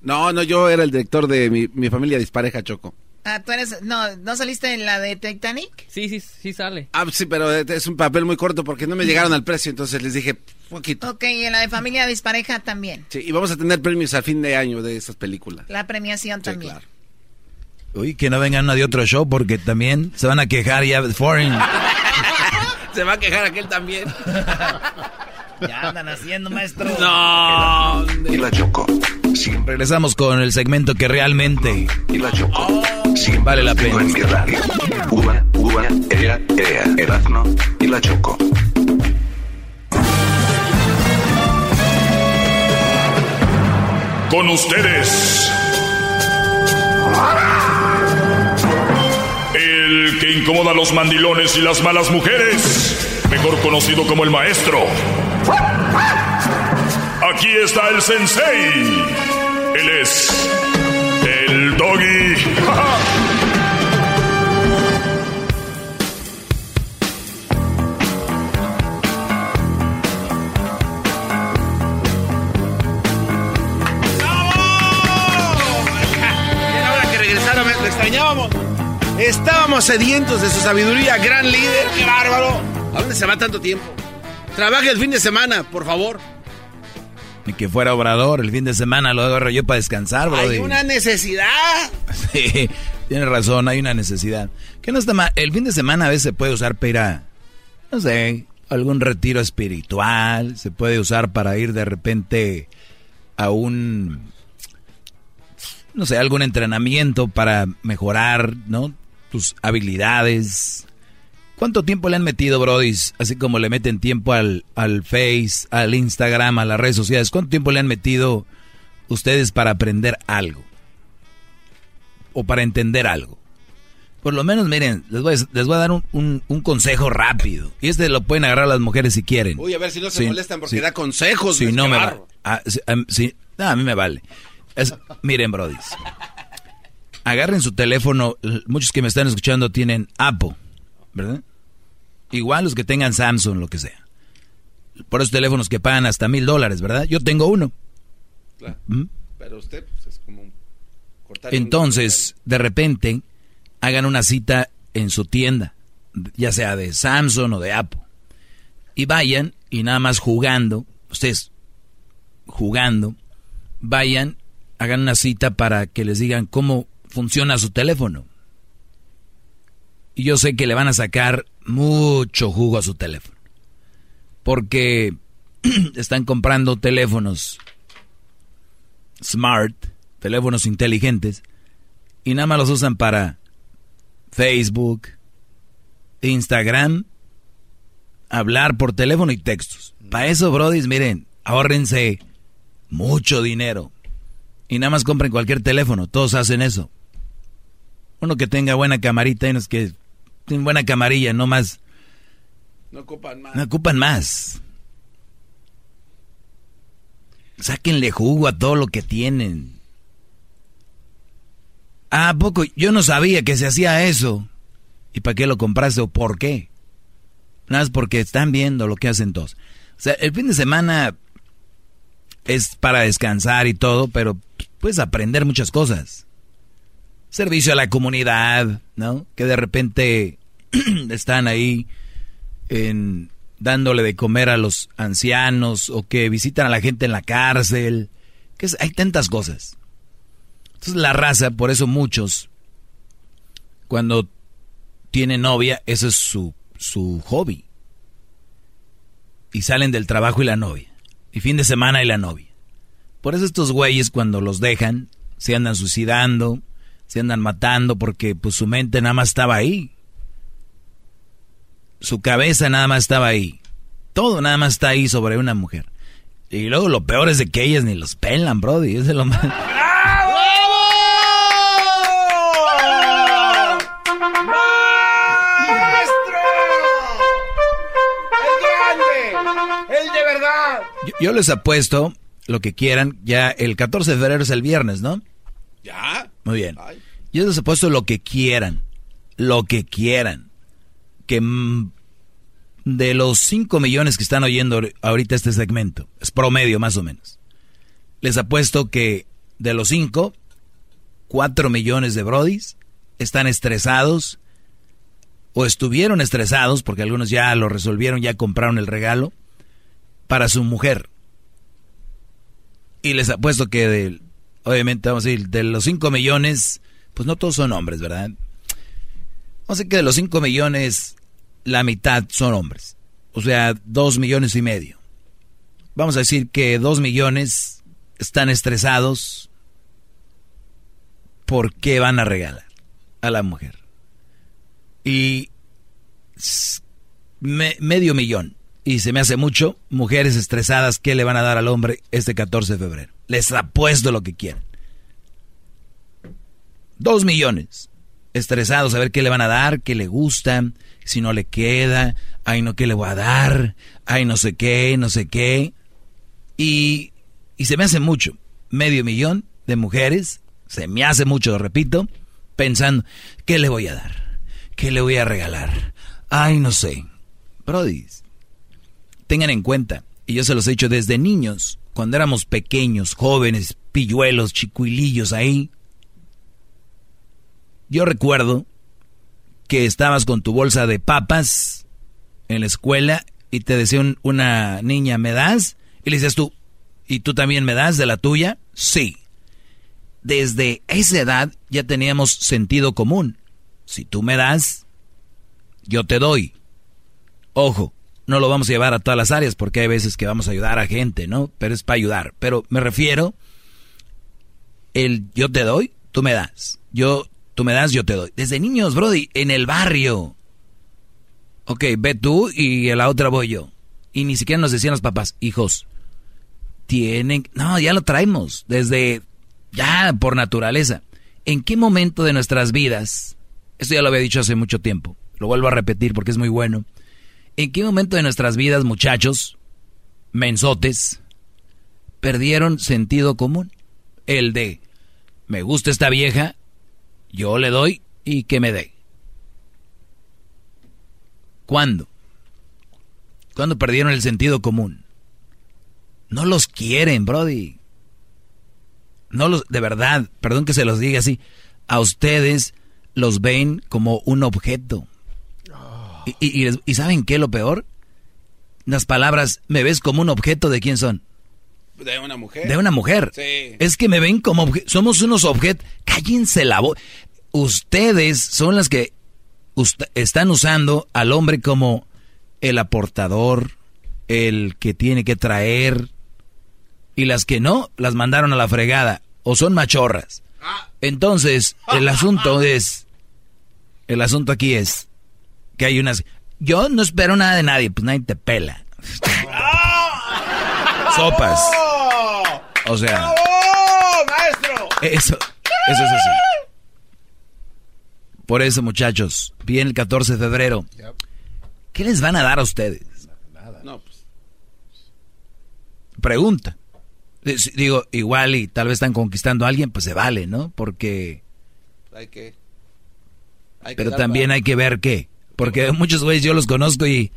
No, no, yo era el director de mi, mi familia dispareja Choco. Ah, tú eres... No, ¿no saliste en la de Titanic? Sí, sí, sí sale. Ah, sí, pero es un papel muy corto porque no me llegaron al precio, entonces les dije, poquito. Ok, y en la de Familia Dispareja también. Sí, y vamos a tener premios al fin de año de esas películas. La premiación también. claro. Uy, que no vengan de otro show porque también se van a quejar ya de Foreign. Se va a quejar aquel también. Ya andan haciendo, maestro. No. Y la Choco. Siempre, Regresamos con el segmento que realmente y la Choco. Siempre vale la pena. en mi radio. Uva, uva, ea, ea, Erazno y la Choco. Con ustedes. El que incomoda a los mandilones y las malas mujeres. Mejor conocido como el maestro. Aquí está el sensei. Él es. El doggy. Estábamos sedientos de su sabiduría, gran líder, qué bárbaro. ¿A dónde se va tanto tiempo? Trabaje el fin de semana, por favor. Ni que fuera obrador, el fin de semana lo agarro yo para descansar, bro. Hay una necesidad. Sí, tienes razón, hay una necesidad. Que no está mal. El fin de semana a veces se puede usar para ir a, no sé, algún retiro espiritual. Se puede usar para ir de repente a un, no sé, algún entrenamiento para mejorar, ¿no? Tus habilidades. ¿Cuánto tiempo le han metido, Brody? Así como le meten tiempo al, al Face, al Instagram, a las redes sociales. ¿Cuánto tiempo le han metido ustedes para aprender algo? O para entender algo. Por lo menos, miren, les voy a, les voy a dar un, un, consejo rápido. Y este lo pueden agarrar las mujeres si quieren. Uy, a ver si no se molestan porque da consejos. Si no me va, a, a mí me vale. miren, Brody. Agarren su teléfono. Muchos que me están escuchando tienen Apple ¿verdad? Igual los que tengan Samsung, lo que sea. Por esos teléfonos que pagan hasta mil dólares, ¿verdad? Yo tengo uno. Claro. ¿Mm? Pero usted pues, es como Entonces, de repente, hagan una cita en su tienda, ya sea de Samsung o de Apple. Y vayan y nada más jugando, ustedes jugando, vayan, hagan una cita para que les digan cómo funciona su teléfono. Y yo sé que le van a sacar mucho jugo a su teléfono. Porque están comprando teléfonos smart, teléfonos inteligentes, y nada más los usan para Facebook, Instagram, hablar por teléfono y textos. Para eso, brodis, miren, ahórrense mucho dinero. Y nada más compren cualquier teléfono, todos hacen eso. Uno que tenga buena camarita y es que tienen buena camarilla, no más. No ocupan más. No ocupan más. Sáquenle jugo a todo lo que tienen. ¿A poco? Yo no sabía que se hacía eso. ¿Y para qué lo compraste o por qué? Nada más porque están viendo lo que hacen todos. O sea, el fin de semana es para descansar y todo, pero puedes aprender muchas cosas servicio a la comunidad, ¿no? Que de repente están ahí en, dándole de comer a los ancianos o que visitan a la gente en la cárcel. Que hay tantas cosas. Entonces la raza, por eso muchos, cuando tienen novia, ese es su, su hobby. Y salen del trabajo y la novia. Y fin de semana y la novia. Por eso estos güeyes cuando los dejan, se andan suicidando, se andan matando porque pues su mente nada más estaba ahí. Su cabeza nada más estaba ahí. Todo nada más está ahí sobre una mujer. Y luego lo peor es de que ellas ni los pelan, Brody. Es de lo más... ¡El! ¡El de verdad! Yo, yo les apuesto lo que quieran. Ya el 14 de febrero es el viernes, ¿no? ¿Ya? Muy bien. Yo les he puesto lo que quieran. Lo que quieran. Que de los 5 millones que están oyendo ahorita este segmento, es promedio más o menos. Les apuesto que de los 5, 4 millones de brodis están estresados o estuvieron estresados porque algunos ya lo resolvieron, ya compraron el regalo para su mujer. Y les apuesto que del obviamente, vamos a decir, de los 5 millones, pues no todos son hombres, ¿verdad? Vamos a decir que de los 5 millones, la mitad son hombres. O sea, 2 millones y medio. Vamos a decir que 2 millones están estresados. ¿Por qué van a regalar a la mujer? Y medio millón. Y se me hace mucho, mujeres estresadas, ¿qué le van a dar al hombre este 14 de febrero? Les apuesto lo que quieran. Dos millones. Estresados a ver qué le van a dar, qué le gusta, si no le queda, ay no, qué le voy a dar, ay no sé qué, no sé qué. Y, y se me hace mucho. Medio millón de mujeres, se me hace mucho, repito, pensando, ¿qué le voy a dar? ¿Qué le voy a regalar? Ay, no sé. Brody, tengan en cuenta, y yo se los he dicho desde niños, cuando éramos pequeños, jóvenes, pilluelos, chicuilillos ahí, yo recuerdo que estabas con tu bolsa de papas en la escuela y te decía un- una niña, ¿me das? Y le dices tú, ¿y tú también me das de la tuya? Sí. Desde esa edad ya teníamos sentido común. Si tú me das, yo te doy. Ojo, no lo vamos a llevar a todas las áreas porque hay veces que vamos a ayudar a gente, ¿no? Pero es para ayudar. Pero me refiero, el yo te doy, tú me das. Yo, tú me das, yo te doy. Desde niños, Brody, en el barrio. Ok, ve tú y en la otra voy yo. Y ni siquiera nos decían los papás, hijos, tienen... No, ya lo traemos, desde... Ya, por naturaleza. ¿En qué momento de nuestras vidas, esto ya lo había dicho hace mucho tiempo, lo vuelvo a repetir porque es muy bueno, ¿en qué momento de nuestras vidas, muchachos, mensotes, perdieron sentido común? El de, me gusta esta vieja, yo le doy y que me dé. ¿Cuándo? ¿Cuándo perdieron el sentido común? No los quieren, Brody. No los, de verdad, perdón que se los diga así, a ustedes los ven como un objeto. Y, y- y les- ¿y ¿saben qué es lo peor? Las palabras, me ves como un objeto de quién son. De una mujer. De una mujer. Sí. Es que me ven como somos unos objetos. Cállense la voz. Ustedes son las que están usando al hombre como el aportador, el que tiene que traer. Y las que no, las mandaron a la fregada. O son machorras. Entonces, el asunto es. El asunto aquí es que hay unas. Yo no espero nada de nadie, pues nadie te pela. Sopas. O sea, ¡Oh, maestro! eso, eso es así. Por eso, muchachos, viene el 14 de febrero. ¿Qué les van a dar a ustedes? No, pues. Pregunta. Eh, Digo, igual y tal vez están conquistando a alguien, pues se vale, ¿no? Porque... Hay que. hay que Pero también para- hay que ver qué. Porque muchos güeyes yo los conozco y,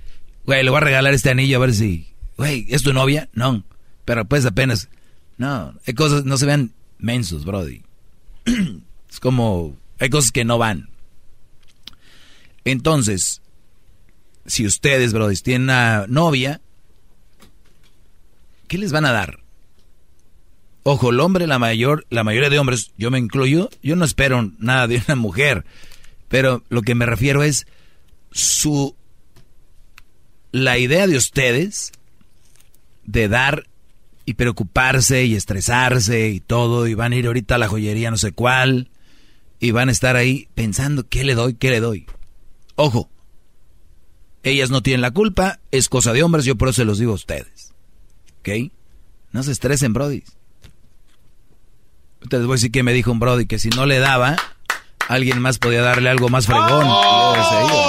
güey, le voy a regalar este anillo a ver si, güey, ¿es tu novia? No. Pero pues apenas, no, hay cosas, no se vean mensos, brody. es como, hay cosas que no van. Entonces, si ustedes, brody, tienen una novia, ¿qué les van a dar? Ojo, el hombre, la mayor, la mayoría de hombres, yo me incluyo, yo no espero nada de una mujer, pero lo que me refiero es su la idea de ustedes de dar y preocuparse y estresarse y todo y van a ir ahorita a la joyería no sé cuál y van a estar ahí pensando qué le doy, qué le doy. Ojo, ellas no tienen la culpa, es cosa de hombres, yo por eso se los digo a ustedes. ¿Ok? No se estresen, Brody. Ustedes voy a decir que me dijo un Brody que si no le daba, alguien más podía darle algo más fregón. Iba.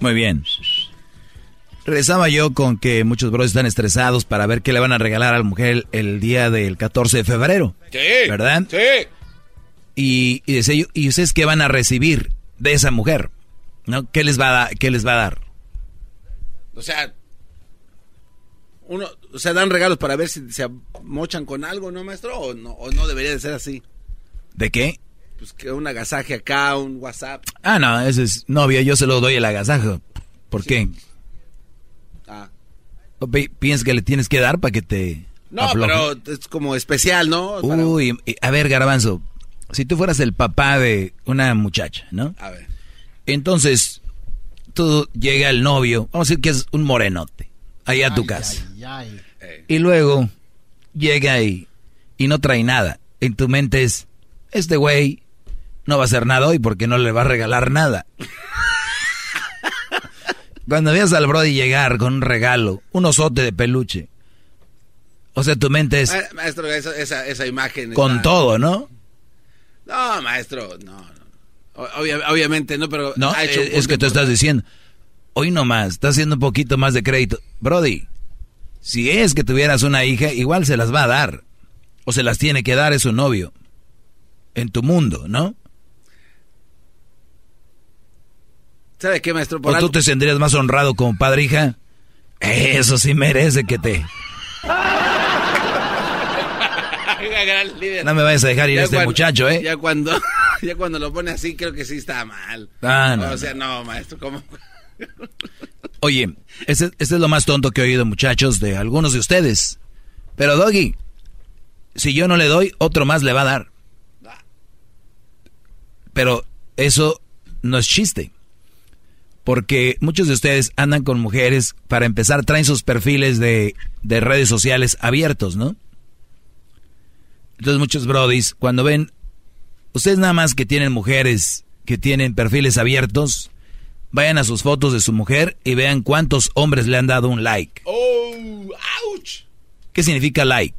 Muy bien. Regresaba yo con que muchos bros están estresados para ver qué le van a regalar a la mujer el día del 14 de febrero. Sí. ¿Verdad? Sí. Y, y decía yo, ¿y ustedes qué van a recibir de esa mujer? ¿No? ¿Qué les va a, qué les va a dar? O sea. Uno, o sea, dan regalos para ver si se mochan con algo, ¿no, maestro? O no, o no debería de ser así. ¿De qué? Pues que un agasaje acá, un WhatsApp. Ah, no, ese es novia, yo se lo doy el agasajo. ¿Por qué? Ah. ¿O pi- ¿Piensas que le tienes que dar para que te No, afloje? pero es como especial, ¿no? Uy, y- a ver, Garbanzo, si tú fueras el papá de una muchacha, ¿no? A ver. Entonces, tú llega el novio, vamos a decir que es un morenote, ahí a tu casa. Y luego llega ahí y no trae nada. En tu mente es, este güey no va a hacer nada hoy porque no le va a regalar nada. Cuando veas al Brody llegar con un regalo, un osote de peluche, o sea, tu mente es Ma- Maestro, esa, esa, esa imagen. con está- todo, ¿no? No, maestro, no. obvia- obviamente no, pero. No, ha hecho un eh, es que tú estás diciendo, hoy nomás, está haciendo un poquito más de crédito. Brody, si es que tuvieras una hija, igual se las va a dar. O se las tiene que dar es su novio. En tu mundo, ¿no? ¿Sabe qué, maestro? ¿O tú te sentirías más honrado como padre, hija? Eso sí merece que te... No me vayas a dejar ir a este muchacho, ¿eh? Ya cuando, ya cuando lo pone así, creo que sí está mal. Ah, no, o sea, no, maestro, ¿cómo? Oye, este, este, es lo más tonto que he oído, muchachos, de algunos de ustedes. Pero, Doggy, si yo no le doy, otro más le va a dar. Pero eso no es chiste. Porque muchos de ustedes andan con mujeres, para empezar, traen sus perfiles de, de redes sociales abiertos, ¿no? Entonces muchos brodis, cuando ven, ustedes nada más que tienen mujeres que tienen perfiles abiertos, vayan a sus fotos de su mujer y vean cuántos hombres le han dado un like. ¡Oh! ¡Auch! ¿Qué significa like?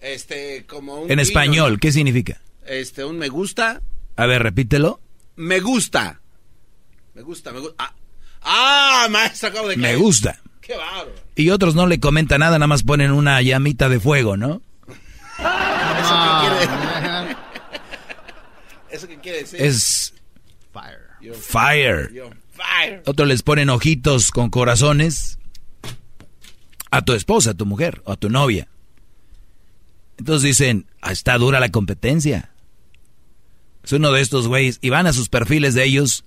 Este, como un... En español, ¿qué significa? Este, un me gusta. A ver, repítelo. Me gusta. Me gusta, me gusta. Ah, ah maestro, acabo de Me gusta. Qué bárbaro. Y otros no le comentan nada, nada más ponen una llamita de fuego, ¿no? ¿Eso qué quiere decir? Es fire. Fire. fire. Otros les ponen ojitos con corazones a tu esposa, a tu mujer o a tu novia. Entonces dicen, ah, está dura la competencia. Es uno de estos güeyes y van a sus perfiles de ellos.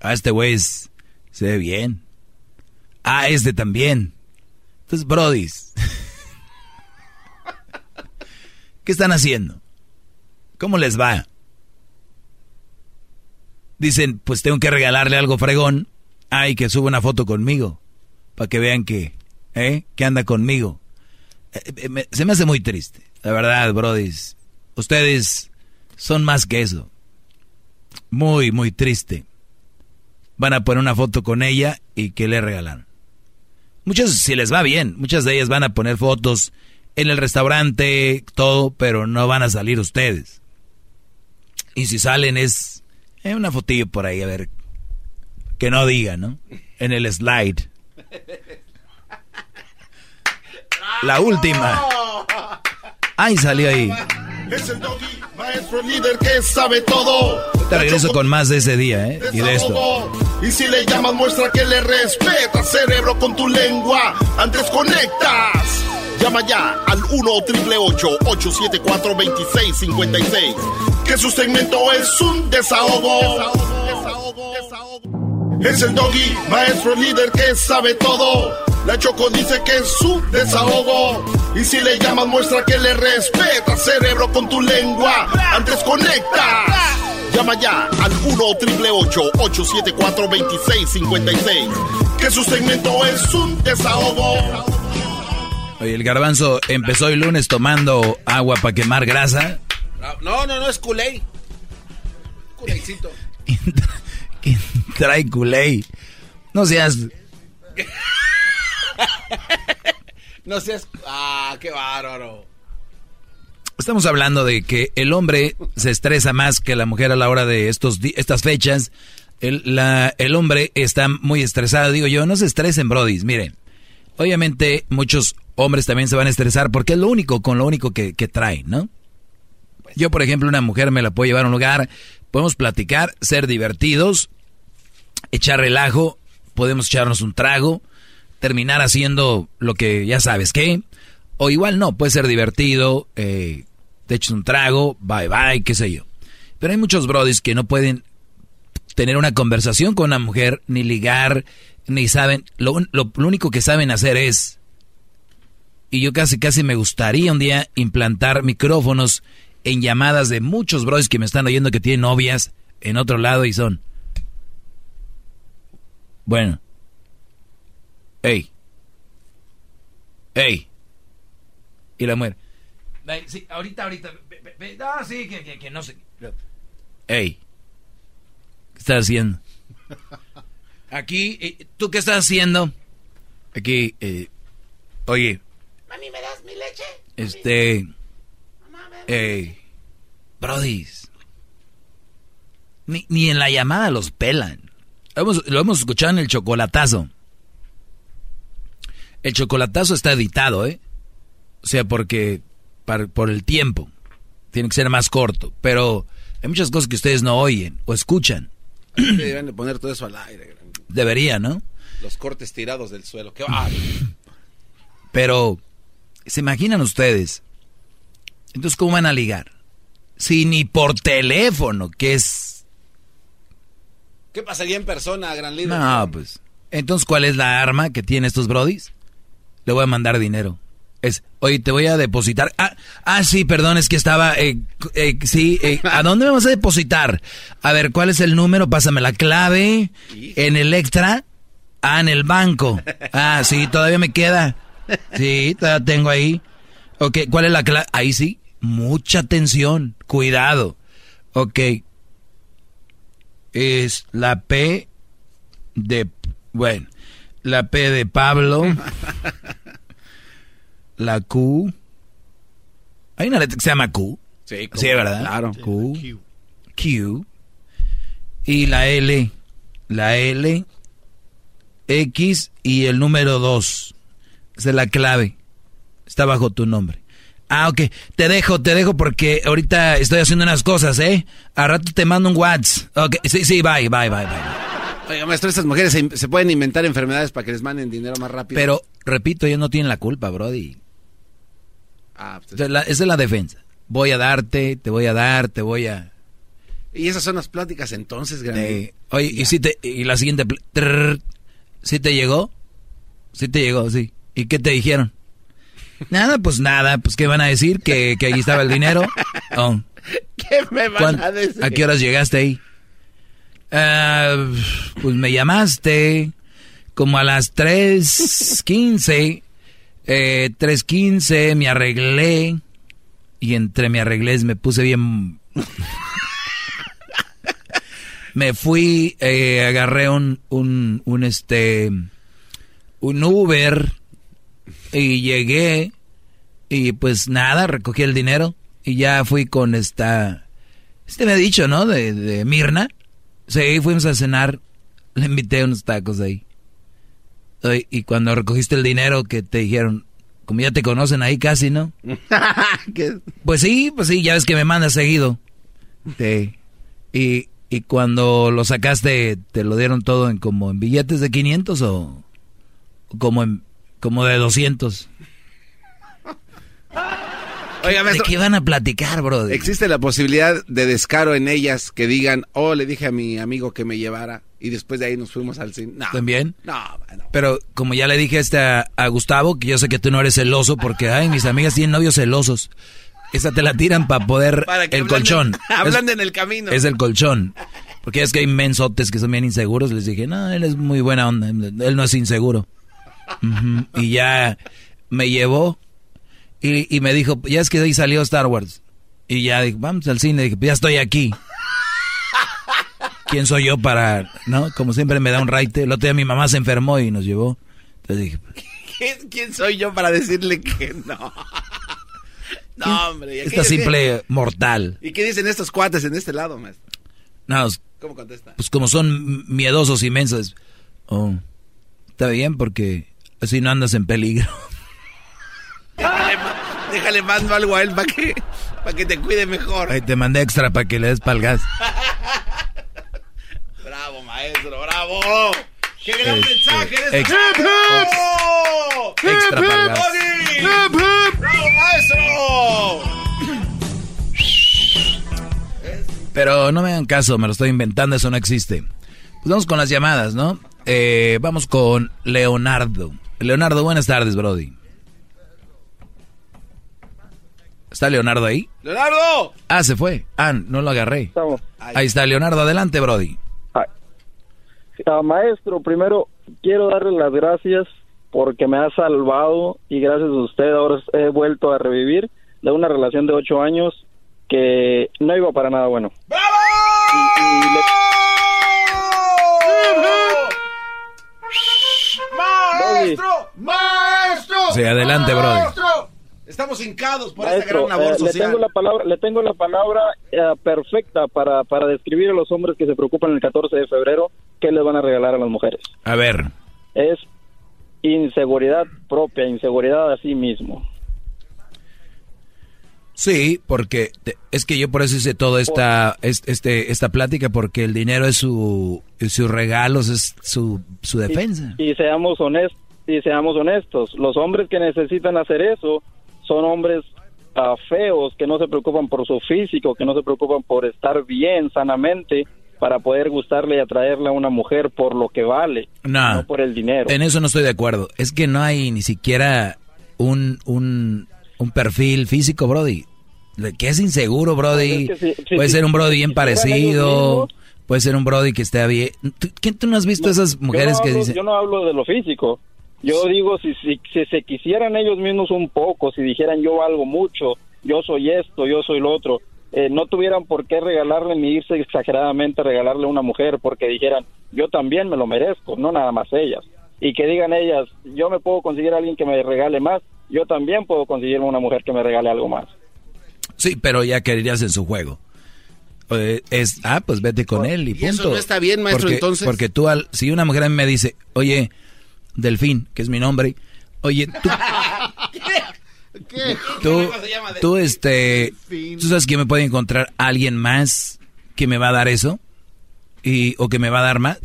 A ah, este güey se ve bien. Ah, este también. Entonces, brodis. ¿Qué están haciendo? ¿Cómo les va? Dicen, pues tengo que regalarle algo fregón. Ay, que suba una foto conmigo. Para que vean que, ¿eh? Que anda conmigo. Eh, eh, se me hace muy triste. La verdad, brodis. Ustedes son más que eso. Muy, muy triste. Van a poner una foto con ella y que le regalan. Muchas, si les va bien, muchas de ellas van a poner fotos en el restaurante, todo, pero no van a salir ustedes. Y si salen es eh, una fotillo por ahí, a ver, que no diga, ¿no? En el slide. La última. Ahí salió ahí. Es el doggy, maestro líder que sabe todo. Te regreso con más de ese día, ¿eh? Y de esto. Y si le llamas, muestra que le respeta, cerebro, con tu lengua. Antes conectas. Llama ya al 1-888-874-2656. Que su segmento es un desahogo. Desahogo, desahogo, Es el doggy, maestro líder que sabe todo. La Choco dice que es su desahogo. Y si le llamas, muestra que le respeta, cerebro, con tu lengua. Antes conectas. Llama ya al 1-888-874-2656. Que su segmento es un desahogo. Oye, el garbanzo empezó el lunes tomando agua para quemar grasa. No, no, no, es culé. Culécito. ¿Quién trae culé? No seas... no seas... Ah, qué bárbaro. Estamos hablando de que el hombre se estresa más que la mujer a la hora de estos estas fechas. El, la, el hombre está muy estresado. Digo yo, no se estresen, brodis. Miren, obviamente muchos hombres también se van a estresar porque es lo único, con lo único que, que traen, ¿no? Yo, por ejemplo, una mujer me la puedo llevar a un lugar, podemos platicar, ser divertidos, echar relajo, podemos echarnos un trago, terminar haciendo lo que ya sabes qué, o igual no, puede ser divertido, eh, te echas un trago, bye bye, qué sé yo. Pero hay muchos brodis que no pueden tener una conversación con una mujer, ni ligar, ni saben, lo, lo único que saben hacer es y yo casi casi me gustaría un día implantar micrófonos en llamadas de muchos bros que me están oyendo que tienen novias en otro lado y son. Bueno. Ey. Ey. Y la mujer. Sí, ahorita, ahorita. No, sí, que, que, no sé. Ey. ¿Qué estás haciendo? Aquí, eh, ¿tú qué estás haciendo? Aquí, eh, oye, Mami, ¿me das mi leche? Este. Eh. Brodis. Ni, ni en la llamada los pelan. Hemos- lo hemos escuchado en el chocolatazo. El chocolatazo está editado, ¿eh? O sea, porque par- por el tiempo tiene que ser más corto. Pero hay muchas cosas que ustedes no oyen o escuchan. Deben de poner todo eso al aire. Debería, ¿no? Los cortes tirados del suelo. Qué. Pero, ¿se imaginan ustedes? Entonces, ¿cómo van a ligar? Si ni por teléfono, que es... ¿Qué pasaría en persona, gran líder? No, pues. Entonces, ¿cuál es la arma que tienen estos brodis? Le voy a mandar dinero. Es, oye, te voy a depositar. Ah, ah sí, perdón, es que estaba... eh, eh, sí, eh, ¿a dónde me vas a depositar? A ver, ¿cuál es el número? Pásame la clave. En el extra. Ah, en el banco. Ah, sí, todavía me queda. Sí, todavía tengo ahí. Ok, ¿cuál es la clave? Ahí sí, mucha atención, cuidado. Ok. Es la P de... Bueno, la P de Pablo. La Q. Hay una letra que se llama Q. Sí, Sí, ¿verdad? Claro. Q. Q. Y la L. La L. X y el número 2. Esa es la clave. Está bajo tu nombre. Ah, ok. Te dejo, te dejo porque ahorita estoy haciendo unas cosas, ¿eh? A rato te mando un WhatsApp. Ok, sí, sí, bye, bye, bye, bye. Oiga, maestro, estas mujeres se, se pueden inventar enfermedades para que les manden dinero más rápido. Pero, repito, ellos no tienen la culpa, Brody. Ah, pues, la- esa es la defensa. Voy a darte, te voy a dar, te voy a... y esas son las pláticas entonces, gran Eh, oye, y si te, y la siguiente, ¿sí te llegó? Sí te llegó, sí. ¿Y qué te dijeron? Nada, pues nada, pues ¿qué van a decir? ¿Que, que ahí estaba el dinero? Oh. ¿Qué me ¿Cuán- van a decir? ¿A qué horas llegaste ahí? Ah, pues me llamaste como a las 3.15, eh, 3.15, me arreglé y entre me arreglé me puse bien... me fui, eh, agarré un, un, un, este, un Uber y llegué y pues nada, recogí el dinero y ya fui con esta... Este me ha dicho, ¿no? De, de Mirna. Sí, fuimos a cenar. Le invité unos tacos ahí. Y cuando recogiste el dinero que te dijeron, como ya te conocen ahí casi, ¿no? Pues sí, pues sí, ya ves que me mandas seguido. Sí. Y, y cuando lo sacaste, ¿te lo dieron todo en como en billetes de 500 o como en como de 200? Oiga, ¿De qué van a platicar, bro? existe la posibilidad de descaro en ellas que digan, oh, le dije a mi amigo que me llevara y después de ahí nos fuimos al cine. No. ¿También? No, bueno. Pero como ya le dije este a, a Gustavo, que yo sé que tú no eres celoso, porque, ay, mis amigas tienen novios celosos. Esa te la tiran para poder... Para que el ablanden- colchón. ablanden Es- en el camino. Es el colchón. Porque es que hay mensotes que son bien inseguros. Les dije, no, él es muy buena onda. Él no es inseguro. Y ya me llevó y, y me dijo, ya es que ahí salió Star Wars. Y ya dije, vamos al cine. Dije, ya estoy aquí. ¿Quién soy yo para, no? Como siempre me da un raite. El otro día mi mamá se enfermó y nos llevó. Entonces dije, ¿Quién, quién soy yo para decirle que no? No, hombre. ¿y esta simple mortal. ¿Y qué dicen estos cuates en este lado, maestro? No, ¿Cómo contesta? pues como son miedosos inmensos. Oh, está bien porque así no andas en peligro. Déjale, déjale mando algo a él para que, para que te cuide mejor. Ahí te mandé extra para que le des palgas. Bravo, maestro, bravo. ¡Qué gran Este, mensaje de ex- este ¡Hip! ¡Bravo, maestro! Pero no me hagan caso, me lo estoy inventando, eso no existe. Pues vamos con las llamadas, ¿no? Eh, vamos con Leonardo. Leonardo, buenas tardes, Brody. ¿Está Leonardo ahí? ¡Leonardo! Ah, se fue. Ah, no lo agarré. Ahí está Leonardo, adelante, Brody. Ah, maestro, primero quiero darle las gracias porque me ha salvado y gracias a usted ahora he vuelto a revivir de una relación de ocho años que no iba para nada bueno. Y- y le- ¡Maestro! ¡Maestro! Sí, adelante, Brody. ¡Maestro! Estamos hincados por esta Maestro, gran labor eh, le tengo la palabra, le tengo la palabra eh, perfecta para, para describir a los hombres que se preocupan el 14 de febrero, ¿qué les van a regalar a las mujeres? A ver. Es inseguridad propia, inseguridad a sí mismo. Sí, porque te- es que yo por eso hice toda esta, es- este, esta plática, porque el dinero es su, es sus regalos, es su, su defensa. Y seamos honestos, y seamos honestos, los hombres que necesitan hacer eso son hombres ah, feos que no se preocupan por su físico, que no se preocupan por estar bien sanamente para poder gustarle y atraerle a una mujer por lo que vale, No, no por el dinero. en eso no estoy de acuerdo. Es que no hay ni siquiera un, un, un perfil físico, Brody. Que es inseguro, Brody. Pues es que si- si- puede ser un Brody bien parecido. Puede ser un Brody que esté bien. ¿Tú, ¿quién- tú no has visto esas mujeres que dicen... Yo no hablo de lo físico. Yo digo, si, si, si se quisieran ellos mismos un poco, si dijeran yo valgo mucho, yo soy esto, yo soy lo otro, eh, no tuvieran por qué regalarle ni irse exageradamente a regalarle a una mujer porque dijeran, yo también me lo merezco, no nada más ellas. Y que digan ellas, yo me puedo conseguir a alguien que me regale más, yo también puedo conseguirme una mujer que me regale algo más. Sí, pero ya querías en su juego. Eh, es, ah, pues vete con él y y punto. eso no está bien, maestro, porque, entonces. Porque tú, al, si una mujer a mí me dice, oye, Delfín, que es mi nombre, oye, tú, tú, tú, este, tú sabes que me puede encontrar alguien más que me va a dar eso y o que me va a dar más.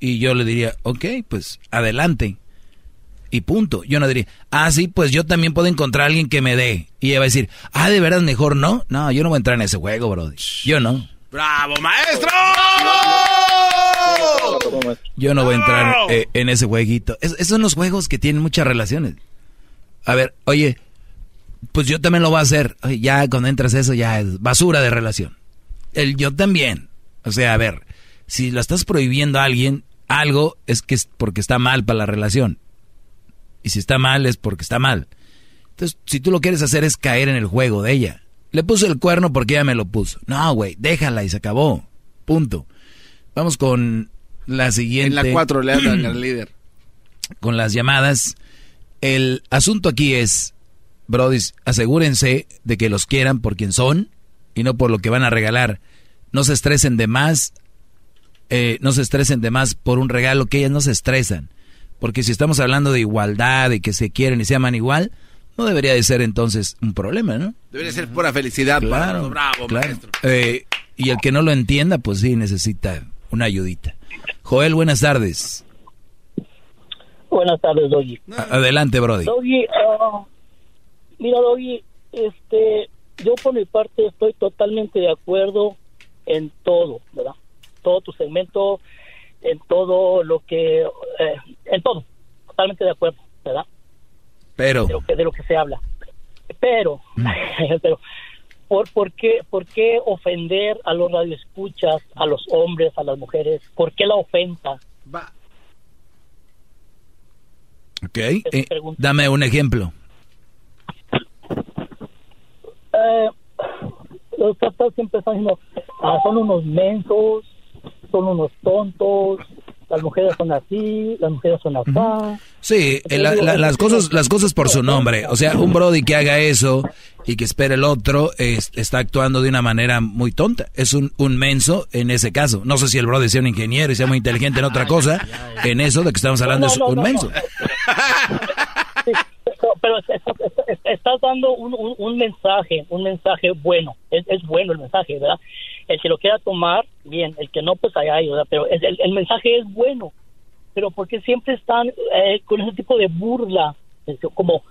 Y yo le diría, ok, pues adelante. Y punto. Yo no diría, ah, sí, pues yo también puedo encontrar a alguien que me dé. Y ella va a decir, ah, de verdad mejor no, no, yo no voy a entrar en ese juego, bro. Yo no. ¡Bravo, maestro! Yo no voy a entrar eh, en ese jueguito. Es- esos son los juegos que tienen muchas relaciones. A ver, oye, pues yo también lo voy a hacer. Oye, ya cuando entras eso ya es basura de relación. El yo también. O sea, a ver, si lo estás prohibiendo a alguien, algo es que es porque está mal para la relación. Y si está mal es porque está mal. Entonces, si tú lo quieres hacer es caer en el juego de ella. Le puso el cuerno porque ella me lo puso. No, güey, déjala y se acabó. Punto. Vamos con la siguiente. En la 4 le hablan al líder. Con las llamadas. El asunto aquí es, brodis, asegúrense de que los quieran por quien son y no por lo que van a regalar. No se estresen de más, eh, no se estresen de más por un regalo que ellas no se estresan. Porque si estamos hablando de igualdad, de que se quieren y se aman igual, no debería de ser entonces un problema, ¿no? Debería ser pura felicidad. para Claro, Bravo, claro. maestro. Eh, y el que no lo entienda, pues sí, necesita una ayudita. Joel, buenas tardes. Buenas tardes, Doggy. Adelante, Brody. Doggy, ah, mira, Doggy, este, yo por mi parte estoy totalmente de acuerdo en todo, ¿verdad? Todo tu segmento, en todo lo que, eh, en todo, totalmente de acuerdo, ¿verdad? Pero, De lo que, de lo que se habla. Pero, pero ¿por, por, qué, ¿por qué ofender a los radioescuchas, a los hombres, a las mujeres? ¿Por qué la ofensa? ok, eh, dame un ejemplo. Eh, los papás siempre están diciendo, "Ah, son unos mensos, son unos tontos, las mujeres son así, las mujeres son así. Sí, la- la- las cosas las cosas por su nombre. O sea, un Brody que haga eso y que espere el otro es- está actuando de una manera muy tonta. Es un, un menso en ese caso. No sé si el Brody sea un ingeniero y sea muy inteligente en otra cosa. En eso de que estamos hablando No, es un no, menso. Pero, pero es- es- es- estás dando un, un- un mensaje, un mensaje bueno, es, es bueno el mensaje, ¿verdad? El que lo quiera tomar, bien, el que no, pues allá hay, ¿verdad? Pero el, el- mensaje es bueno, pero porque siempre están eh, con ese tipo de burla, como,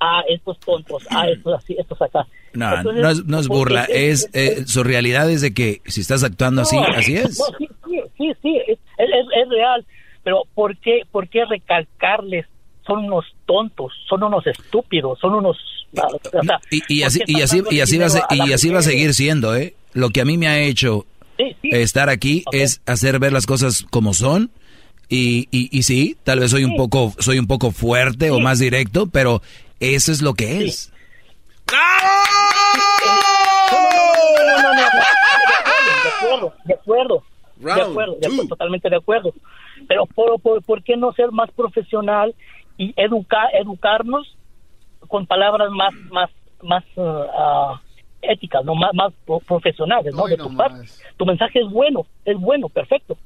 ah, estos tontos, ah, estos así, estos acá. No, Entonces, no es, no es porque burla. Es, eh, su realidad es de que si estás actuando así, No, así es. no, sí, sí, sí, es- es real. Pero ¿por qué, ¿por qué recalcarles? Son unos tontos, son unos estúpidos, son unos... o sea, Y, y así, ¿por qué y así, y así va y así va a seguir siendo, ¿eh? Lo que a mí me ha hecho Sí, sí. estar aquí es hacer ver las cosas como son. Y, y, y sí, tal vez soy un poco, soy un poco fuerte o más directo, pero eso es lo que es. De acuerdo, de acuerdo, de Round acuerdo, de acuerdo, totalmente de acuerdo. Pero por, por, ¿por qué no ser más profesional y educar, educarnos con palabras más, más, más uh, ah, éticas, no más, más pro- profesionales, ¿no? De tu parte. Tu mensaje es bueno, es bueno, perfecto.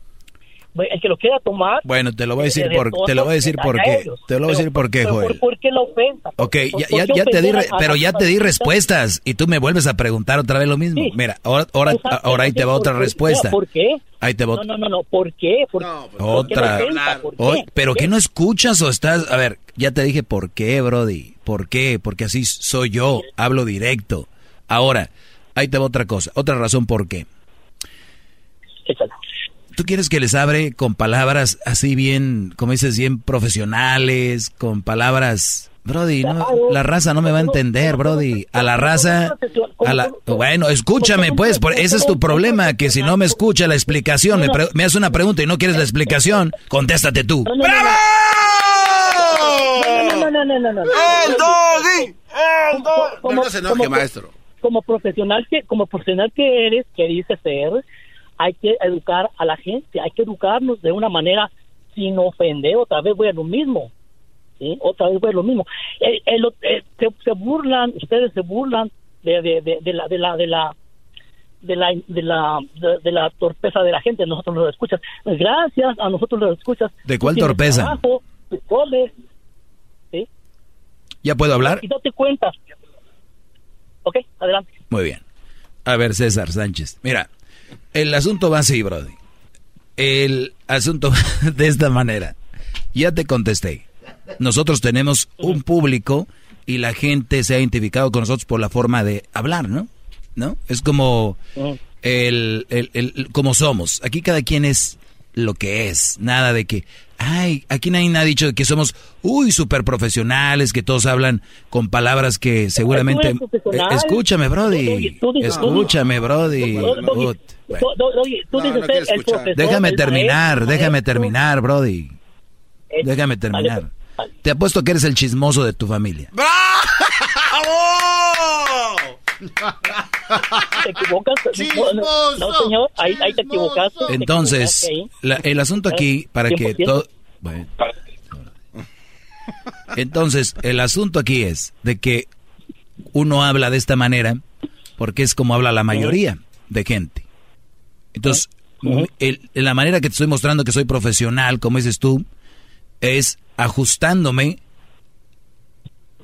El que lo quiera tomar. Bueno, te lo voy a decir de- por, te lo voy a decir por qué. ellos. Te lo voy a decir por qué, Joel. ¿por, por qué la ofensa? Ok, ¿Por- ya, ya, qué ya te di, re- pero ya te di respuestas y tú me vuelves a preguntar otra vez lo mismo. Mira, ahora, ahora, ahora ahí te va ¿por- otra respuesta. ¿Por qué? Ahí te va No, no, no, no, ¿por qué? ¿Por, por qué la otra. ¿Por qué? Oye, pero ¿qué no escuchas o estás? A ver, ya te dije por qué, Brody. ¿Por qué? Porque así soy yo, hablo directo. Ahora, ahí te va otra cosa, otra razón por qué. ¿Tú quieres que les abre con palabras así bien, como dices, bien profesionales, con palabras... Brody, no, la raza no me va a entender, Brody. A la raza, a la, bueno, escúchame pues, por, ese es tu problema, que si no me escucha la explicación, me, pre- me haces una pregunta y no quieres la explicación, contéstate tú. ¡Bravo! No, no, no, no, no. ¡El doggy! ¡El doggy! No se enoje, maestro. Como profesional que, como profesional que eres, que dices ser, hay que educar a la gente, hay que educarnos de una manera sin ofender. Otra vez voy a lo mismo. ¿sí? Otra vez voy a lo mismo. Eh, eh, se, se burlan, ustedes se burlan de, de, de, de la de la de la de la de la de, la torpeza de la gente, nosotros los escuchas. Gracias a nosotros los escuchas. ¿De cuál torpeza? trabajo, ¿sí? ¿Ya puedo hablar? Y date cuenta. Ok, adelante. Muy bien. A ver, César Sánchez. Mira, el asunto va así, Brody. El asunto va de esta manera. Ya te contesté. Nosotros tenemos un público y la gente se ha identificado con nosotros por la forma de hablar, ¿no? ¿No? Es como el, el, el- como somos. Aquí cada quien es lo que es. Nada de que, ay, aquí nadie ha dicho que somos, uy, súper profesionales, que todos hablan con palabras que seguramente... escúchame, Brody. Escúchame, Brody. Oye, tú dices el profesor, Déjame el terminar, maestro, déjame maestro. terminar, Brody. Déjame terminar. Te apuesto que eres el chismoso de tu familia. Te equivocas. No, señor, ahí, ahí te equivocas. te Entonces, equivocaste la- el asunto aquí, para que 100%. todo... Bueno. Entonces, el asunto aquí es de que uno habla de esta manera porque es como habla la mayoría de gente. Entonces, el- la manera que te estoy mostrando que soy profesional, como dices tú, es ajustándome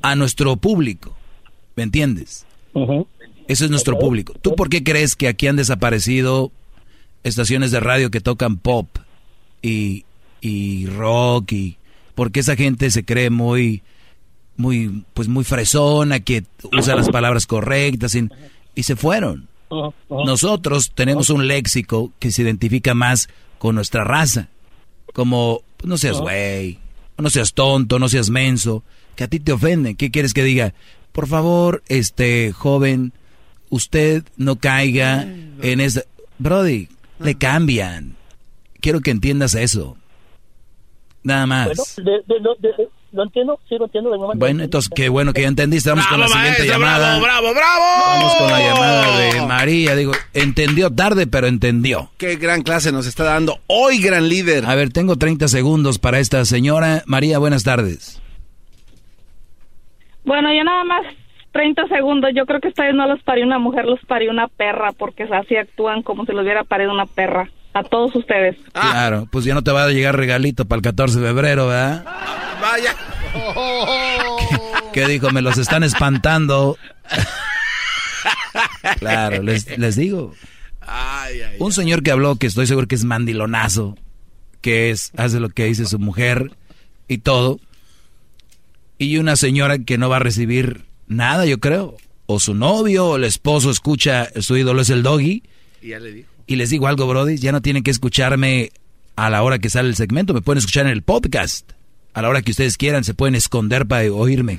a nuestro público. ¿Me entiendes? Ese es nuestro público. ¿Tú por qué crees que aquí han desaparecido estaciones de radio que tocan pop y, y rock y porque esa gente se cree muy muy pues muy fresona que usa las palabras correctas y, y se fueron. Nosotros tenemos un léxico que se identifica más con nuestra raza. Como, no seas güey, no seas tonto, no seas menso, que a ti te ofenden. ¿Qué quieres que diga? Por favor, este joven, usted no caiga en esa... Brody, le cambian. Quiero que entiendas eso. Nada más. Bueno, de- de- de- de- lo entiendo, sí lo entiendo. de manera. Bueno, entonces qué bueno que ya entendiste. Vamos con la siguiente maestro, llamada. bravo, bravo, bravo. Vamos con la llamada de María. Digo, entendió tarde, pero entendió. Qué gran clase nos está dando hoy, gran líder. A ver, tengo 30 segundos para esta señora. María, buenas tardes. Bueno, yo nada más 30 segundos. Yo creo que esta vez no los parió una mujer, los parió una perra, porque así actúan como si los hubiera parido una perra. A todos ustedes. Claro, pues ya no te va a llegar regalito para el 14 de febrero, ¿verdad? Vaya. ¿Qué dijo? Me los están espantando. claro, les, les digo. Un señor que habló, que estoy seguro que es mandilonazo, que es, hace lo que dice su mujer y todo. Y una señora que no va a recibir nada, yo creo. O su novio o el esposo escucha, su ídolo es el doggy. Y ya le dijo. Y les digo algo, Brody, ya no tienen que escucharme a la hora que sale el segmento, me pueden escuchar en el podcast. A la hora que ustedes quieran, se pueden esconder para oírme.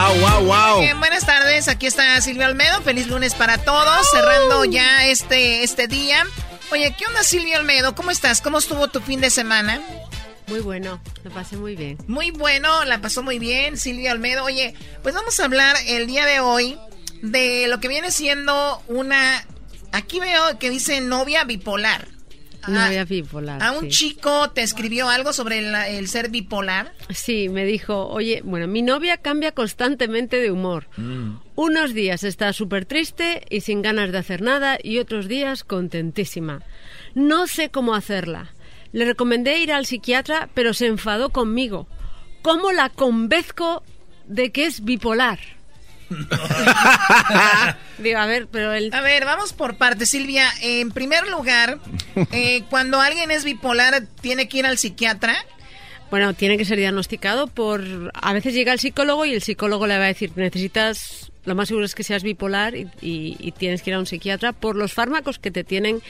Wow, wow, wow. Bien, buenas tardes, aquí está Silvia Olmedo. Feliz lunes para todos, cerrando ya este, este día. Oye, ¿qué onda Silvia Olmedo? ¿Cómo estás? ¿Cómo estuvo tu fin de semana? Muy bueno, lo pasé muy bien. Muy bueno, la pasó muy bien Silvia Olmedo. Oye, pues vamos a hablar el día de hoy de lo que viene siendo una... Aquí veo que dice novia bipolar. Novia bipolar. ¿A un sí. chico te escribió algo sobre el, el ser bipolar? Sí, me dijo, oye, bueno, mi novia cambia constantemente de humor. Unos días está súper triste y sin ganas de hacer nada y otros días contentísima. No sé cómo hacerla. Le recomendé ir al psiquiatra, pero se enfadó conmigo. ¿Cómo la convenzco de que es bipolar? Digo, a ver, pero el... A ver, vamos por partes, Silvia. En primer lugar, eh, cuando alguien es bipolar, ¿tiene que ir al psiquiatra? Bueno, tiene que ser diagnosticado por... A veces llega el psicólogo y el psicólogo le va a decir, necesitas... Lo más seguro es que seas bipolar y, y- y tienes que ir a un psiquiatra por los fármacos que te tienen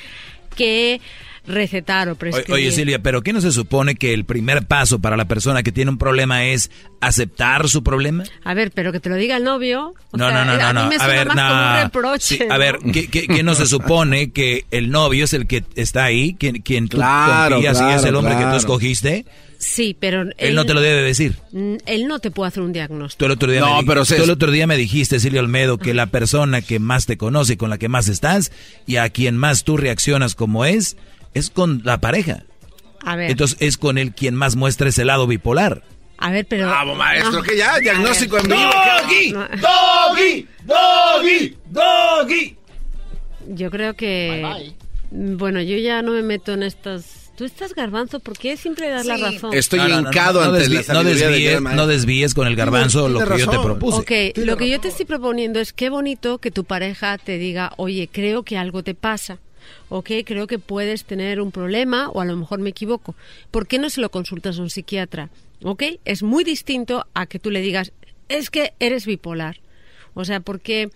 que recetar o prescribir. oye, Silvia, pero ¿qué no se supone que el primer paso para la persona que tiene un problema es aceptar su problema? A ver, pero que te lo diga el novio. o No, sea, no, no, a no, mí no. me A ver, más como un no. reproche. Sí, a ¿no? ver, ¿qué, qué, qué no se supone que el novio es el que está ahí, quien, quien tú Claro, confías y es claro, el hombre que tú claro. escogiste? Sí, pero Él no te lo debe decir. Mm, Él no te puede hacer un diagnóstico. Tú el otro día, No, me, pero tú el otro día me dijiste, Silvia Olmedo, que la persona que más te conoce, con la que más estás y a quien más tú reaccionas como es, es con la pareja. A ver, Entonces es con él quien más muestra ese lado bipolar. a ver, pero... Bravo, maestro, No. que ya, diagnóstico en vivo. ¡Doggy! No. ¡Doggy! ¡Doggy! ¡Doggy! Yo creo que... Bueno, yo ya no me meto en estas... Tú estás garbanzo, ¿por qué siempre das la Sí. razón? Estoy hincado no, no ante desvi- la no desvíes, no con el garbanzo lo que yo te razón. propuse. Ok, lo que yo te estoy proponiendo es qué bonito que tu pareja te diga, oye, creo que algo te pasa. Ok, creo que puedes tener un problema o a lo mejor me equivoco. ¿Por qué no se lo consultas a un psiquiatra? Ok, es muy distinto a que tú le digas, es que eres bipolar. O sea, porque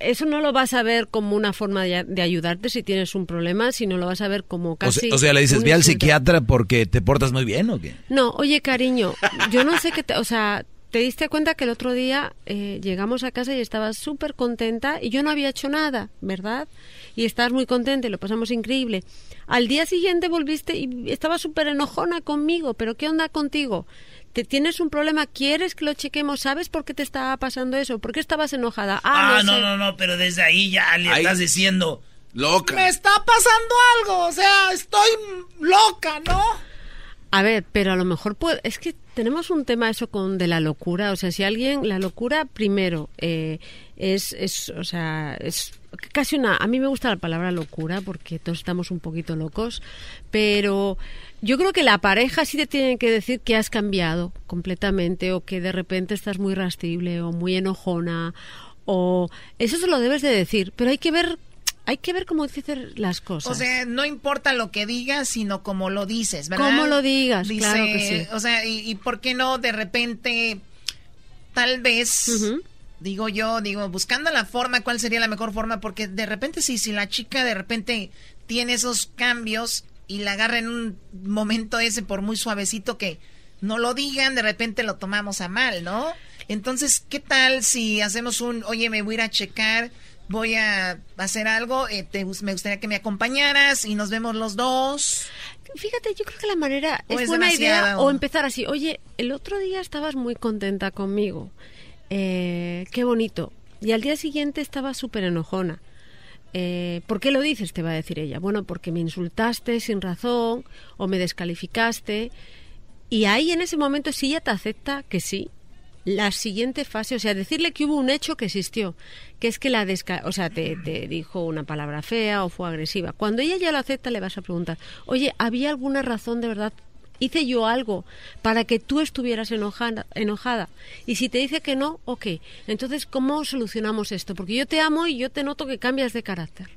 eso no lo vas a ver como una forma de, de ayudarte si tienes un problema, sino lo vas a ver como O casi... sea, o sea, le dices, ve al insulto". psiquiatra porque te portas muy bien o qué? No, oye, cariño, yo no sé qué te, o sea, te diste cuenta que el otro día eh, llegamos a casa y estabas súper contenta y yo no había hecho nada, ¿verdad? Y estabas muy contenta y lo pasamos increíble. Al día siguiente volviste y estabas súper enojona conmigo, pero ¿qué onda contigo? ¿Te tienes un problema? ¿Quieres que lo chequemos? ¿Sabes por qué te estaba pasando eso? ¿Por qué estabas enojada? Ah, no, sé. no, no, pero desde ahí ya le Ahí- estás diciendo. Loca. Me está pasando algo, o sea, estoy loca, ¿no? A ver, pero a lo mejor puede, es que tenemos un tema eso con de la locura, o sea, si alguien, la locura primero eh, es, es, o sea, es casi una, a mí me gusta la palabra locura porque todos estamos un poquito locos, pero yo creo que la pareja sí te tiene que decir que has cambiado completamente o que de repente estás muy rastible o muy enojona o eso se lo debes de decir, pero hay que ver, hay que ver cómo dices las cosas. O sea, no importa lo que digas, sino cómo lo dices, ¿verdad? Cómo lo digas, Dice, claro que sí. O sea, y, y por qué no de repente, tal vez, digo yo, digo, buscando la forma, cuál sería la mejor forma, porque de repente si, si la chica de repente tiene esos cambios y la agarra en un momento ese por muy suavecito que no lo digan, de repente lo tomamos a mal, ¿no? Entonces, ¿qué tal si hacemos un, oye, me voy a ir a checar, voy a hacer algo, eh, te me gustaría que me acompañaras y nos vemos los dos? Fíjate, yo creo que la manera ¿O es, es buena idea o empezar así. Oye, el otro día estabas muy contenta conmigo. Eh, qué bonito. Y al día siguiente estabas súper enojona. Eh, ¿Por qué lo dices? Te va a decir ella. Bueno, porque me insultaste sin razón o me descalificaste. Y ahí en ese momento, si ella te acepta que sí, la siguiente fase, o sea, decirle que hubo un hecho que existió, que es que la desca o sea, te, te dijo una palabra fea o fue agresiva. Cuando ella ya lo acepta, le vas a preguntar, oye, ¿había alguna razón de verdad? ¿Hice yo algo para que tú estuvieras enojada, enojada? Y si te dice que no, ok. Entonces, ¿cómo solucionamos esto? Porque yo te amo y yo te noto que cambias de carácter.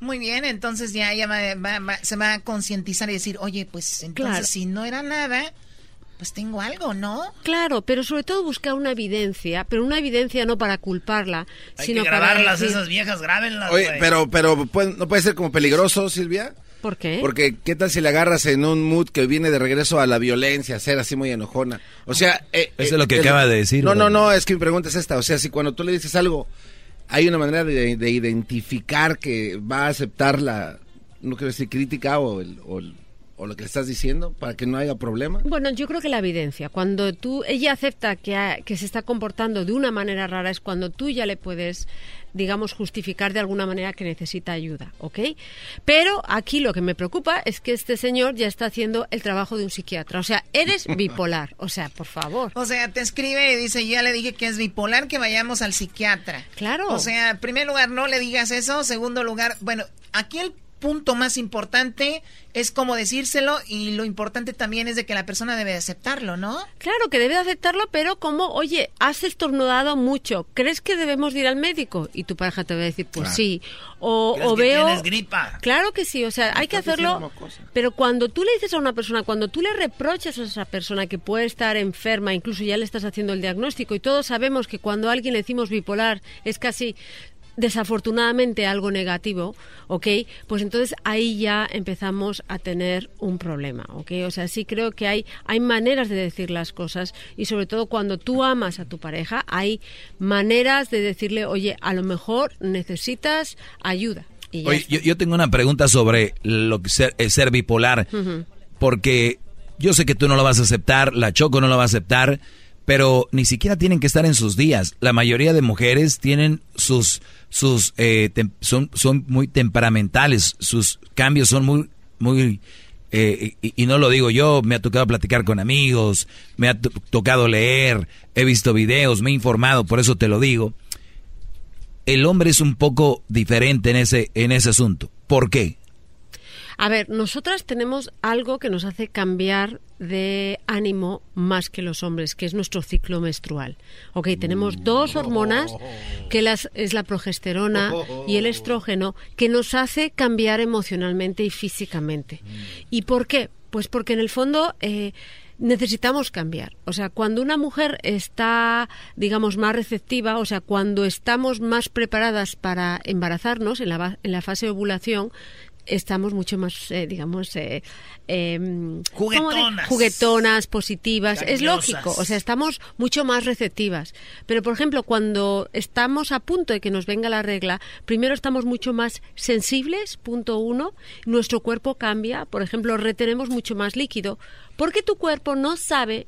Muy bien, entonces ya ella va- va- va- se va a concientizar y decir, oye, pues entonces Claro. si no era nada, pues tengo algo, ¿no? Claro, pero sobre todo buscar una evidencia, pero una evidencia no para culparla, Hay sino que para grabarlas, decir- esas viejas, grábenlas, Oye, pero, pero ¿puede- ¿no puede ser como peligroso, Silvia? ¿Por qué? Porque, ¿qué tal si le agarras en un mood que viene de regreso a la violencia, ser así muy enojona? O sea... eh, Eso eh, es lo que acaba de decir. No, no, no, es que mi pregunta es esta. O sea, si cuando tú le dices algo, hay una manera de, de identificar que va a aceptar la, no quiero decir crítica o, el- o el- o lo que le estás diciendo para que no haya problema. Bueno, yo creo que la evidencia, cuando tú, ella acepta que, ha- que se está comportando de una manera rara, es cuando tú ya le puedes, digamos, justificar de alguna manera que necesita ayuda, ¿ok? Pero aquí lo que me preocupa es que este señor ya está haciendo el trabajo de un psiquiatra, o sea, eres bipolar, o sea, por favor. O sea, te escribe y dice, yo ya le dije que es bipolar, que vayamos al psiquiatra. Claro. O sea, en primer lugar, no le digas eso. Segundo lugar, bueno, aquí el punto más importante es cómo decírselo y lo importante también es de que la persona debe aceptarlo, ¿no? Claro que debe de aceptarlo, pero como, oye, has estornudado mucho, ¿crees que debemos de ir al médico? Y tu pareja te va a decir, pues Claro. sí. O, ¿Crees o que veo... tienes gripa? Claro que sí, o sea, hay que hacerlo. Pero cuando tú le dices a una persona, cuando tú le reprochas a esa persona que puede estar enferma, incluso ya le estás haciendo el diagnóstico, y todos sabemos que cuando a alguien le decimos bipolar es casi desafortunadamente algo negativo, ¿ok? Pues entonces ahí ya empezamos a tener un problema, ¿ok? O sea, sí creo que hay, hay maneras de decir las cosas y sobre todo cuando tú amas a tu pareja, hay maneras de decirle, oye, a lo mejor necesitas ayuda. Y Oye, yo, yo tengo una pregunta sobre lo que ser, eh, ser bipolar, porque yo sé que tú no lo vas a aceptar, la Choco no lo va a aceptar, pero ni siquiera tienen que estar en sus días. La mayoría de mujeres tienen sus, sus, eh, son, son muy temperamentales, sus cambios son muy, muy, eh, y, y no lo digo yo, me ha tocado platicar con amigos, me ha to- tocado leer, he visto videos, me he informado, por eso te lo digo. El hombre es un poco diferente en ese, en ese asunto. ¿Por qué? A ver, nosotras tenemos algo que nos hace cambiar de ánimo más que los hombres, que es nuestro ciclo menstrual. Ok, tenemos dos hormonas, que las, es la progesterona y el estrógeno, que nos hace cambiar emocionalmente y físicamente. ¿Y por qué? Pues porque en el fondo... eh, necesitamos cambiar. O sea, cuando una mujer está, digamos, más receptiva, o sea, cuando estamos más preparadas para embarazarnos en la, en la fase de ovulación, estamos mucho más, eh, digamos, eh, em, ¿cómo de- Juguetonas. juguetonas, positivas. Es lógico, o sea, estamos mucho más receptivas. Pero, por ejemplo, cuando estamos a punto de que nos venga la regla, primero estamos mucho más sensibles, punto uno. Nuestro cuerpo cambia, por ejemplo, retenemos mucho más líquido, porque tu cuerpo no sabe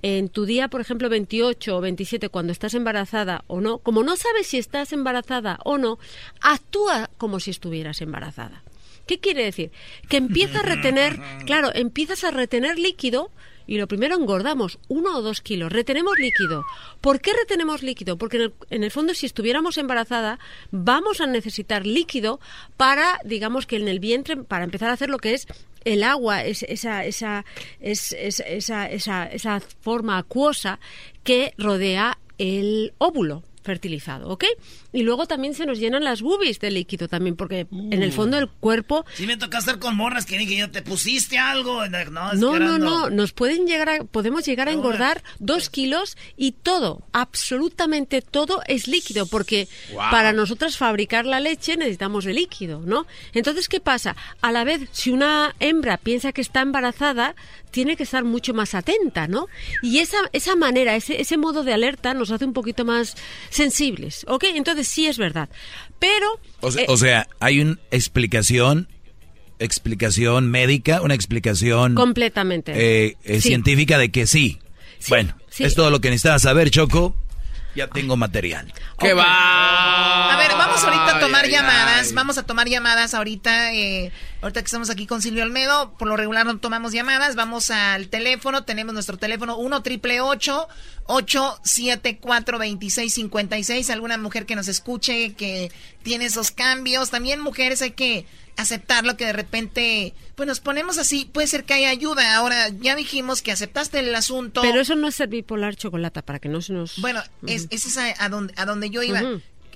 en tu día, por ejemplo, 28 o 27, cuando estás embarazada o no, como no sabes si estás embarazada o no, actúa como si estuvieras embarazada. ¿Qué quiere decir? Que empieza a retener, claro, empiezas a retener líquido y lo primero engordamos uno o dos kilos, retenemos líquido. ¿Por qué retenemos líquido? Porque en el, en el fondo si estuviéramos embarazada vamos a necesitar líquido para, digamos que en el vientre, para empezar a hacer lo que es el agua, es, esa, esa, es, es- esa, esa, esa forma acuosa que rodea el óvulo fertilizado, ¿ok? Y luego también se nos llenan las boobies de líquido también, porque en el fondo el cuerpo Sí me toca estar con morras que dije yo, ¿te pusiste algo? No, no, no, no, nos pueden llegar a, podemos llegar a engordar dos kilos y todo, absolutamente todo es líquido, porque Wow. para nosotras fabricar la leche necesitamos de líquido, ¿no? Entonces, ¿qué pasa? A la vez, si una hembra piensa que está embarazada, tiene que estar mucho más atenta, ¿no? Y esa, esa manera, ese, ese modo de alerta nos hace un poquito más sensibles, ¿ok? Entonces sí es verdad. Pero... O sea, eh, o sea, hay una explicación, explicación médica, una explicación completamente. eh, eh, Sí. científica de que sí. bueno, sí. es todo lo que necesitabas saber, Choco. Ya tengo material. ¡Qué va! A ver, vamos ahorita a tomar ay, llamadas. ay. Vamos a tomar llamadas ahorita. eh, ahorita que estamos aquí con Silvio Almedo, por lo regular no tomamos llamadas. Vamos al teléfono. Tenemos nuestro teléfono 1 triple 874 2656 Alguna mujer que nos escuche, que tiene esos cambios. También mujeres hay que aceptarlo que de repente, pues nos ponemos así. Puede ser que haya ayuda. Ahora, ya dijimos que aceptaste el asunto. Pero eso no es ser bipolar chocolate, para que no se nos... Bueno, es, ese es a, a donde, a donde yo iba.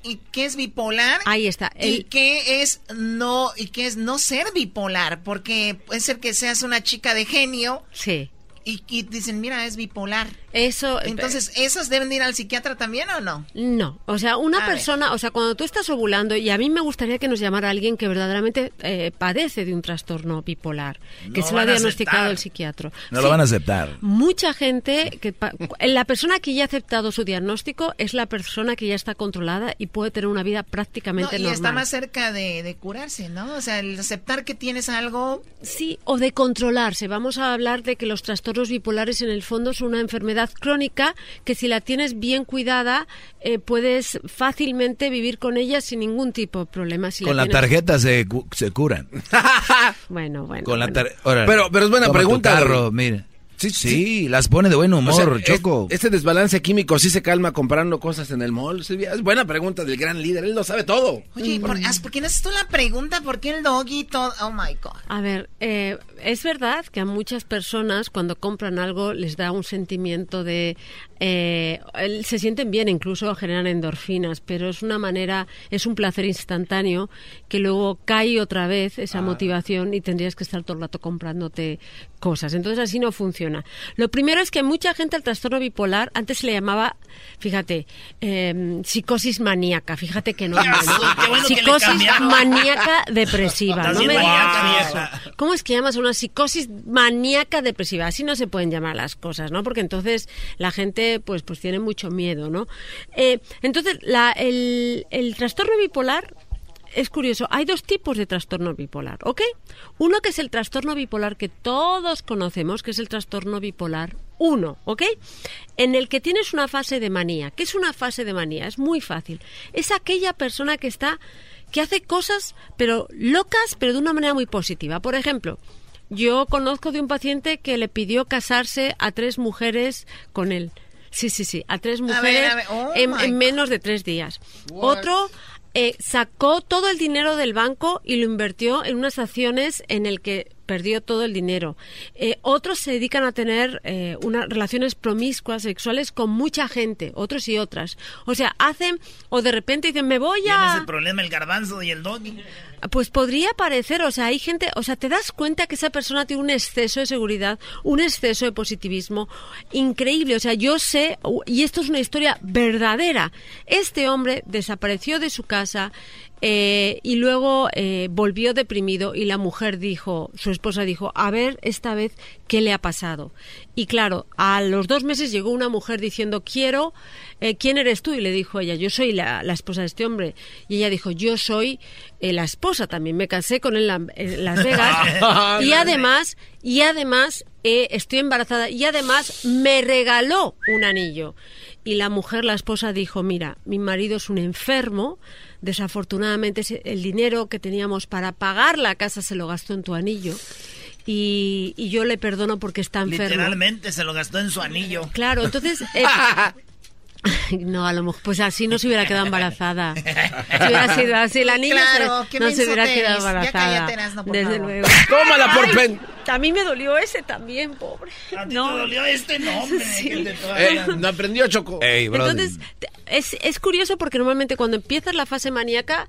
¿Y qué es bipolar? Ahí está. ¿Y qué es no y qué es no ser bipolar? Porque puede ser que seas una chica de genio Sí. Y, y dicen, mira, es bipolar. Eso. Entonces, ¿esos deben ir al psiquiatra también o no? No, o sea, una A ver. persona, o sea, cuando tú estás ovulando, y a mí me gustaría que nos llamara alguien que verdaderamente eh, padece de un trastorno bipolar, que No se lo ha diagnosticado el psiquiatra. No Sí, lo van a aceptar. Mucha gente, que pa- la persona que ya ha aceptado su diagnóstico es la persona que ya está controlada y puede tener una vida No, prácticamente y normal. está más cerca de, de curarse, ¿no? O sea, el aceptar que tienes algo... Sí, o de controlarse. Vamos a hablar de que los trastornos bipolares en el fondo son una enfermedad crónica que si la tienes bien cuidada eh, puedes fácilmente vivir con ella sin ningún tipo de problema. Si Con la tienes- tarjeta se, cu- se curan. Bueno, bueno. Con la bueno. Pero- pero es buena Toma pregunta, carro, güey. Sí, sí, las pone de buen O sea, humor, es- Choco. este desbalance químico sí se calma comprando cosas en el mall. Sí, Es buena pregunta del gran líder, él lo sabe todo. Oye, ¿por, as- ¿por qué no haces tú la pregunta? ¿Por qué el doggy todo? Oh, my God. A ver, eh, es verdad que a muchas personas cuando compran algo les da un sentimiento de... eh, se sienten bien, incluso generan endorfinas, pero es una manera, es un placer instantáneo que luego cae otra vez esa motivación y tendrías que estar todo el rato comprándote cosas. Entonces así no funciona. Lo primero es que mucha gente al trastorno bipolar antes se le llamaba, fíjate, eh, psicosis maníaca. Fíjate que no. Qué bueno psicosis maníaca depresiva. No me. ¿Cómo es que llamas una psicosis maníaca depresiva? Así no se pueden llamar las cosas, ¿no? Porque entonces la gente pues, pues tiene mucho miedo, ¿no? Eh, entonces, el, el trastorno bipolar es curioso. Hay dos tipos de trastorno bipolar, ¿ok? Uno que es el trastorno bipolar que todos conocemos, que es el trastorno bipolar 1, ¿ok? En el que tienes una fase de manía. ¿Qué es una fase de manía? Es muy fácil. Es aquella persona que está que hace cosas pero locas, pero de una manera muy positiva. Por ejemplo, yo conozco de un paciente que le pidió casarse a tres mujeres con él. Sí, sí, sí, a tres A ver, mujeres a ver, oh en menos de tres días. Otro eh, sacó todo el dinero del banco y lo invirtió en unas acciones en el que perdió todo el dinero. Eh, otros se dedican a tener eh, unas relaciones promiscuas sexuales con mucha gente, otros y otras. O sea, hacen o de repente dicen, me voy Tienes a... el problema el garbanzo y el doggy. Pues podría parecer, o sea, hay gente, o sea, te das cuenta que esa persona tiene un exceso de seguridad, un exceso de positivismo increíble. O sea, yo sé, y esto es una historia verdadera. Este hombre desapareció de su casa eh, y luego eh, volvió deprimido y la mujer dijo, su esposa dijo, a ver esta vez qué le ha pasado. Y claro, a los dos meses llegó una mujer diciendo, quiero, eh, ¿quién eres tú? Y le dijo ella, yo soy la, la esposa de este hombre. Y ella dijo, yo soy la esposa también, me casé con él en, en Las Vegas. y además, y además eh, estoy embarazada y además me regaló un anillo. Y la mujer, la esposa, dijo, mira, mi marido es un enfermo, desafortunadamente el dinero que teníamos para pagar la casa se lo gastó en tu anillo. Y, y yo le perdono porque está enfermo. Literalmente se lo gastó en su anillo. Claro, entonces... eh, no, a lo mejor, pues así no se hubiera quedado embarazada. Si hubiera sido así, la niña Claro, no se hubiera quedado. Ya embarazada. cállate, Erasmo, por desde favor. luego. Tómala por Ay, pen- A mí me dolió ese también, pobre. ¿A ti te dolió este nombre? Sí. que te toda Eh, la- no aprendió Choco. Entonces, te- es, es curioso porque normalmente cuando empiezas la fase maníaca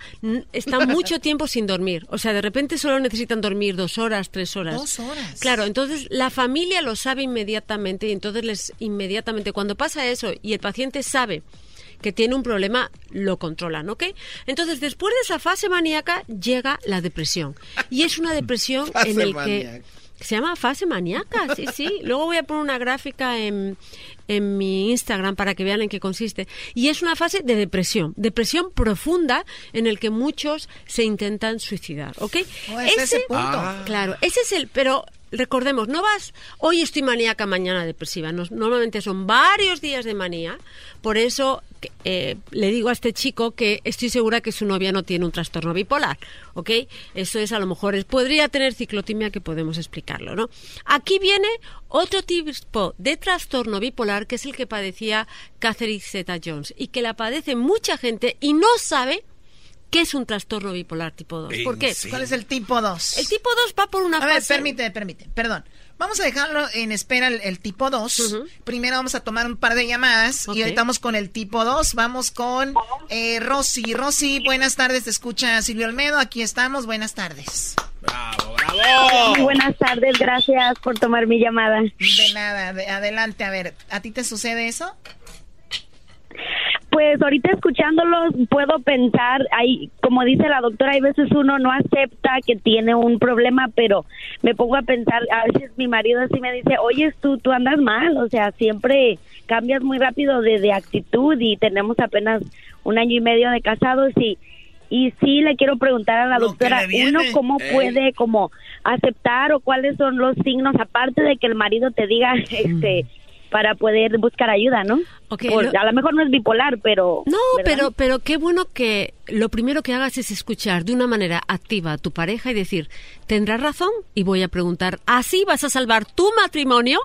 están mucho tiempo sin dormir. O sea, de repente solo necesitan dormir dos horas, tres horas. Dos horas. Claro, entonces la familia lo sabe inmediatamente y entonces les inmediatamente cuando pasa eso y el paciente sabe que tiene un problema, lo controlan, ¿ok? Entonces, después de esa fase maníaca llega la depresión. Y es una depresión en el maníaca. que se llama fase maníaca, sí, sí. Luego voy a poner una gráfica en, en mi Instagram para que vean en qué consiste. Y es una fase de depresión, depresión profunda en el que muchos se intentan suicidar, ¿ok? Oh, es ese punto. Ah. Claro, ese es el, pero recordemos, no vas, hoy estoy maníaca, mañana depresiva. Nos- normalmente son varios días de manía. Por eso eh, le digo a este chico que estoy segura que su novia no tiene un trastorno bipolar, ¿ok? Eso es a lo mejor, es- podría tener ciclotimia que podemos explicarlo, ¿no? Aquí viene otro tipo de trastorno bipolar que es el que padecía Catherine Zeta-Jones y que la padece mucha gente y no sabe qué es un trastorno bipolar tipo 2. ¿Por qué? ¿Cuál es el tipo 2? El tipo 2 va por una A ver, permite, permite, perdón. Vamos a dejarlo en espera el, el tipo 2. Primero vamos a tomar un par de llamadas y ahorita vamos con el tipo 2. Vamos con eh, Rosy. Rosy, buenas tardes. Te escucha Silvio Olmedo. Aquí estamos. Buenas tardes. Bravo, bravo. Muy buenas tardes, gracias por tomar mi llamada. De nada, de- adelante, a ver, ¿a ti te sucede eso? Pues ahorita escuchándolos puedo pensar, hay, como dice la doctora, hay veces uno no acepta que tiene un problema, pero me pongo a pensar, a veces mi marido así me dice, oye, tú, tú andas mal, o sea, siempre cambias muy rápido de, de actitud y tenemos apenas un año y medio de casados y y sí le quiero preguntar a la doctora, uno cómo Ey. puede como aceptar o cuáles son los signos aparte de que el marido te diga este para poder buscar ayuda, ¿no? Ok, Por- lo- a lo mejor no es bipolar, pero No, ¿verdad? pero, pero qué bueno que lo primero que hagas es escuchar de una manera activa a tu pareja y decir, tendrás razón y voy a preguntar, así vas a salvar tu matrimonio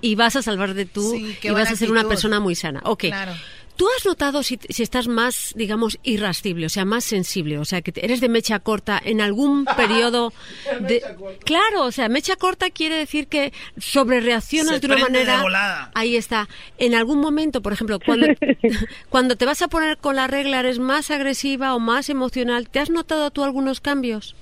y vas a salvar de Sí, qué y vas a ser una persona muy sana. Ok. Claro. ¿Tú has notado si, si estás más, digamos, irascible, o sea, más sensible, o sea, que eres de mecha corta en algún periodo de... Claro, o sea, mecha corta quiere decir que sobre reaccionas Se de una de manera... volada. Ahí está. En algún momento, por ejemplo, cuando, cuando te vas a poner con la regla, eres más agresiva o más emocional, ¿te has notado tú algunos cambios?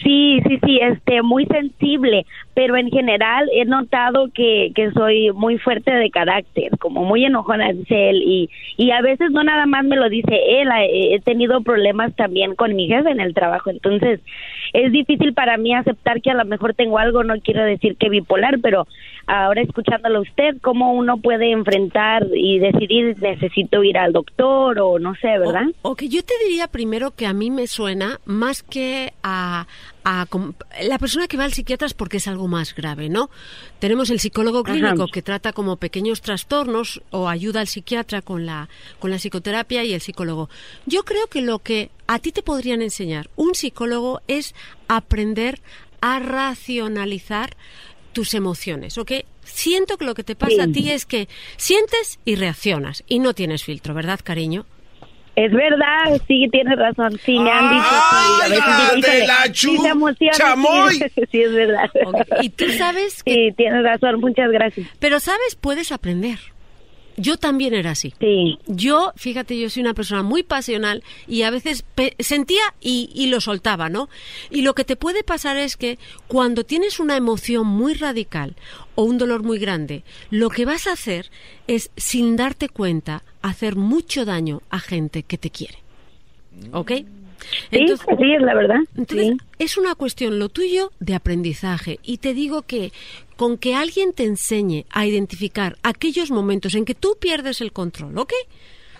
Sí, sí, sí, este, muy sensible, pero en general he notado que, que soy muy fuerte de carácter, como muy enojona, dice él, y, y a veces no nada más me lo dice él, he he tenido problemas también con mi jefe en el trabajo, entonces es difícil para mí aceptar que a lo mejor tengo algo, no quiero decir que bipolar, pero ahora escuchándolo a usted, cómo uno puede enfrentar y decidir necesito ir al doctor o no sé, ¿verdad? Ok, yo te diría primero que a mí me suena más que a, a la persona que va al psiquiatra es porque es algo más grave, ¿no? Tenemos el psicólogo Ajá. clínico que trata como pequeños trastornos o ayuda al psiquiatra con la con la psicoterapia y el psicólogo. Yo creo que lo que a ti te podrían enseñar un psicólogo es aprender a racionalizar tus emociones, ¿ok? Siento que lo que te pasa Sí. a ti es que sientes y reaccionas y no tienes filtro, ¿verdad, cariño? Es verdad, sí, tienes razón. Sí, me han dicho. sí, a veces ¡Ay, digo, de la sí chu- se emociona, chamoy! Sí, sí, es verdad. Y tú sabes que... Sí, tienes razón, muchas gracias. Pero sabes, puedes aprender. Yo también era así. Yo, fíjate, yo soy una persona muy pasional y a veces pe- sentía y, y lo soltaba, ¿no? Y lo que te puede pasar es que cuando tienes una emoción muy radical o un dolor muy grande, lo que vas a hacer es, sin darte cuenta, hacer mucho daño a gente que te quiere. ¿Ok? Sí, sí, es la verdad. Entonces, es una cuestión, lo tuyo, de aprendizaje. Y te digo que con que alguien te enseñe a identificar aquellos momentos en que tú pierdes el control, ¿ok?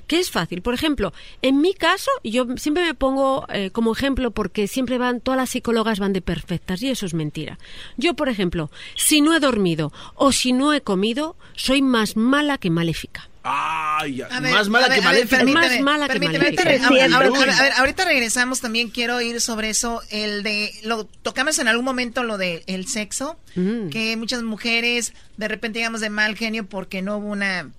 Que es fácil. Por ejemplo, en mi caso, yo siempre me pongo eh, como ejemplo porque siempre van, todas las psicólogas van de perfectas y eso es mentira. Yo, por ejemplo, si no he dormido o si no he comido, soy más mala que maléfica. Ay, A ver, más mala a ver, que maléfica. permíteme, Más mala que maléfica. ahorita re- Es a- a- cierto. a- a ver, ahorita regresamos, también quiero ir sobre eso, el de, lo tocamos en algún momento lo de el sexo, Mm. que muchas mujeres de repente digamos de mal genio porque no hubo una,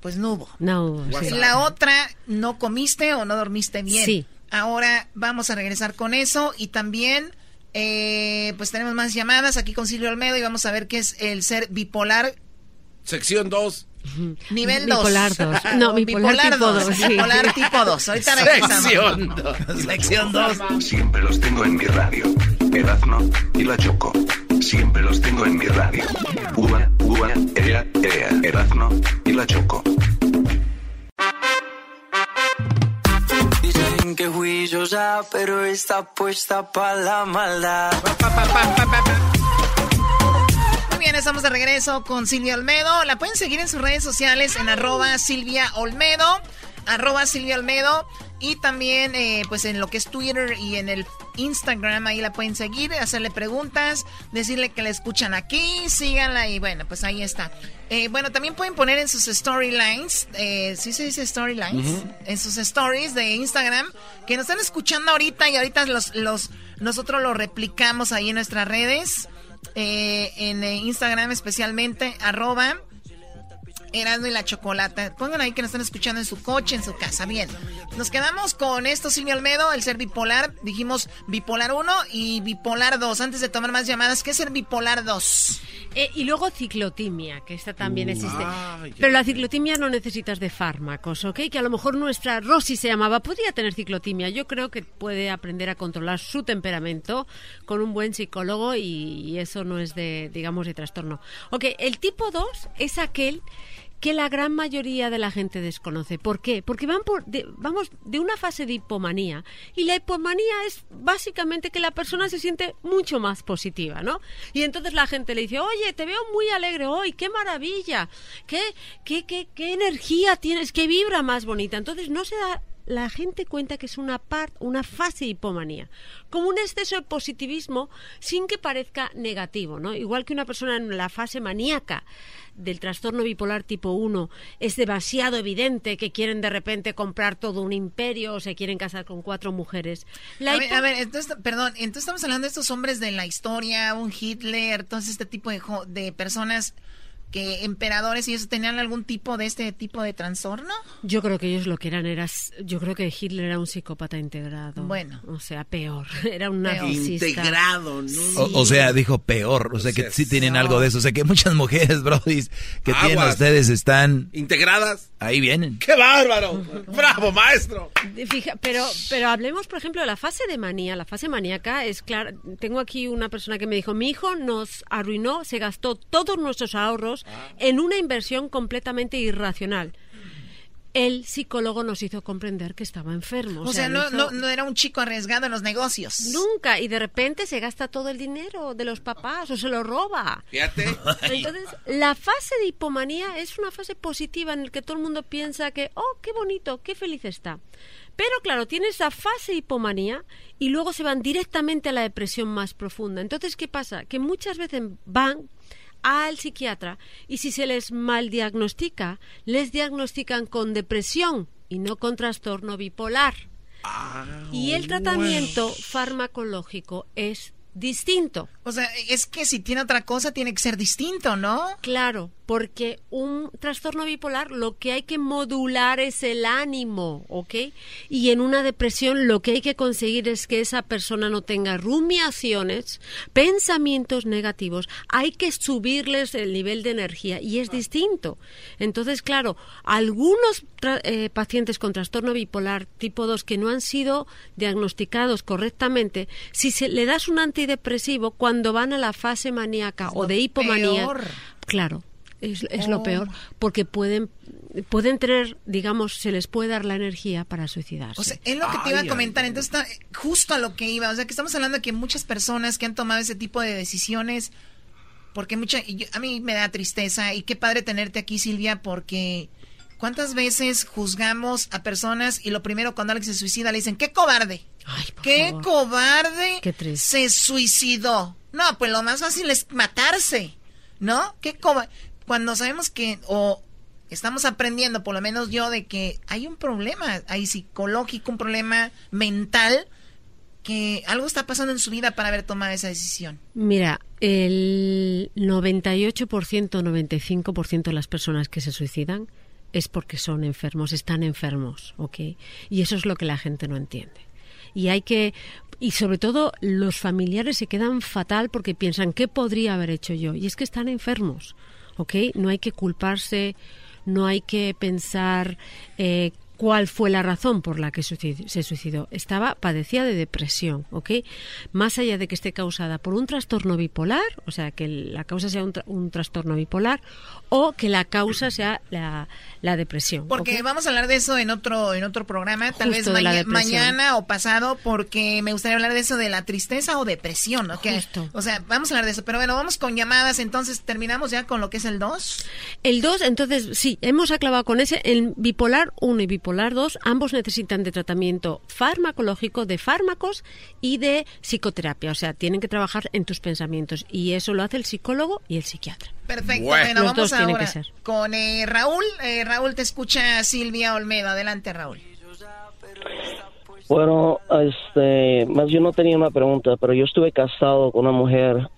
pues no hubo. No. sí. La otra, no comiste o no dormiste bien. Sí. Ahora vamos a regresar con eso y también, eh, pues tenemos más llamadas aquí con Silvio Olmedo y vamos a ver qué es el ser bipolar Sección 2. Nivel 2. Bipolar dos. No, bipolar tipo dos, dos, sí. Bipolar tipo 2. Ahorita regresamos. Sección Sección 2. Siempre los tengo en mi radio. Erazno y la Choco. Siempre los tengo en mi radio. Ua, ua, ea, ea. Erazno y la Choco. Dicen que juiciosa, pero está puesta para la maldad. Muy bien, estamos de regreso con Silvia Olmedo. La pueden seguir en sus redes sociales en arroba Silvia Olmedo, arroba Silvia Olmedo. Y también, eh, pues en lo que es Twitter y en el Instagram, ahí la pueden seguir, hacerle preguntas, decirle que la escuchan aquí, síganla y bueno, pues ahí está. Eh, bueno, también pueden poner en sus storylines, eh, ¿sí se dice storylines? En sus stories de Instagram, que nos están escuchando ahorita y ahorita los, los, nosotros lo replicamos ahí en nuestras redes, eh, en Instagram especialmente, arroba Erasmo y la Chocolata. Pongan ahí que nos están escuchando en su coche, en su casa. Bien. Nos quedamos con esto, Silvio Almedo, el ser bipolar. Dijimos bipolar 1 y bipolar 2. Antes de tomar más llamadas, ¿qué es ser bipolar 2? Eh, y luego ciclotimia, que esta también Uh, existe. ay, Pero la ciclotimia no necesitas de fármacos, ¿ok? Que a lo mejor nuestra Rosy se llamaba, podría tener ciclotimia. Yo creo que puede aprender a controlar su temperamento con un buen psicólogo y, y eso no es de, digamos, de trastorno. Ok, el tipo 2 es aquel que la gran mayoría de la gente desconoce. ¿Por qué? Porque van por, de- vamos de una fase de hipomanía y la hipomanía es básicamente que la persona se siente mucho más positiva, ¿no? Y entonces la gente le dice, oye, te veo muy alegre hoy, qué maravilla, qué, qué, qué, qué energía tienes, qué vibra más bonita. Entonces no se da la gente cuenta que es una par- una fase de hipomanía, como un exceso de positivismo sin que parezca negativo, ¿no? Igual que una persona en la fase maníaca del trastorno bipolar tipo 1 es demasiado evidente que quieren de repente comprar todo un imperio o se quieren casar con cuatro mujeres. La a, ver, hipo- a ver, entonces, perdón, entonces estamos hablando de estos hombres de la historia, un Hitler, todo este tipo de, jo- de personas que emperadores y eso tenían algún tipo de este tipo de trastorno. Yo creo que ellos lo que eran era, yo creo que Hitler era un psicópata integrado. Bueno. o sea, peor, era un narcisista. Integrado, ¿no? Sí. O, o sea, dijo peor. O sea, que sí tienen algo de eso. O sea, que muchas mujeres, Brody, que tienen ustedes están... ¿Integradas? Ahí vienen. ¡Qué bárbaro! ¡Bravo, maestro! Fija- pero, pero hablemos, por ejemplo, de la fase de manía. La fase maníaca es clara. Tengo aquí una persona que me dijo, mi hijo nos arruinó, se gastó todos nuestros ahorros en una inversión completamente irracional. El psicólogo nos hizo comprender que estaba enfermo. O, sea, lo no, hizo- no, no era un chico arriesgado en los negocios. Nunca, y de repente se gasta todo el dinero de los papás o se lo roba. Fíjate. Entonces, la fase de hipomanía es una fase positiva en la que todo el mundo piensa que, oh, qué bonito, qué feliz está. Pero claro, tiene esa fase de hipomanía y luego se van directamente a la depresión más profunda. Entonces, ¿qué pasa? Que muchas veces van al psiquiatra y si se les mal diagnostica, les diagnostican con depresión y no con trastorno bipolar. y el tratamiento farmacológico es distinto. O sea, es que si tiene otra cosa tiene que ser distinto, ¿no? Claro, porque un trastorno bipolar lo que hay que modular es el ánimo, ¿ok? Y en una depresión lo que hay que conseguir es que esa persona no tenga rumiaciones, pensamientos negativos, hay que subirles el nivel de energía y es distinto. Entonces, claro, algunos eh, pacientes con trastorno bipolar tipo 2 que no han sido diagnosticados correctamente, si se le das un antidepresivo cuando van a la fase maníaca o de hipomanía, peor. claro, es, es lo peor, porque pueden pueden tener, digamos, se les puede dar la energía para suicidarse. O sea, es lo que te iba a comentar. Entonces, está justo a lo que iba. O sea, que estamos hablando de que muchas personas que han tomado ese tipo de decisiones, porque mucha, y yo- a mí me da tristeza y qué padre tenerte aquí, Silvia, porque ¿cuántas veces juzgamos a personas y lo primero cuando alguien se suicida le dicen, qué cobarde? ¡Qué favor. cobarde! Qué triste. Se suicidó. No, pues lo más fácil es matarse, ¿no? ¿Qué cobarde? Cuando sabemos que, o estamos aprendiendo, por lo menos yo, de que hay un problema, hay psicológico, un problema mental, que algo está pasando en su vida para haber tomado esa decisión. Mira, el 98%, 95% de las personas que se suicidan es porque son enfermos, están enfermos, ¿ok? Y eso es lo que la gente no entiende. Y hay que, y sobre todo los familiares se quedan fatal porque piensan, ¿qué podría haber hecho yo? Y es que están enfermos, ¿ok? No hay que culparse, no hay que pensar eh, cuál fue la razón por la que se suicidó. Estaba, padecía de depresión, ¿ok? Más allá de que esté causada por un trastorno bipolar, o sea, que la causa sea un, tra- un trastorno bipolar, o que la causa sea la, la depresión. Porque ¿ok? vamos a hablar de eso en otro en otro programa, tal Justo vez mañana o pasado, porque me gustaría hablar de eso de la tristeza o depresión, Justo. o sea, vamos a hablar de eso, pero bueno, vamos con llamadas, entonces terminamos ya con lo que es el 2. El 2, entonces, sí, hemos acabado con ese. El bipolar 1 y bipolar 2, ambos necesitan de tratamiento farmacológico, de fármacos y de psicoterapia. O sea, tienen que trabajar en tus pensamientos. Y eso lo hace el psicólogo y el psiquiatra. Perfecto, Bueno. bueno, vamos ahora que ser. con eh, Raúl. Eh, Raúl, te escucha Silvia Olmedo. Adelante, Raúl. Bueno, este, más yo no tenía una pregunta, pero yo estuve casado con una mujer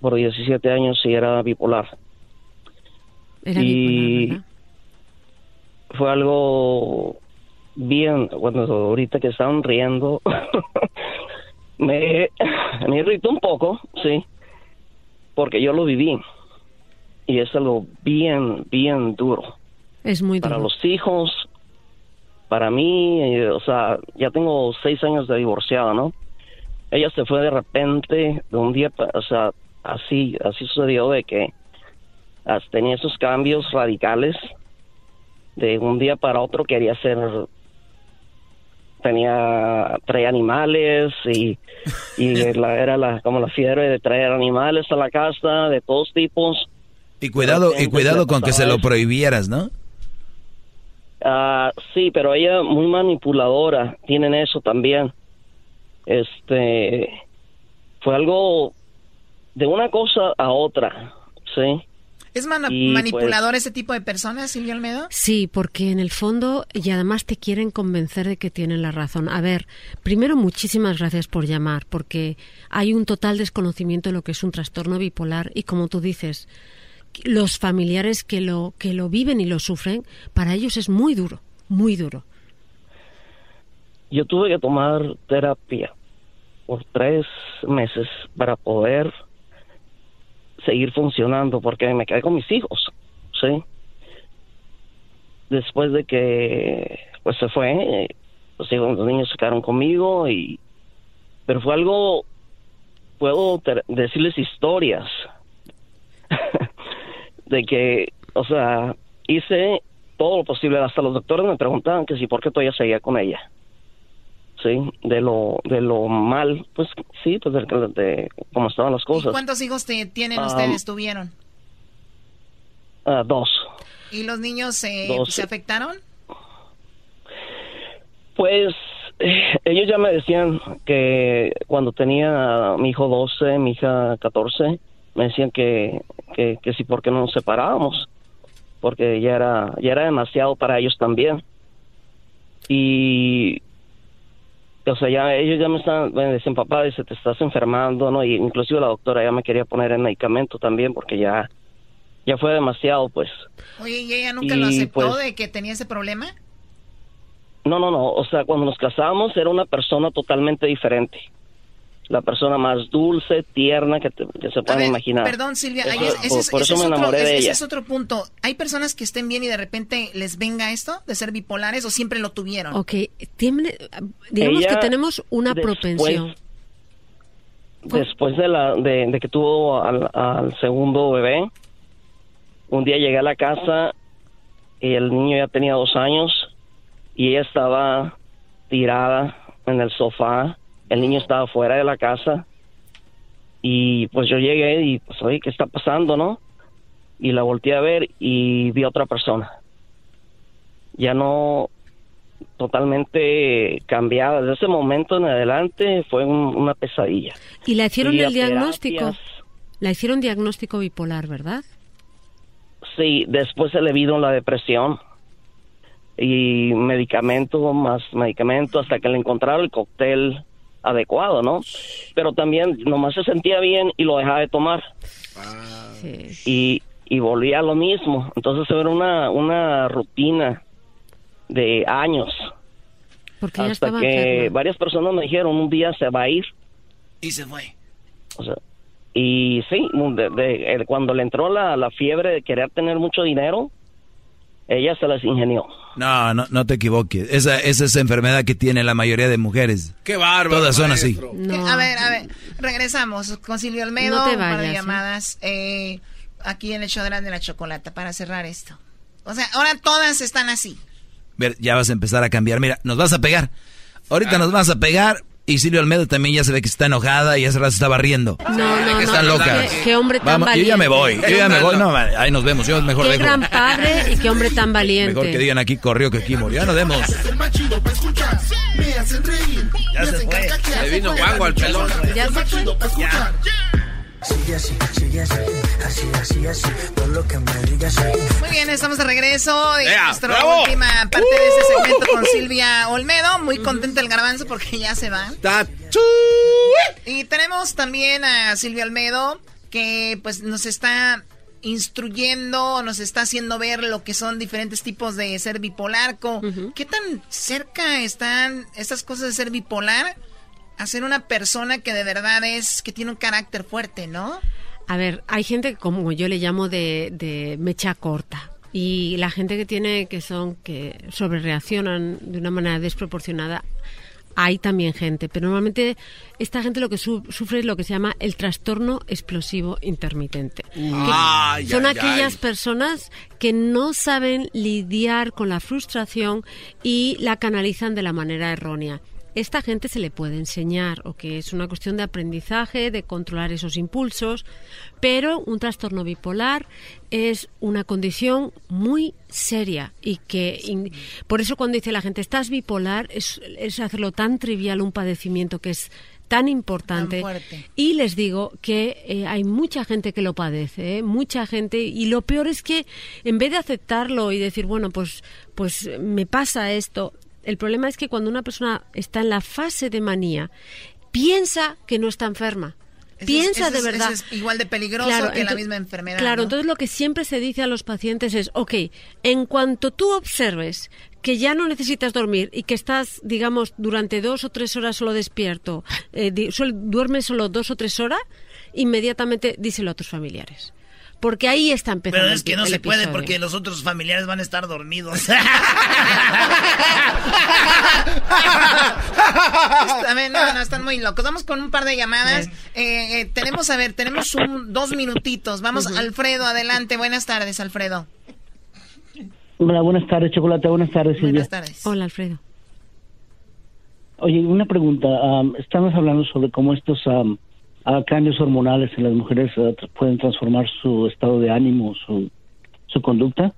por 17 años y era bipolar. Era y fue algo bien, bueno, ahorita que estaban riendo, me, me irritó un poco, sí, porque yo lo viví y es algo bien, bien duro. Es muy Para duro. los hijos, para mí, eh, o sea, ya tengo seis años de divorciado, ¿no? Ella se fue de repente, de un día, o sea, así, así sucedió de que tenía esos cambios radicales, de un día para otro quería ser, tenía, traía animales y, y la, era la, como la fiebre de traer animales a la casa de todos tipos. Y cuidado, y cuidado con que se lo prohibieras, ¿no? Ah, sí, pero ella muy manipuladora, tienen eso también. Este fue algo de una cosa a otra, sí. ¿Es Y, pues, manipulador ese tipo de personas, Silvio Almedo? Sí, porque en el fondo y además te quieren convencer de que tienen la razón. A ver, primero muchísimas gracias por llamar, porque hay un total desconocimiento de lo que es un trastorno bipolar y como tú dices, los familiares que lo que lo viven y lo sufren, para ellos es muy duro, muy duro. Yo tuve que tomar terapia por tres meses para poder seguir funcionando porque me quedé con mis hijos, sí. Después de que pues se fue, los, hijos, los niños se quedaron conmigo y pero fue algo puedo decirles historias de que, o sea, hice todo lo posible. Hasta los doctores me preguntaban que si por qué todavía seguía con ella. Sí, de lo, de lo mal, pues sí, pues de, de cómo estaban las cosas. ¿Cuántos hijos te tienen Ah, ustedes, tuvieron? Ah, dos. ¿Y los niños eh, Dos. se afectaron? Pues eh, ellos ya me decían que cuando tenía a mi hijo 12, mi hija 14, me decían que, que, que sí, ¿por qué no nos separábamos? Porque ya era, ya era demasiado para ellos también. Y, o sea, ya ellos ya me están, me decían, papá, dice, te estás enfermando, ¿no? Y inclusive la doctora ya me quería poner en medicamento también porque ya, ya fue demasiado, pues. Oye, ¿y ella nunca Y, lo aceptó pues- de que tenía ese problema? No, no, no. O sea, cuando nos casamos era una persona totalmente diferente. La persona más dulce, tierna que, te- que se puedan imaginar. Perdón, Silvia, ahí Eso- es- ese por, es, por ese eso es me otro, enamoré de ese- ese ella. es otro punto. ¿Hay personas que estén bien y de repente les venga esto de ser bipolares o siempre lo tuvieron? Ok, tiene- digamos Ella, que tenemos una después- propensión. Después de, la, de, de que tuvo al, al segundo bebé, un día llegué a la casa y el niño ya tenía dos años y ella estaba tirada en el sofá. El niño estaba fuera de la casa y pues yo llegué y pues oye, ¿qué está pasando, no? Y la volteé a ver y vi a otra persona. Ya no totalmente cambiada. Desde ese momento en adelante fue un- una pesadilla. Y la hicieron el diagnóstico. terapias. La hicieron diagnóstico bipolar, ¿verdad? Sí, después se le vino la depresión y medicamento más medicamento hasta que le encontraron el cóctel adecuado, ¿no? Pero también nomás se sentía bien y lo dejaba de tomar. Y, y volvía a lo mismo. Entonces era una, una rutina de años. Porque ya hasta estaba que enferma. varias personas me dijeron un día se va a ir. Y se fue. O sea, y sí, de- cuando le entró la, la fiebre de querer tener mucho dinero, ella se las ingenió. No, no, no te equivoques. Esa, esa es la enfermedad que tiene la mayoría de mujeres. Qué bárbaro. Todas son así. A ver, a ver, regresamos con Silvio Almedo, No te un par de ¿eh? llamadas eh, aquí en el show de la, de la chocolata para cerrar esto. O sea, ahora todas están así. Ver, ya vas a empezar a cambiar. Mira, nos vas a pegar. Ahorita nos vas a pegar. Y Silvio Almedo también ya se ve que está enojada y hace rato estaba riendo. No, no, que no. están locas. Qué, qué hombre tan Vamos, yo valiente. ya me voy. Yo ya me voy. No, ahí nos vemos. Yo mejor Qué dejo. gran padre y qué hombre tan valiente. Mejor que digan aquí corrió que aquí murió. Ya nos vemos. Ya se fue. Le vino Se guango al pelón. Ya se fue. escuchar. Sigue así, sigue así, así, así, así, todo lo que me digas. Muy bien, estamos de regreso. en ¡Ea, nuestra bravo! última parte de este segmento con Silvia Olmedo. Muy contenta el garbanzo porque ya se va. Y tenemos también a Silvia Olmedo que pues nos está instruyendo, nos está haciendo ver lo que son diferentes tipos de ser bipolar. ¿Qué tan cerca están estas cosas de ser bipolar a ser una persona que de verdad es, que tiene un carácter fuerte, ¿no? A ver, hay gente como yo le llamo de, de mecha corta. Y la gente que tiene que son que sobrereaccionan de una manera desproporcionada, hay también gente, pero normalmente esta gente lo que su- sufre es lo que se llama el trastorno explosivo intermitente. Ay, son ay, aquellas ay. personas que no saben lidiar con la frustración y la canalizan de la manera errónea. Esta gente se le puede enseñar, o que es una cuestión de aprendizaje, de controlar esos impulsos, pero un trastorno bipolar es una condición muy seria y que in- por eso cuando dice la gente estás bipolar es, es hacerlo tan trivial un padecimiento que es tan importante Tan y les digo que eh, hay mucha gente que lo padece, ¿eh? mucha gente, y lo peor es que en vez de aceptarlo y decir, bueno, pues, pues me pasa esto, el problema es que cuando una persona está en la fase de manía, piensa que no está enferma. Eso piensa de verdad. eso es igual de peligroso Claro, que la misma enfermedad. Claro, ¿no? entonces lo que siempre se dice a los pacientes es, ok, en cuanto tú observes que ya no necesitas dormir y que estás, digamos, durante dos o tres horas solo despierto, eh, di- duermes solo dos o tres horas, inmediatamente díselo a tus familiares. Porque ahí está empezando. Pero es que no se puede episodio. porque los otros familiares van a estar dormidos. A ver, no, no, están muy locos. Vamos con un par de llamadas. Eh, eh, tenemos, a ver, tenemos un, dos minutitos. Vamos, Alfredo, adelante. Buenas tardes, Alfredo. Hola, buenas tardes, Chocolate. Buenas tardes, Silvia. Buenas tardes. Hola, Alfredo. Oye, una pregunta. am, estamos hablando sobre cómo estos am, ah, cambios hormonales en las mujeres tra- pueden transformar su estado de ánimo, su, su conducta.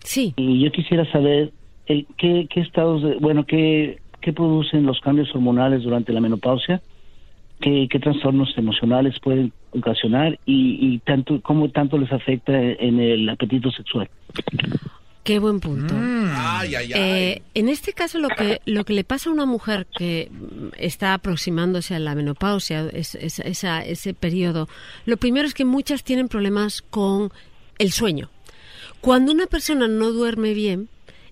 Sí. Y yo quisiera saber eh, qué, qué estados, de, bueno, qué, qué producen los cambios hormonales durante la menopausia, qué, qué trastornos emocionales pueden ocasionar y, y tanto cómo tanto les afecta en el apetito sexual. Qué buen punto. Ay, ay, ay. Eh, en este caso, lo que, lo que le pasa a una mujer que mm, está aproximándose a la menopausia, es- es- esa- ese periodo, lo primero es que muchas tienen problemas con el sueño. Cuando una persona no duerme bien,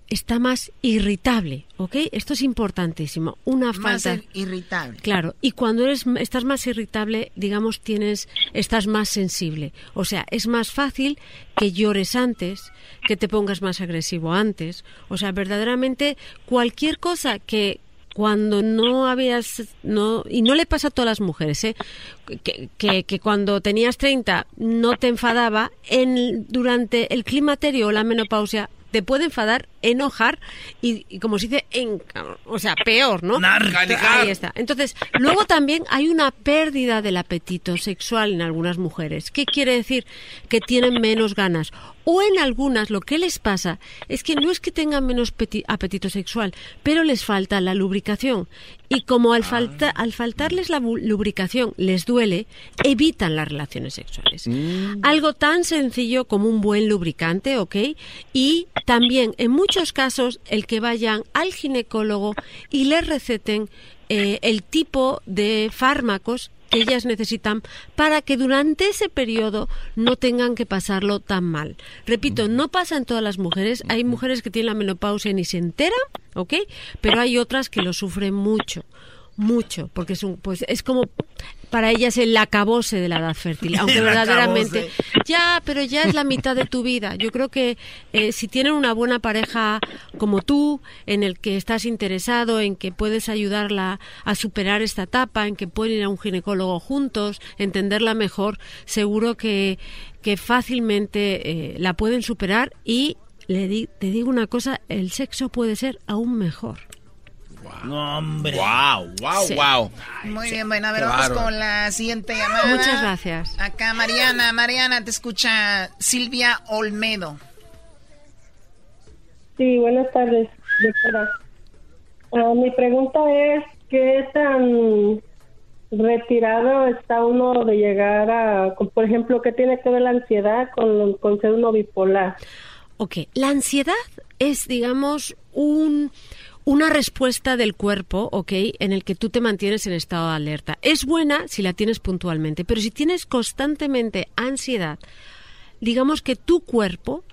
está más irritable, ¿ok? Esto es importantísimo. Una Más falta... irritable. Claro, y cuando eres, estás más irritable, digamos, tienes, estás más sensible. O sea, es más fácil que llores antes, que te pongas más agresivo antes. O sea, verdaderamente cualquier cosa que cuando no habías, no, y no le pasa a todas las mujeres, ¿eh? que, que, que cuando tenías 30 no te enfadaba, en, durante el climaterio o la menopausia te puede enfadar, enojar y, y como se dice, en, o sea, peor, ¿no? Narcanijar. Ahí está. Entonces, luego también hay una pérdida del apetito sexual en algunas mujeres. ¿Qué quiere decir? Que tienen menos ganas. O en algunas lo que les pasa es que no es que tengan menos peti- apetito sexual, pero les falta la lubricación. Y como al, falta, al faltarles la lubricación les duele, evitan las relaciones sexuales. Algo tan sencillo como un buen lubricante, ¿ok? Y también, en muchos casos, el que vayan al ginecólogo y les receten eh, el tipo de fármacos que ellas necesitan para que durante ese periodo no tengan que pasarlo tan mal. Repito, no pasa en todas las mujeres. Hay mujeres que tienen la menopausia y ni se enteran, ¿ok? Pero hay otras que lo sufren mucho mucho, porque es un, pues es como para ellas el acabose de la edad fértil, aunque verdaderamente ya, pero ya es la mitad de tu vida. Yo creo que eh, si tienen una buena pareja como tú, en el que estás interesado, en que puedes ayudarla a superar esta etapa, en que pueden ir a un ginecólogo juntos, entenderla mejor, seguro que, que fácilmente eh, la pueden superar y le di- te digo una cosa, el sexo puede ser aún mejor. No, hombre. Wow, wow, Sí. wow. Muy bien, bueno, a ver, vamos con la siguiente llamada. Muchas gracias. Acá Mariana, Mariana, te escucha Silvia Olmedo. Sí, buenas tardes, doctora. Ah, mi pregunta es, ¿qué tan retirado está uno de llegar a, por ejemplo, qué tiene que ver la ansiedad con, con ser uno bipolar? Ok, la ansiedad es, digamos, un, una respuesta del cuerpo, ok, en el que tú te mantienes en estado de alerta. Es buena si la tienes puntualmente, pero si tienes constantemente ansiedad, digamos que tu cuerpo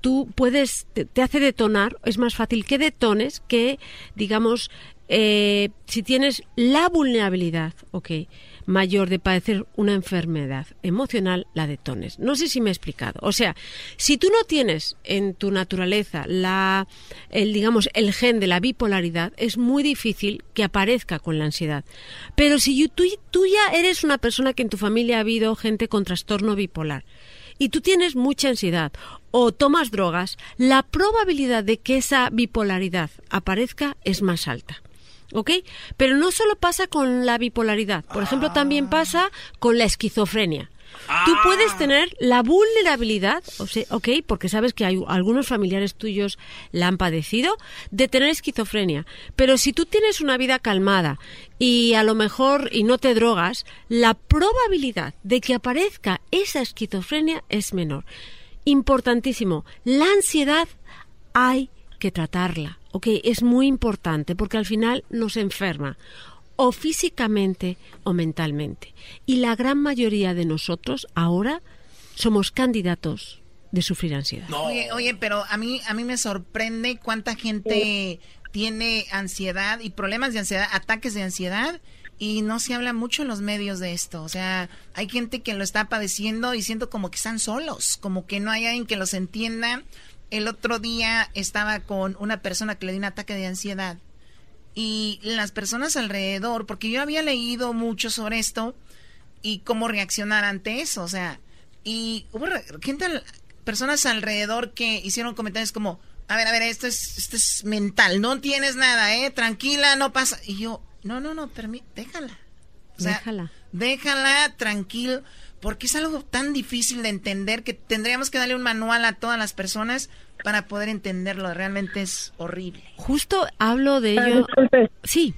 tú puedes, te, te hace detonar, es más fácil que detones que, digamos, eh, si tienes la vulnerabilidad, ok, mayor de padecer una enfermedad emocional, la detones. No sé si me he explicado. O sea, si tú no tienes en tu naturaleza la, el, digamos, el gen de la bipolaridad, es muy difícil que aparezca con la ansiedad. Pero si tú, tú ya eres una persona que en tu familia ha habido gente con trastorno bipolar, y tú tienes mucha ansiedad o tomas drogas, la probabilidad de que esa bipolaridad aparezca es más alta. ¿Ok? Pero no solo pasa con la bipolaridad, por ejemplo, también pasa con la esquizofrenia. Tú puedes tener la vulnerabilidad, o sea, ok, porque sabes que hay algunos familiares tuyos la han padecido, de tener esquizofrenia. Pero si tú tienes una vida calmada y a lo mejor y no te drogas, la probabilidad de que aparezca esa esquizofrenia es menor. Importantísimo, la ansiedad hay que tratarla, ok, es muy importante porque al final nos enferma o físicamente o mentalmente. Y la gran mayoría de nosotros ahora somos candidatos de sufrir ansiedad. Oye, oye, pero a mí, a mí me sorprende cuánta gente tiene ansiedad y problemas de ansiedad, ataques de ansiedad, y no se habla mucho en los medios de esto. O sea, hay gente que lo está padeciendo y siento como que están solos, como que no hay alguien que los entienda. El otro día estaba con una persona que le dio un ataque de ansiedad y las personas alrededor, porque yo había leído mucho sobre esto y cómo reaccionar ante eso, o sea, y hubo gente, personas alrededor que hicieron comentarios como, a ver, a ver, esto es, esto es mental, no tienes nada, eh, tranquila, no pasa, y yo, no, no, no, déjala, o sea, Déjala. déjala tranquilo, porque es algo tan difícil de entender que tendríamos que darle un manual a todas las personas para poder entenderlo, realmente es horrible. Justo hablo de Ah, ello. disculpe. Sí.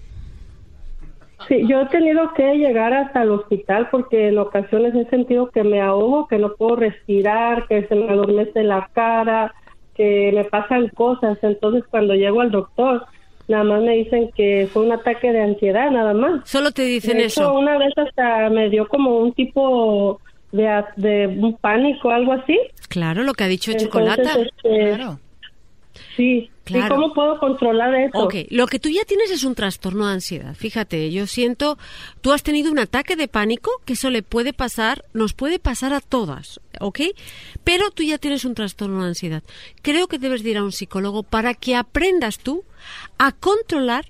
Sí, yo he tenido que llegar hasta el hospital porque en ocasiones he sentido que me ahogo, que no puedo respirar, que se me adormece la cara, que me pasan cosas. Entonces, cuando llego al doctor, nada más me dicen que fue un ataque de ansiedad, nada más. Solo te dicen De hecho, eso. Una vez hasta me dio como un tipo de, de un pánico, algo así. Claro, lo que ha dicho Entonces, Chocolata. este, Sí. Claro. ¿Y cómo puedo controlar eso? Ok, lo que tú ya tienes es un trastorno de ansiedad. Fíjate, yo siento, tú has tenido un ataque de pánico, que eso le puede pasar, nos puede pasar a todas, ¿ok? Pero tú ya tienes un trastorno de ansiedad. Creo que debes de ir a un psicólogo para que aprendas tú a controlar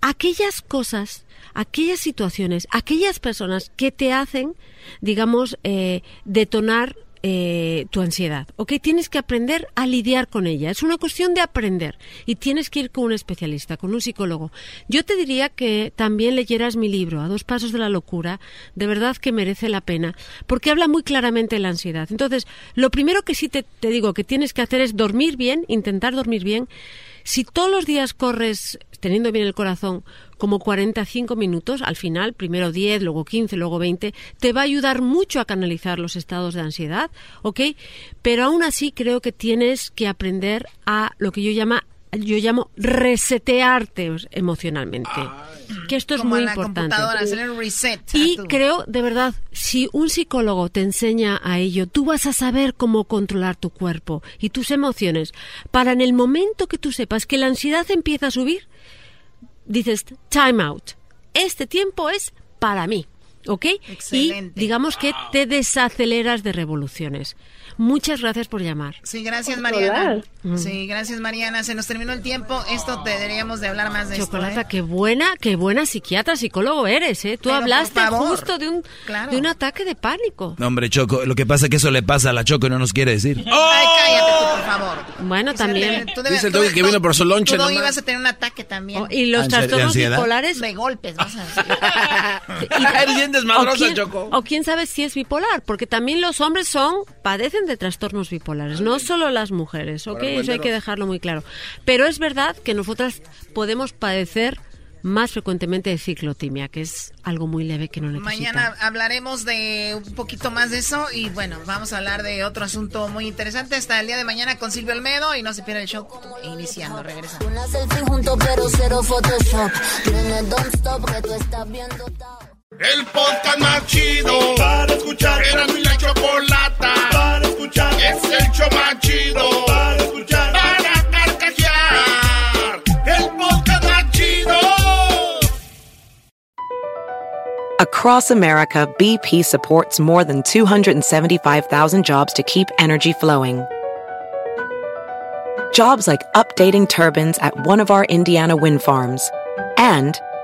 aquellas cosas, aquellas situaciones, aquellas personas que te hacen, digamos, eh, detonar eh, tu ansiedad. ¿Ok? Tienes que aprender a lidiar con ella. Es una cuestión de aprender. Y tienes que ir con un especialista, con un psicólogo. Yo te diría que también leyeras mi libro, A dos pasos de la locura. De verdad que merece la pena. Porque habla muy claramente de la ansiedad. Entonces, lo primero que sí te, te digo que tienes que hacer es dormir bien, intentar dormir bien. Si todos los días corres teniendo bien el corazón como 45 minutos, al final, primero 10, luego 15, luego 20, te va a ayudar mucho a canalizar los estados de ansiedad, ¿ok? Pero aún así creo que tienes que aprender a lo que yo llama yo llamo resetearte emocionalmente. Que esto es Como muy la importante. hacer reset. Y creo, de verdad, si un psicólogo te enseña a ello, tú vas a saber cómo controlar tu cuerpo y tus emociones para en el momento que tú sepas que la ansiedad empieza a subir, dices, time out. Este tiempo es para mí. ¿Ok? Excelente. Y digamos que te desaceleras de revoluciones. Muchas gracias por llamar. Sí, gracias Mariana. Sí, gracias Mariana. Se nos terminó el tiempo. Esto deberíamos de hablar más de Chocolata, esto. ¿eh? qué buena, qué buena psiquiatra, psicólogo eres, ¿eh? Tú Pero, hablaste justo de un, Claro. de un ataque de pánico. No, hombre, Choco, lo que pasa es que eso le pasa a la Choco y no nos quiere decir. Ay, cállate tú, por favor. Bueno, también. Tú debes- Dice el tú- que vino por su lonche Tú nomás. ibas a tener un ataque también. Oh, y los ¿Ansi- de trastornos bipolares. De golpes, vas a Eres bien desmadrosa, o quién, Choco. o quién sabe si es bipolar, porque también los hombres son padecen de trastornos bipolares, no solo las mujeres, ¿ok? Eso hay que dejarlo muy claro. Pero es verdad que nosotras podemos padecer más frecuentemente de ciclotimia, que es algo muy leve que no necesita. Mañana hablaremos de un poquito más de eso y bueno, vamos a hablar de otro asunto muy interesante hasta el día de mañana con Silvio Olmedo y no se pierda el show iniciando, regresamos. Una selfie juntos pero cero Photoshop. Nene, don't stop que tú estás viendo El podcast más chido para escuchar. Era mi la chocolata para escuchar. Es el show más chido. Para escuchar. Para carcajear. El podcast más chido. Across America, BP supports more than 275,000 jobs to keep energy flowing. Jobs like updating turbines at one of our Indiana wind farms and